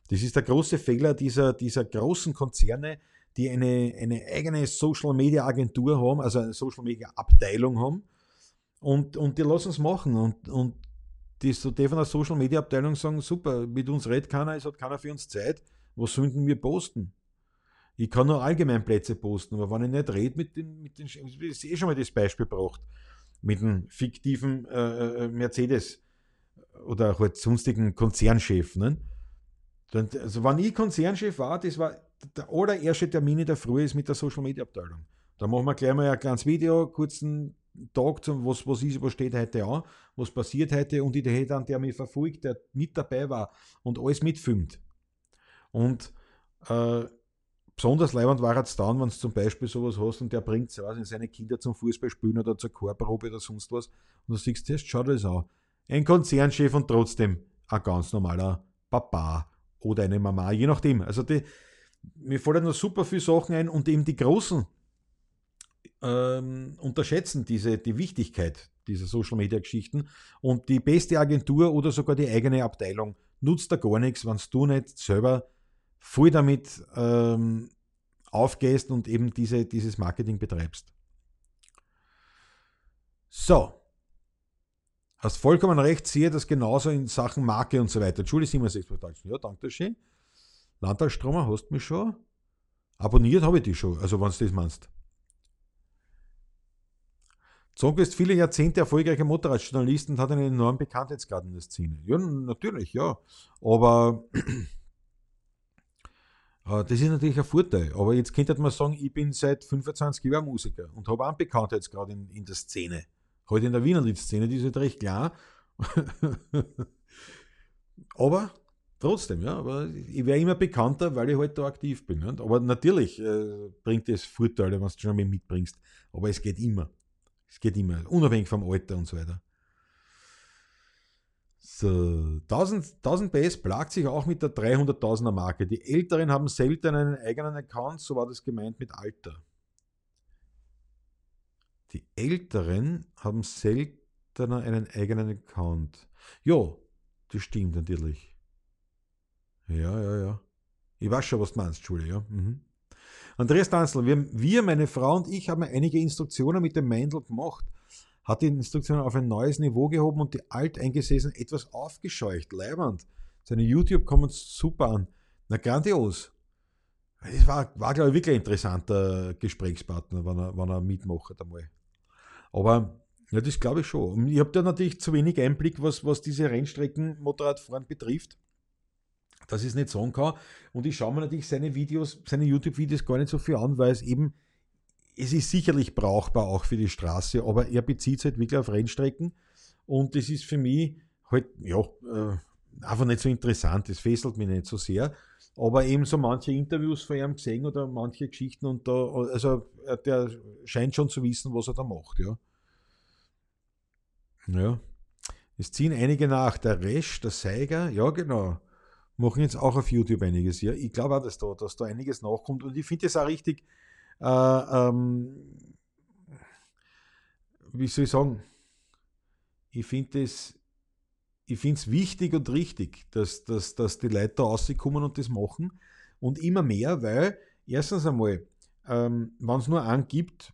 Das ist der große Fehler dieser, dieser großen Konzerne, die eine, eine eigene Social Media Agentur haben, also eine Social Media Abteilung haben und, und die lassen es machen und, und die, so die von der Social Media Abteilung sagen, super, mit uns redet keiner, es hat keiner für uns Zeit, was sollten wir posten? Ich kann nur Allgemeinplätze posten, aber wenn ich nicht rede mit den, mit den ich eh schon mal das Beispiel gebracht, mit dem fiktiven äh, äh, Mercedes oder halt sonstigen Konzernchef. Ne? Dann, also wenn ich Konzernchef war, das war der allererste Termin in der Früh ist mit der Social Media Abteilung. Da machen wir gleich mal ein kleines Video, kurzen Tag, was, was, ist, was steht heute an, was passiert heute und ich hätte dann, der mich verfolgt, der mit dabei war und alles mitfilmt. Und äh, besonders leibend war es dann, wenn du zum Beispiel sowas hast und der bringt weiß seine Kinder zum Fußballspielen oder zur Chorprobe oder sonst was und du siehst, erst schau dir das an. Ein Konzernchef und trotzdem ein ganz normaler Papa oder eine Mama, je nachdem. Also die, mir fallen noch super viele Sachen ein und eben die Großen ähm, unterschätzen diese, die Wichtigkeit dieser Social Media Geschichten und die beste Agentur oder sogar die eigene Abteilung nutzt da gar nichts, wenn du nicht selber voll damit ähm, aufgehst und eben diese, dieses Marketing betreibst. So. Hast vollkommen recht, sehe das genauso in Sachen Marke und so weiter. Julie 67 Ja, danke schön. Landtagsstromer, hast du mich schon? Abonniert habe ich dich schon, also wenn du das meinst. Zonko ist viele Jahrzehnte erfolgreicher Motorradjournalist und hat einen enormen Bekanntheitsgrad in der Szene. Ja, natürlich, ja. Aber äh, das ist natürlich ein Vorteil. Aber jetzt könnte man sagen, ich bin seit 25 Jahren Musiker und habe einen Bekanntheitsgrad in, in der Szene. Heute in der Wiener Liedszene, die ist halt recht klar. aber trotzdem, ja, aber ich wäre immer bekannter, weil ich halt da aktiv bin. Nicht? Aber natürlich äh, bringt es Vorteile, wenn du schon mal mitbringst. Aber es geht immer. Es geht immer, unabhängig vom Alter und so weiter. So, 1000, 1000 PS plagt sich auch mit der 300.000er Marke. Die Älteren haben selten einen eigenen Account, so war das gemeint mit Alter. Die Älteren haben seltener einen eigenen Account. Ja, das stimmt natürlich. Ja, ja, ja. Ich weiß schon, was du meinst, Julia. Ja. Mhm. Andreas Danzl, wir, wir, meine Frau und ich haben einige Instruktionen mit dem Meindl gemacht. Hat die Instruktionen auf ein neues Niveau gehoben und die Alteingesessenen etwas aufgescheucht. Leiband. Seine YouTube kommen super an. Na, grandios. Das war, war glaube ich, wirklich ein interessanter Gesprächspartner, wenn er, wenn er mitmacht einmal. Aber ja, das glaube ich schon. Ich habe da natürlich zu wenig Einblick, was, was diese Rennstrecken-Motorradfahren betrifft dass ich es nicht sagen kann. Und ich schaue mir natürlich seine Videos, seine YouTube-Videos gar nicht so viel an, weil es eben, es ist sicherlich brauchbar auch für die Straße, aber er bezieht es halt wirklich auf Rennstrecken. Und das ist für mich halt, ja, äh, einfach nicht so interessant. Das fesselt mich nicht so sehr. Aber eben so manche Interviews von ihm gesehen oder manche Geschichten und da, also der scheint schon zu wissen, was er da macht, ja. Ja. Es ziehen einige nach. Der Resch, der Seiger, ja genau machen jetzt auch auf YouTube einiges. Ja, ich glaube auch, dass da, dass da einiges nachkommt und ich finde es auch richtig, äh, ähm, wie soll ich sagen, ich finde es ich finde es wichtig und richtig, dass, dass, dass die Leute da rauskommen und das machen. Und immer mehr, weil erstens einmal, ähm, wenn es nur einen gibt,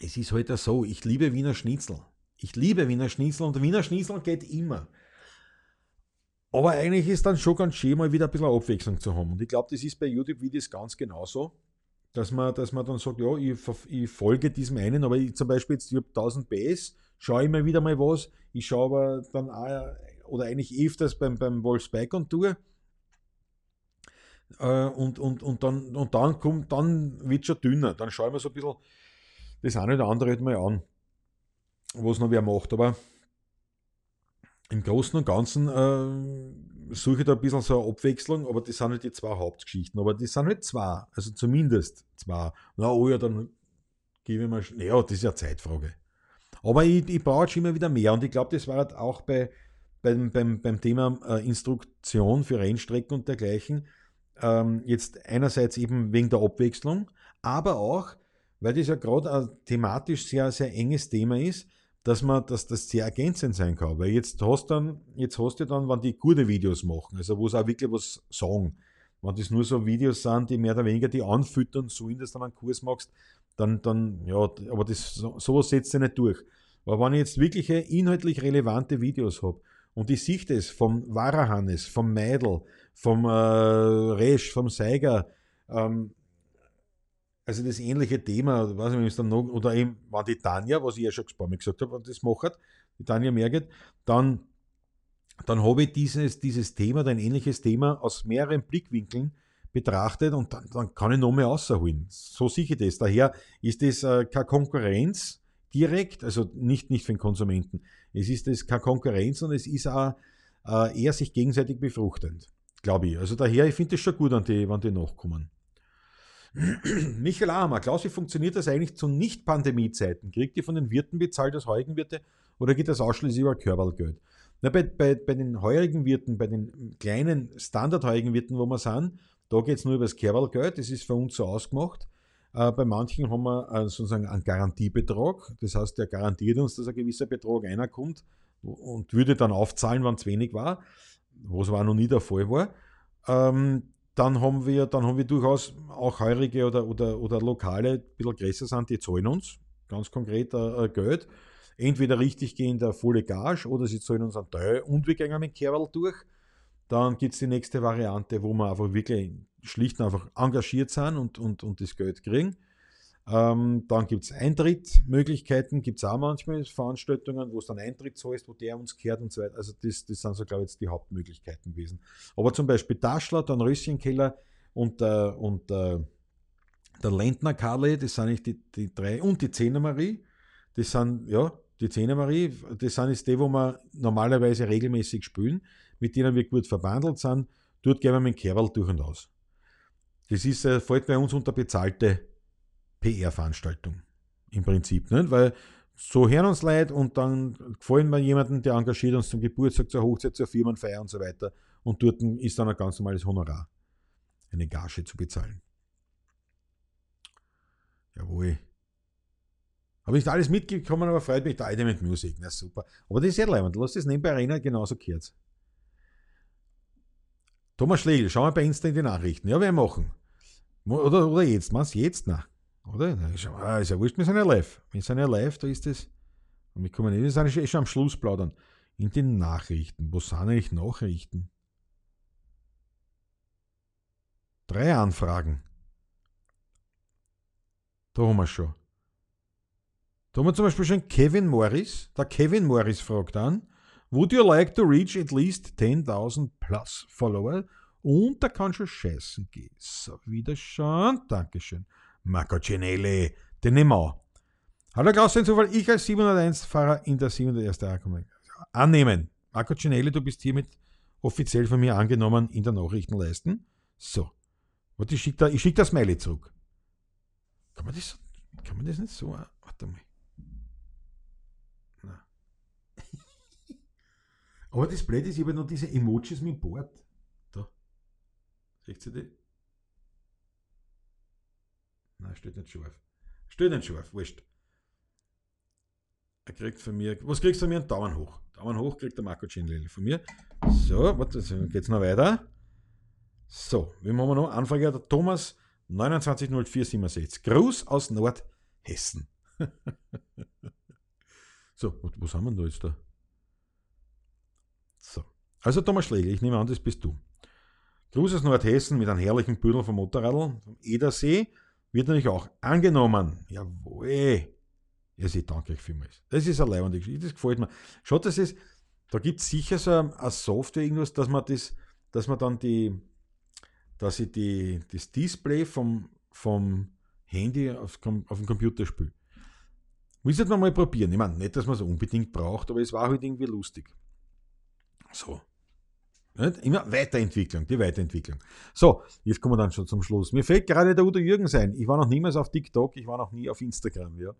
es ist halt so, ich liebe Wiener Schnitzel. Ich liebe Wiener Schnitzel und Wiener Schnitzel geht immer. Aber eigentlich ist dann schon ganz schön, mal wieder ein bisschen Abwechslung zu haben. Und ich glaube, das ist bei YouTube-Videos ganz genauso, dass man, dass man dann sagt, ja, ich, ich folge diesem einen, aber ich, zum Beispiel jetzt, ich habe 1000 PS, schaue immer wieder mal was. Ich schaue aber dann auch, oder eigentlich öfters beim, beim on Tour. Äh, und, und, und, dann, und dann kommt, dann wird schon dünner. Dann schaue ich mir so ein bisschen das eine oder andere halt mal an, was noch wer macht. Aber im Großen und Ganzen äh, suche ich da ein bisschen so eine Abwechslung, aber das sind halt die zwei Hauptgeschichten. Aber das sind halt zwei, also zumindest zwei. Na, oh ja, dann gebe ich mal, ja, das ist ja Zeitfrage. Aber ich, ich brauche schon immer wieder mehr und ich glaube, das war halt auch bei, beim, beim, beim Thema äh, Instruktion für Rennstrecken und dergleichen. Ähm, jetzt einerseits eben wegen der Abwechslung, aber auch, weil das ja gerade ein thematisch sehr, sehr enges Thema ist, dass man, dass das sehr ergänzend sein kann. Weil jetzt hast dann, jetzt hast du dann, wenn die gute Videos machen, also wo sie auch wirklich was sagen, wenn das nur so Videos sind, die mehr oder weniger die anfüttern, so in das dann einen Kurs machst, dann, dann, ja, aber das, sowas setzt sich nicht durch. Aber wenn ich jetzt wirkliche inhaltlich relevante Videos habe und ich sehe das vom Warahannes, vom Meidel, vom äh, Resch, vom Seiger, ähm, also das ähnliche Thema, weiß ich dann noch, oder eben, wenn die Tanja, was ich ja schon ein gesagt habe, das macht, die Tanja Merget, dann, dann habe ich dieses, dieses Thema, ein ähnliches Thema aus mehreren Blickwinkeln betrachtet und dann, dann kann ich noch mehr rausholen. So sehe ich das. Daher ist das äh, keine Konkurrenz direkt, also nicht, nicht für den Konsumenten. Es ist das keine Konkurrenz und es ist auch äh, eher sich gegenseitig befruchtend, glaube ich. Also daher, ich finde es schon gut, wenn die, wenn die nachkommen. Michael Ahmer, Klaus, wie funktioniert das eigentlich zu Nicht-Pandemie-Zeiten? Kriegt ihr von den Wirten bezahlt als Heugenwirte oder geht das ausschließlich über Körpergeld? Na, bei, bei, bei den heurigen Wirten, bei den kleinen standardheurigen wo wir sind, da geht es nur über das Kerbalgeld, das ist für uns so ausgemacht. Äh, bei manchen haben wir äh, sozusagen einen Garantiebetrag, das heißt, der garantiert uns, dass ein gewisser Betrag reinkommt und würde dann aufzahlen, wenn es wenig war, was aber noch nie der Fall war. Ähm, dann haben wir, dann haben wir durchaus auch heurige oder, oder, oder Lokale, ein bisschen größer sind, die zahlen uns ganz konkret äh, Geld entweder richtig gehen der volle Gage oder sie zahlen uns einen Teil und wir gehen mit Kerl durch. Dann gibt es die nächste Variante, wo wir einfach wirklich schlicht und einfach engagiert sind und, und, und das Geld kriegen. Ähm, dann gibt es Eintrittmöglichkeiten, gibt es auch manchmal Veranstaltungen, wo es dann Eintritt zahlst, wo der uns kehrt und so weiter. Also das, das sind so, glaube ich, jetzt die Hauptmöglichkeiten gewesen. Aber zum Beispiel Taschler, dann Röschenkeller und, äh, und äh, der Lentner Karle, das sind eigentlich die, die drei, und die Zehner Marie, das sind, ja, die Zehner Marie, das sind jetzt die, wo wir normalerweise regelmäßig spielen, mit denen wir gut verbandelt sind. Dort gehen wir mit dem Kerl durch und aus. Das ist, äh, fällt bei uns unter bezahlte PR-Veranstaltung. Im Prinzip, nicht? Weil so hören uns Leute und dann gefallen wir jemanden, der engagiert uns zum Geburtstag, zur Hochzeit, zur Firmenfeier und so weiter. Und dort ist dann ein ganz normales Honorar, eine Gage zu bezahlen. Jawohl. Habe ich da alles mitgekommen, aber freut mich da mit Musik. Na super. Aber das ist ja leibend. Lass das nebenbei rein, genauso kurz. Thomas Schlegel, schauen wir bei Insta in die Nachrichten. Ja, wir machen. Oder, oder jetzt, machst du jetzt? Na, oder? Ist, ah, ist ja wurscht, wir sind ja live. Wir sind ja live, da ist das. Und wir kommen nicht, wir sind schon am Schluss plaudern. In den Nachrichten. Wo sind eigentlich Nachrichten? Drei Anfragen. Da haben wir schon. Da haben wir zum Beispiel schon Kevin Morris. Der Kevin Morris fragt an, Would you like to reach at least 10.000 plus Follower? Und da kann schon scheißen gehen. So, wieder schon. Dankeschön. Marco Cenelli, den nehmen wir auch. Hallo Klaus, den Zufall. Ich als 701-Fahrer in der 701. Ankommen. Annehmen. Marco Cenelli, du bist hiermit offiziell von mir angenommen in der Nachrichtenleisten. So. Warte, ich schicke da, schick das Smiley zurück. Kann man das, kann man das nicht so? Warte mal. Aber das Blöde ist, ich habe noch diese Emojis mit dem Board. Da. Seht ihr die? Nein, steht nicht scharf. Steht nicht scharf, wurscht. Er kriegt von mir, was kriegst du von mir? Einen Daumen hoch. Daumen hoch kriegt der Marco Cinelli von mir. So, warte, geht's noch weiter. So, wie machen wir noch? Anfrage der Thomas 290467. Gruß aus Nordhessen. so, was haben wir denn da jetzt da? So. Also Thomas Schlegel, ich nehme an, das bist du. Gruß aus Nordhessen mit einem herrlichen Büdel vom Motorradl vom Edersee wird natürlich auch angenommen. Jawohl. Ja, ich danke euch vielmals. Das ist eine leibende Geschichte, das gefällt mir. Schaut, das ist, da gibt es sicher so eine Software, irgendwas, dass man das, dass man dann die, dass ich die, das Display vom, vom Handy auf, auf dem Computer spiele. Muss ich mal probieren. Ich meine, nicht, dass man es unbedingt braucht, aber es war halt irgendwie lustig. So. Nicht? Immer Weiterentwicklung, die Weiterentwicklung. So, jetzt kommen wir dann schon zum Schluss. Mir fällt gerade der Udo Jürgen sein. Ich war noch niemals auf TikTok, ich war noch nie auf Instagram. Ja,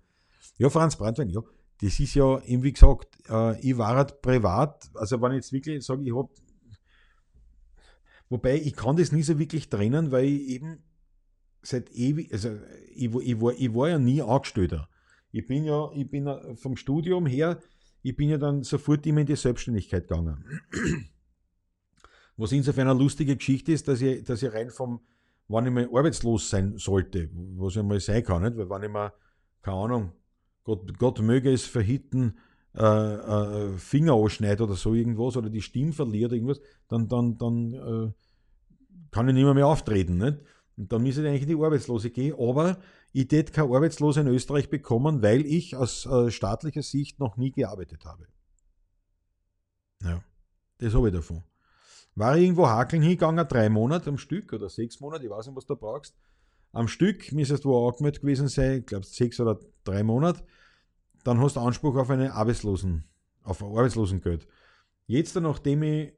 ja Franz Brandwein, ja. Das ist ja, eben wie gesagt, äh, ich war halt privat, also wenn ich jetzt wirklich sage, ich habe, wobei ich kann das nie so wirklich trennen, weil ich eben seit ewig, also ich, ich, war, ich war ja nie Angestellter. Ich bin ja, ich bin vom Studium her, ich bin ja dann sofort immer in die Selbstständigkeit gegangen. Was insofern eine lustige Geschichte ist, dass ich, dass ich rein vom, wann ich mal arbeitslos sein sollte, was ich mal sein kann, nicht? weil wenn ich mal, keine Ahnung, Gott, Gott möge es verhitten, äh, äh, Finger anschneide oder so irgendwas oder die Stimme verliert irgendwas, dann, dann, dann äh, kann ich nicht mehr, mehr auftreten. Nicht? Und dann müsste ich eigentlich in die Arbeitslose gehen, aber ich hätte keine Arbeitslose in Österreich bekommen, weil ich aus äh, staatlicher Sicht noch nie gearbeitet habe. Ja, das habe ich davon. War ich irgendwo hakeln hingegangen, drei Monate am Stück oder sechs Monate, ich weiß nicht, was du brauchst. Am Stück müsstest du angemeldet gewesen sein, ich glaube sechs oder drei Monate. Dann hast du Anspruch auf eine Arbeitslosen, auf Arbeitslosengeld. Jetzt, nachdem ich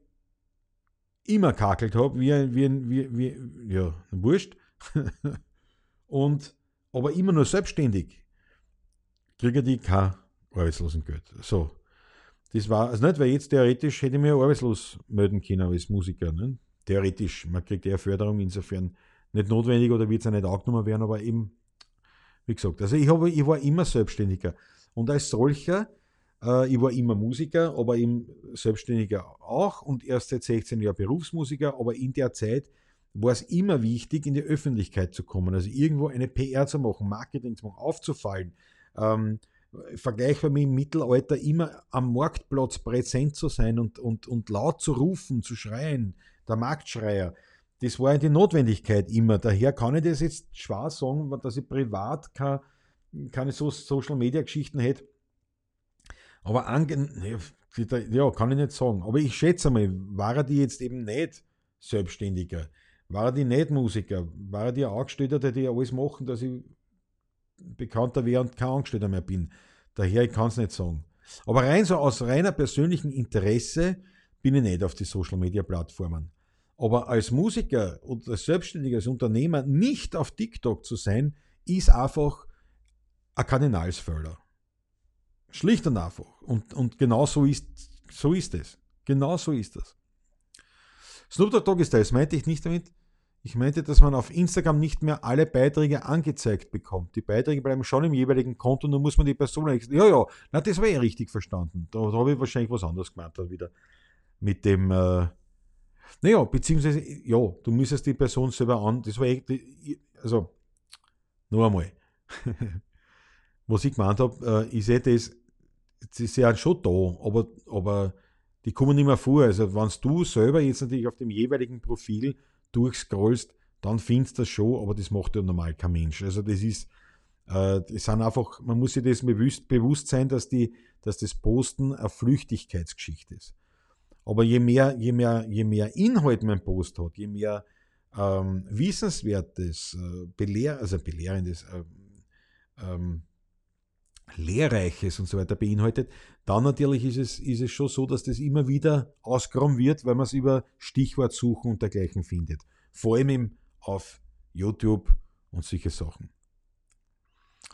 immer kakelt habe, wie, wie, wie, wie, ja, wurscht. und aber immer nur selbstständig, kriege ich kein Arbeitslosengeld. So. Das war, also nicht, weil jetzt theoretisch hätte ich mich arbeitslos melden können als Musiker. Ne? Theoretisch, man kriegt eher Förderung, insofern nicht notwendig oder wird es ja nicht angenommen werden, aber eben, wie gesagt, also ich, habe, ich war immer Selbstständiger. Und als solcher, äh, ich war immer Musiker, aber eben Selbstständiger auch und erst seit 16 Jahren Berufsmusiker, aber in der Zeit war es immer wichtig, in die Öffentlichkeit zu kommen, also irgendwo eine PR zu machen, Marketing zu machen, aufzufallen. Ähm, vergleichbar mit dem Mittelalter immer am Marktplatz präsent zu sein und, und, und laut zu rufen, zu schreien, der Marktschreier. Das war ja die Notwendigkeit immer. Daher kann ich das jetzt schwer sagen, dass ich privat keine, keine so Social Media Geschichten hätte. Aber ja, kann ich nicht sagen. Aber ich schätze mal, war er die jetzt eben nicht Selbstständiger? War er die nicht Musiker? War er die Angestellter, die alles machen, dass ich bekannter wäre und kein Angestellter mehr bin? Daher, ich kann es nicht sagen. Aber rein so aus reiner persönlichen Interesse bin ich nicht auf die Social Media Plattformen. Aber als Musiker und als Selbstständiger, als Unternehmer nicht auf TikTok zu sein, ist einfach ein Kardinalsfehler. Schlicht und einfach. Und, und genau so ist, so ist es. Genau so ist das. Snoop Dogg ist das, meinte ich nicht damit. Ich meinte, dass man auf Instagram nicht mehr alle Beiträge angezeigt bekommt. Die Beiträge bleiben schon im jeweiligen Konto, nur muss man die Person. Ja, ja, na, das war eh richtig verstanden. Da, da habe ich wahrscheinlich was anderes gemeint dann wieder. Mit dem, äh, naja, beziehungsweise, ja, du müsstest die Person selber an. Das war eh, also, noch einmal. was ich gemeint habe, äh, ich sehe das, sie sind schon da, aber, aber die kommen nicht mehr vor. Also, wenn du selber jetzt natürlich auf dem jeweiligen Profil durchscrollst, dann findest du das schon, aber das macht ja normal kein Mensch. Also, das ist, äh, das sind einfach, man muss sich das bewusst, bewusst sein, dass, die, dass das Posten eine Flüchtigkeitsgeschichte ist. Aber je mehr, je mehr, je mehr Inhalt mein Post hat, je mehr ähm, Wissenswertes, äh, belehr, also belehrendes, äh, ähm, Lehrreiches und so weiter beinhaltet, dann natürlich ist es, ist es schon so, dass das immer wieder ausgeräumt wird, weil man es über Stichwortsuchen und dergleichen findet. Vor allem im, auf YouTube und solche Sachen.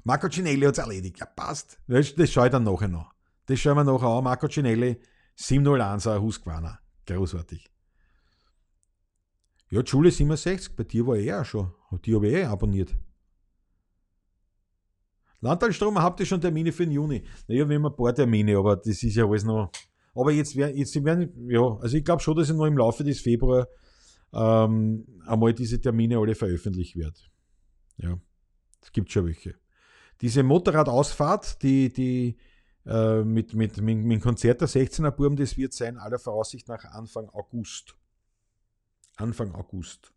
Marco Cinelli hat es erledigt. Ja, passt. Das, das schaue ich dann nachher noch. Das schauen wir nachher an. Marco Cinelli, 701er Husqvarna. Großartig. Ja, Schule 67, bei dir war er auch schon. Die habe ich eh abonniert. Landtalstrom, habt ihr schon Termine für den Juni? Naja, wir haben ein paar Termine, aber das ist ja alles noch. Aber jetzt werden, jetzt werden, ja, also ich glaube schon, dass ich noch im Laufe des Februar ähm, einmal diese Termine alle veröffentlicht werde. Ja, es gibt schon welche. Diese Motorradausfahrt, die, die äh, mit, mit, mit, mit dem Konzert der 16er Burm, das wird sein, aller Voraussicht nach Anfang August. Anfang August.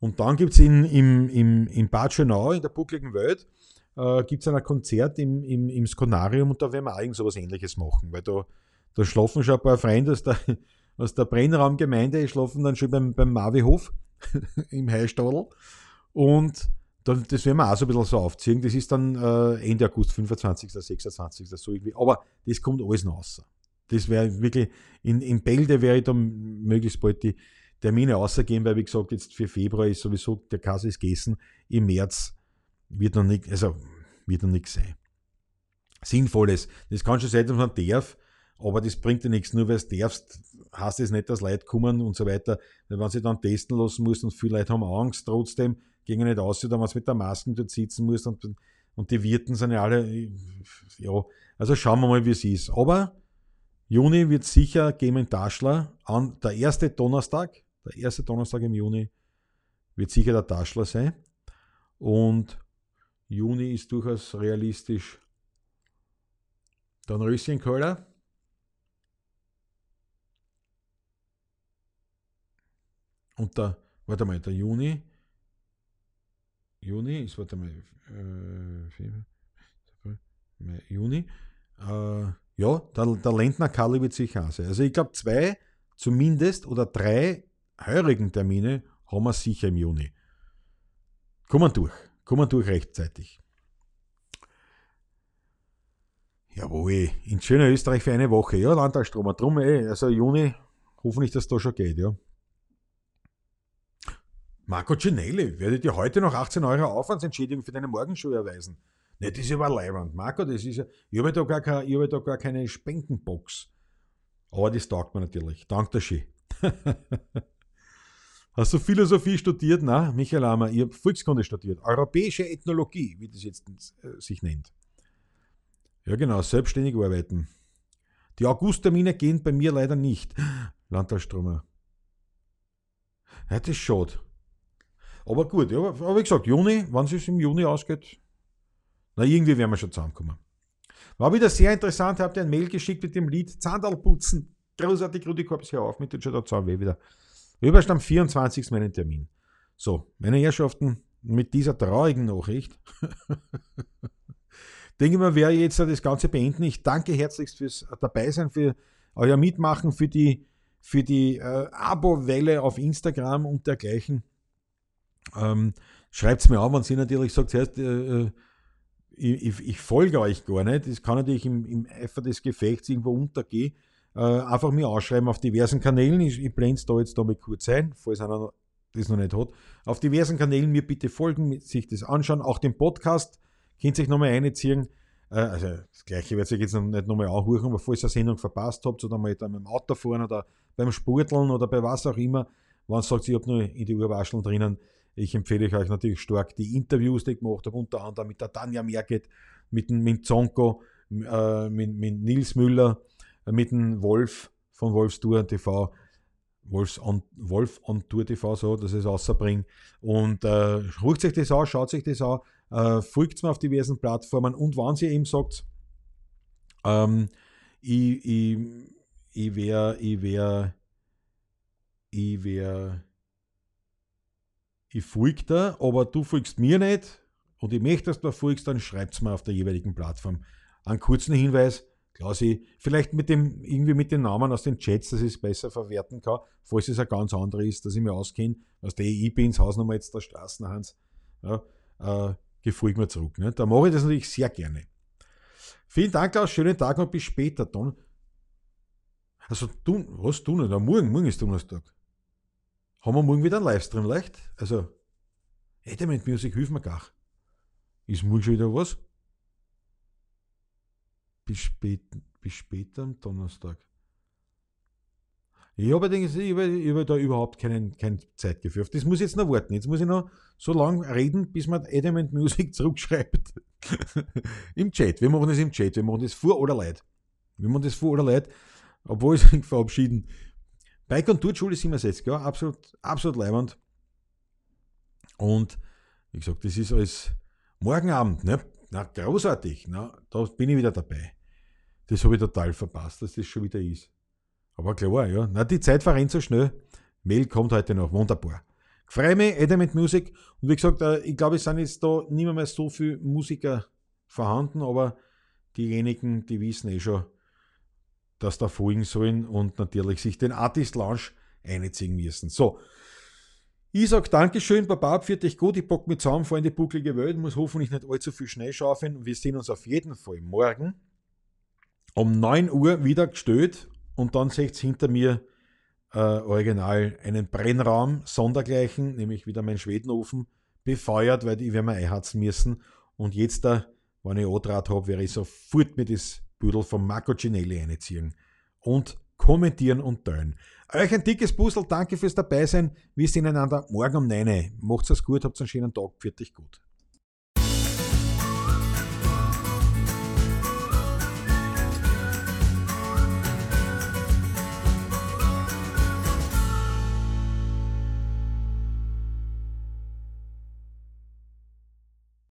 Und dann gibt es in, im, in Bad Schönau, in der buckligen Welt, äh, gibt es ein Konzert im, im, im Skonarium und da werden wir auch irgend ähnliches machen, weil da, da schlafen schon ein paar Freunde aus der, aus der Brennraumgemeinde, schlafen dann schon beim, beim Mavihof im Heistadel und dann, das werden wir auch so ein bisschen so aufziehen. Das ist dann äh, Ende August, 25., 26., so irgendwie. Aber das kommt alles noch raus. Das wäre wirklich, in, in Bälde wäre ich dann möglichst bald die Termine rausgehen, weil wie gesagt, jetzt für Februar ist sowieso, der Kasse ist gegessen. Im März wird noch nicht, also wird noch nichts sein. Sinnvolles. Das kann schon sein, dass man darf, aber das bringt dir nichts. Nur weil du darfst, heißt es nicht, dass Leute kommen und so weiter. Wenn sie dann testen lassen muss und viele Leute haben Angst trotzdem, gehen nicht aus, wenn man mit der Maske dort sitzen muss und, und die Wirten sind ja alle, ja, also schauen wir mal, wie es ist. Aber Juni wird sicher in Taschler an, der erste Donnerstag, der erste Donnerstag im Juni wird sicher der Taschler sein. Und Juni ist durchaus realistisch. Dann Röschenköller. Und der, warte mal, der Juni. Juni ist, warte mal, äh, Juni. Äh, ja, der, der Lentner Kalli wird sicher sein. Also ich glaube, zwei zumindest oder drei heurigen Termine haben wir sicher im Juni. Kommen durch. Kommen durch rechtzeitig. Jawohl, in schöner Österreich für eine Woche. Ja, Landtagsstrom. Drum, ey, eh, also Juni, hoffentlich, dass das schon geht, ja. Marco Cinelli, werdet ihr heute noch 18 Euro Aufwandsentschädigung für deine Morgenshow erweisen? Ne, das ist aber Leibwand. Marco, das ist ja, ich habe da, gar keine, ich hab da gar keine Spendenbox. Aber das taugt mir natürlich. Dank der schön. Hast du Philosophie studiert? Nein, Michael Ammer, ich habe Volkskunde studiert. Europäische Ethnologie, wie das jetzt äh, sich nennt. Ja, genau, selbstständig arbeiten. Die Augusttermine gehen bei mir leider nicht. Landtagsstromer. Ja, das ist schade. Aber gut, ja, aber wie gesagt, Juni, wann es im Juni ausgeht, na, irgendwie werden wir schon zusammenkommen. War wieder sehr interessant, habt ihr ein Mail geschickt mit dem Lied Zandal putzen. Großartig, Rudi Korps, hör auf mit den da zusammen, wieder. Überst am 24. meinen Termin. So, meine Herrschaften, mit dieser traurigen Nachricht denke ich mal, werde ich jetzt das Ganze beenden. Ich danke herzlichst fürs Dabeisein, für euer Mitmachen, für die, für die äh, Abo-Welle auf Instagram und dergleichen. Ähm, Schreibt es mir an, wenn Sie natürlich sagt, heißt, äh, äh, ich, ich, ich, folge euch gar nicht. Das kann natürlich im, im Eifer des Gefechts irgendwo untergehen. Äh, einfach mir ausschreiben auf diversen Kanälen. Ich, ich blende es da jetzt damit kurz ein, falls einer das noch nicht hat. Auf diversen Kanälen mir bitte folgen, sich das anschauen. Auch den Podcast könnt ihr euch nochmal einziehen. Äh, also das gleiche wird sich jetzt nicht nochmal anhören, aber falls ihr eine Sendung verpasst habt oder mal mit dem Auto fahren oder beim Sporteln oder bei was auch immer, ihr sagt, ich habe nur in die Urwascheln drinnen, ich empfehle euch natürlich stark die Interviews, die ich gemacht habe, unter anderem mit der Tanja Merket, mit dem Zonko, äh, mit, mit Nils Müller, mit dem Wolf von Wolfstour TV, Wolfs on, Wolf on Tour TV, so, dass ich es rausbringe. Und äh, ruft sich das an, schaut sich das an, äh, folgt mir auf diversen Plattformen und wenn ihr eben sagt, ähm, ich, ich, ich wäre, ich wäre, ich wäre, ich folge da, aber du folgst mir nicht und ich möchte, dass du folgst, dann schreibt es mir auf der jeweiligen Plattform. Einen kurzen Hinweis, Klausi, vielleicht mit dem, irgendwie mit den Namen aus den Chats, dass ich es besser verwerten kann, falls es ein ganz anderer ist, dass ich mir auskenne, was der ich bin, das Hausnummer jetzt der Straßenhans, ja, äh, gefolgt mir zurück. Ne? Da mache ich das natürlich sehr gerne. Vielen Dank, Klaus, schönen Tag und bis später dann. Also, du, was tun? wir? Morgen, morgen ist Donnerstag. Haben wir morgen wieder einen Livestream leicht? Also, Element Music, hilf mir gar. Ist morgen schon wieder was? Bis, spät, bis später am Donnerstag. Ich habe, ich ich habe da überhaupt keinen, kein Zeitgefühl. Auf das muss ich jetzt noch warten. Jetzt muss ich noch so lange reden, bis man Element Music zurückschreibt. Im Chat. Wir machen das im Chat. Wir machen das vor oder leid. Wir machen das vor oder leid. Obwohl es verabschieden. Und Tourschule sind wir jetzt, ja, absolut, absolut leibend. Und wie gesagt, das ist alles morgen Abend, ne? Na, großartig, na, da bin ich wieder dabei. Das habe ich total verpasst, dass das schon wieder ist. Aber klar, ja. Na, die Zeit verrennt so schnell. Mail kommt heute noch. Wunderbar. Freue mich, Element Music. Und wie gesagt, äh, ich glaube, es sind jetzt da nicht mehr, so viele Musiker vorhanden, aber diejenigen, die wissen eh schon, dass da folgen sollen und natürlich sich den Artist Lounge einziehen müssen. So. Ich sage Dankeschön, Baba, für dich gut. Ich bock mit zusammen vor in die bucklige Welt, muss hoffentlich nicht allzu viel Schnee schaufeln. Wir sehen uns auf jeden Fall morgen um 9 Uhr wieder gestellt und dann seht ihr hinter mir äh, original einen Brennraum, sondergleichen, nämlich wieder mein Schwedenofen, befeuert, weil ich werde mir einheizen müssen. Und jetzt, da, wenn ich Andraht habe, werde ich sofort mit das Büdel von Marco Ginelli einziehen. Und kommentieren und teilen. Euch ein dickes Puzzle, danke fürs Dabeisein. Wir sehen einander morgen um 9 Uhr. Macht's es gut, habt einen schönen Tag, pfiat euch gut.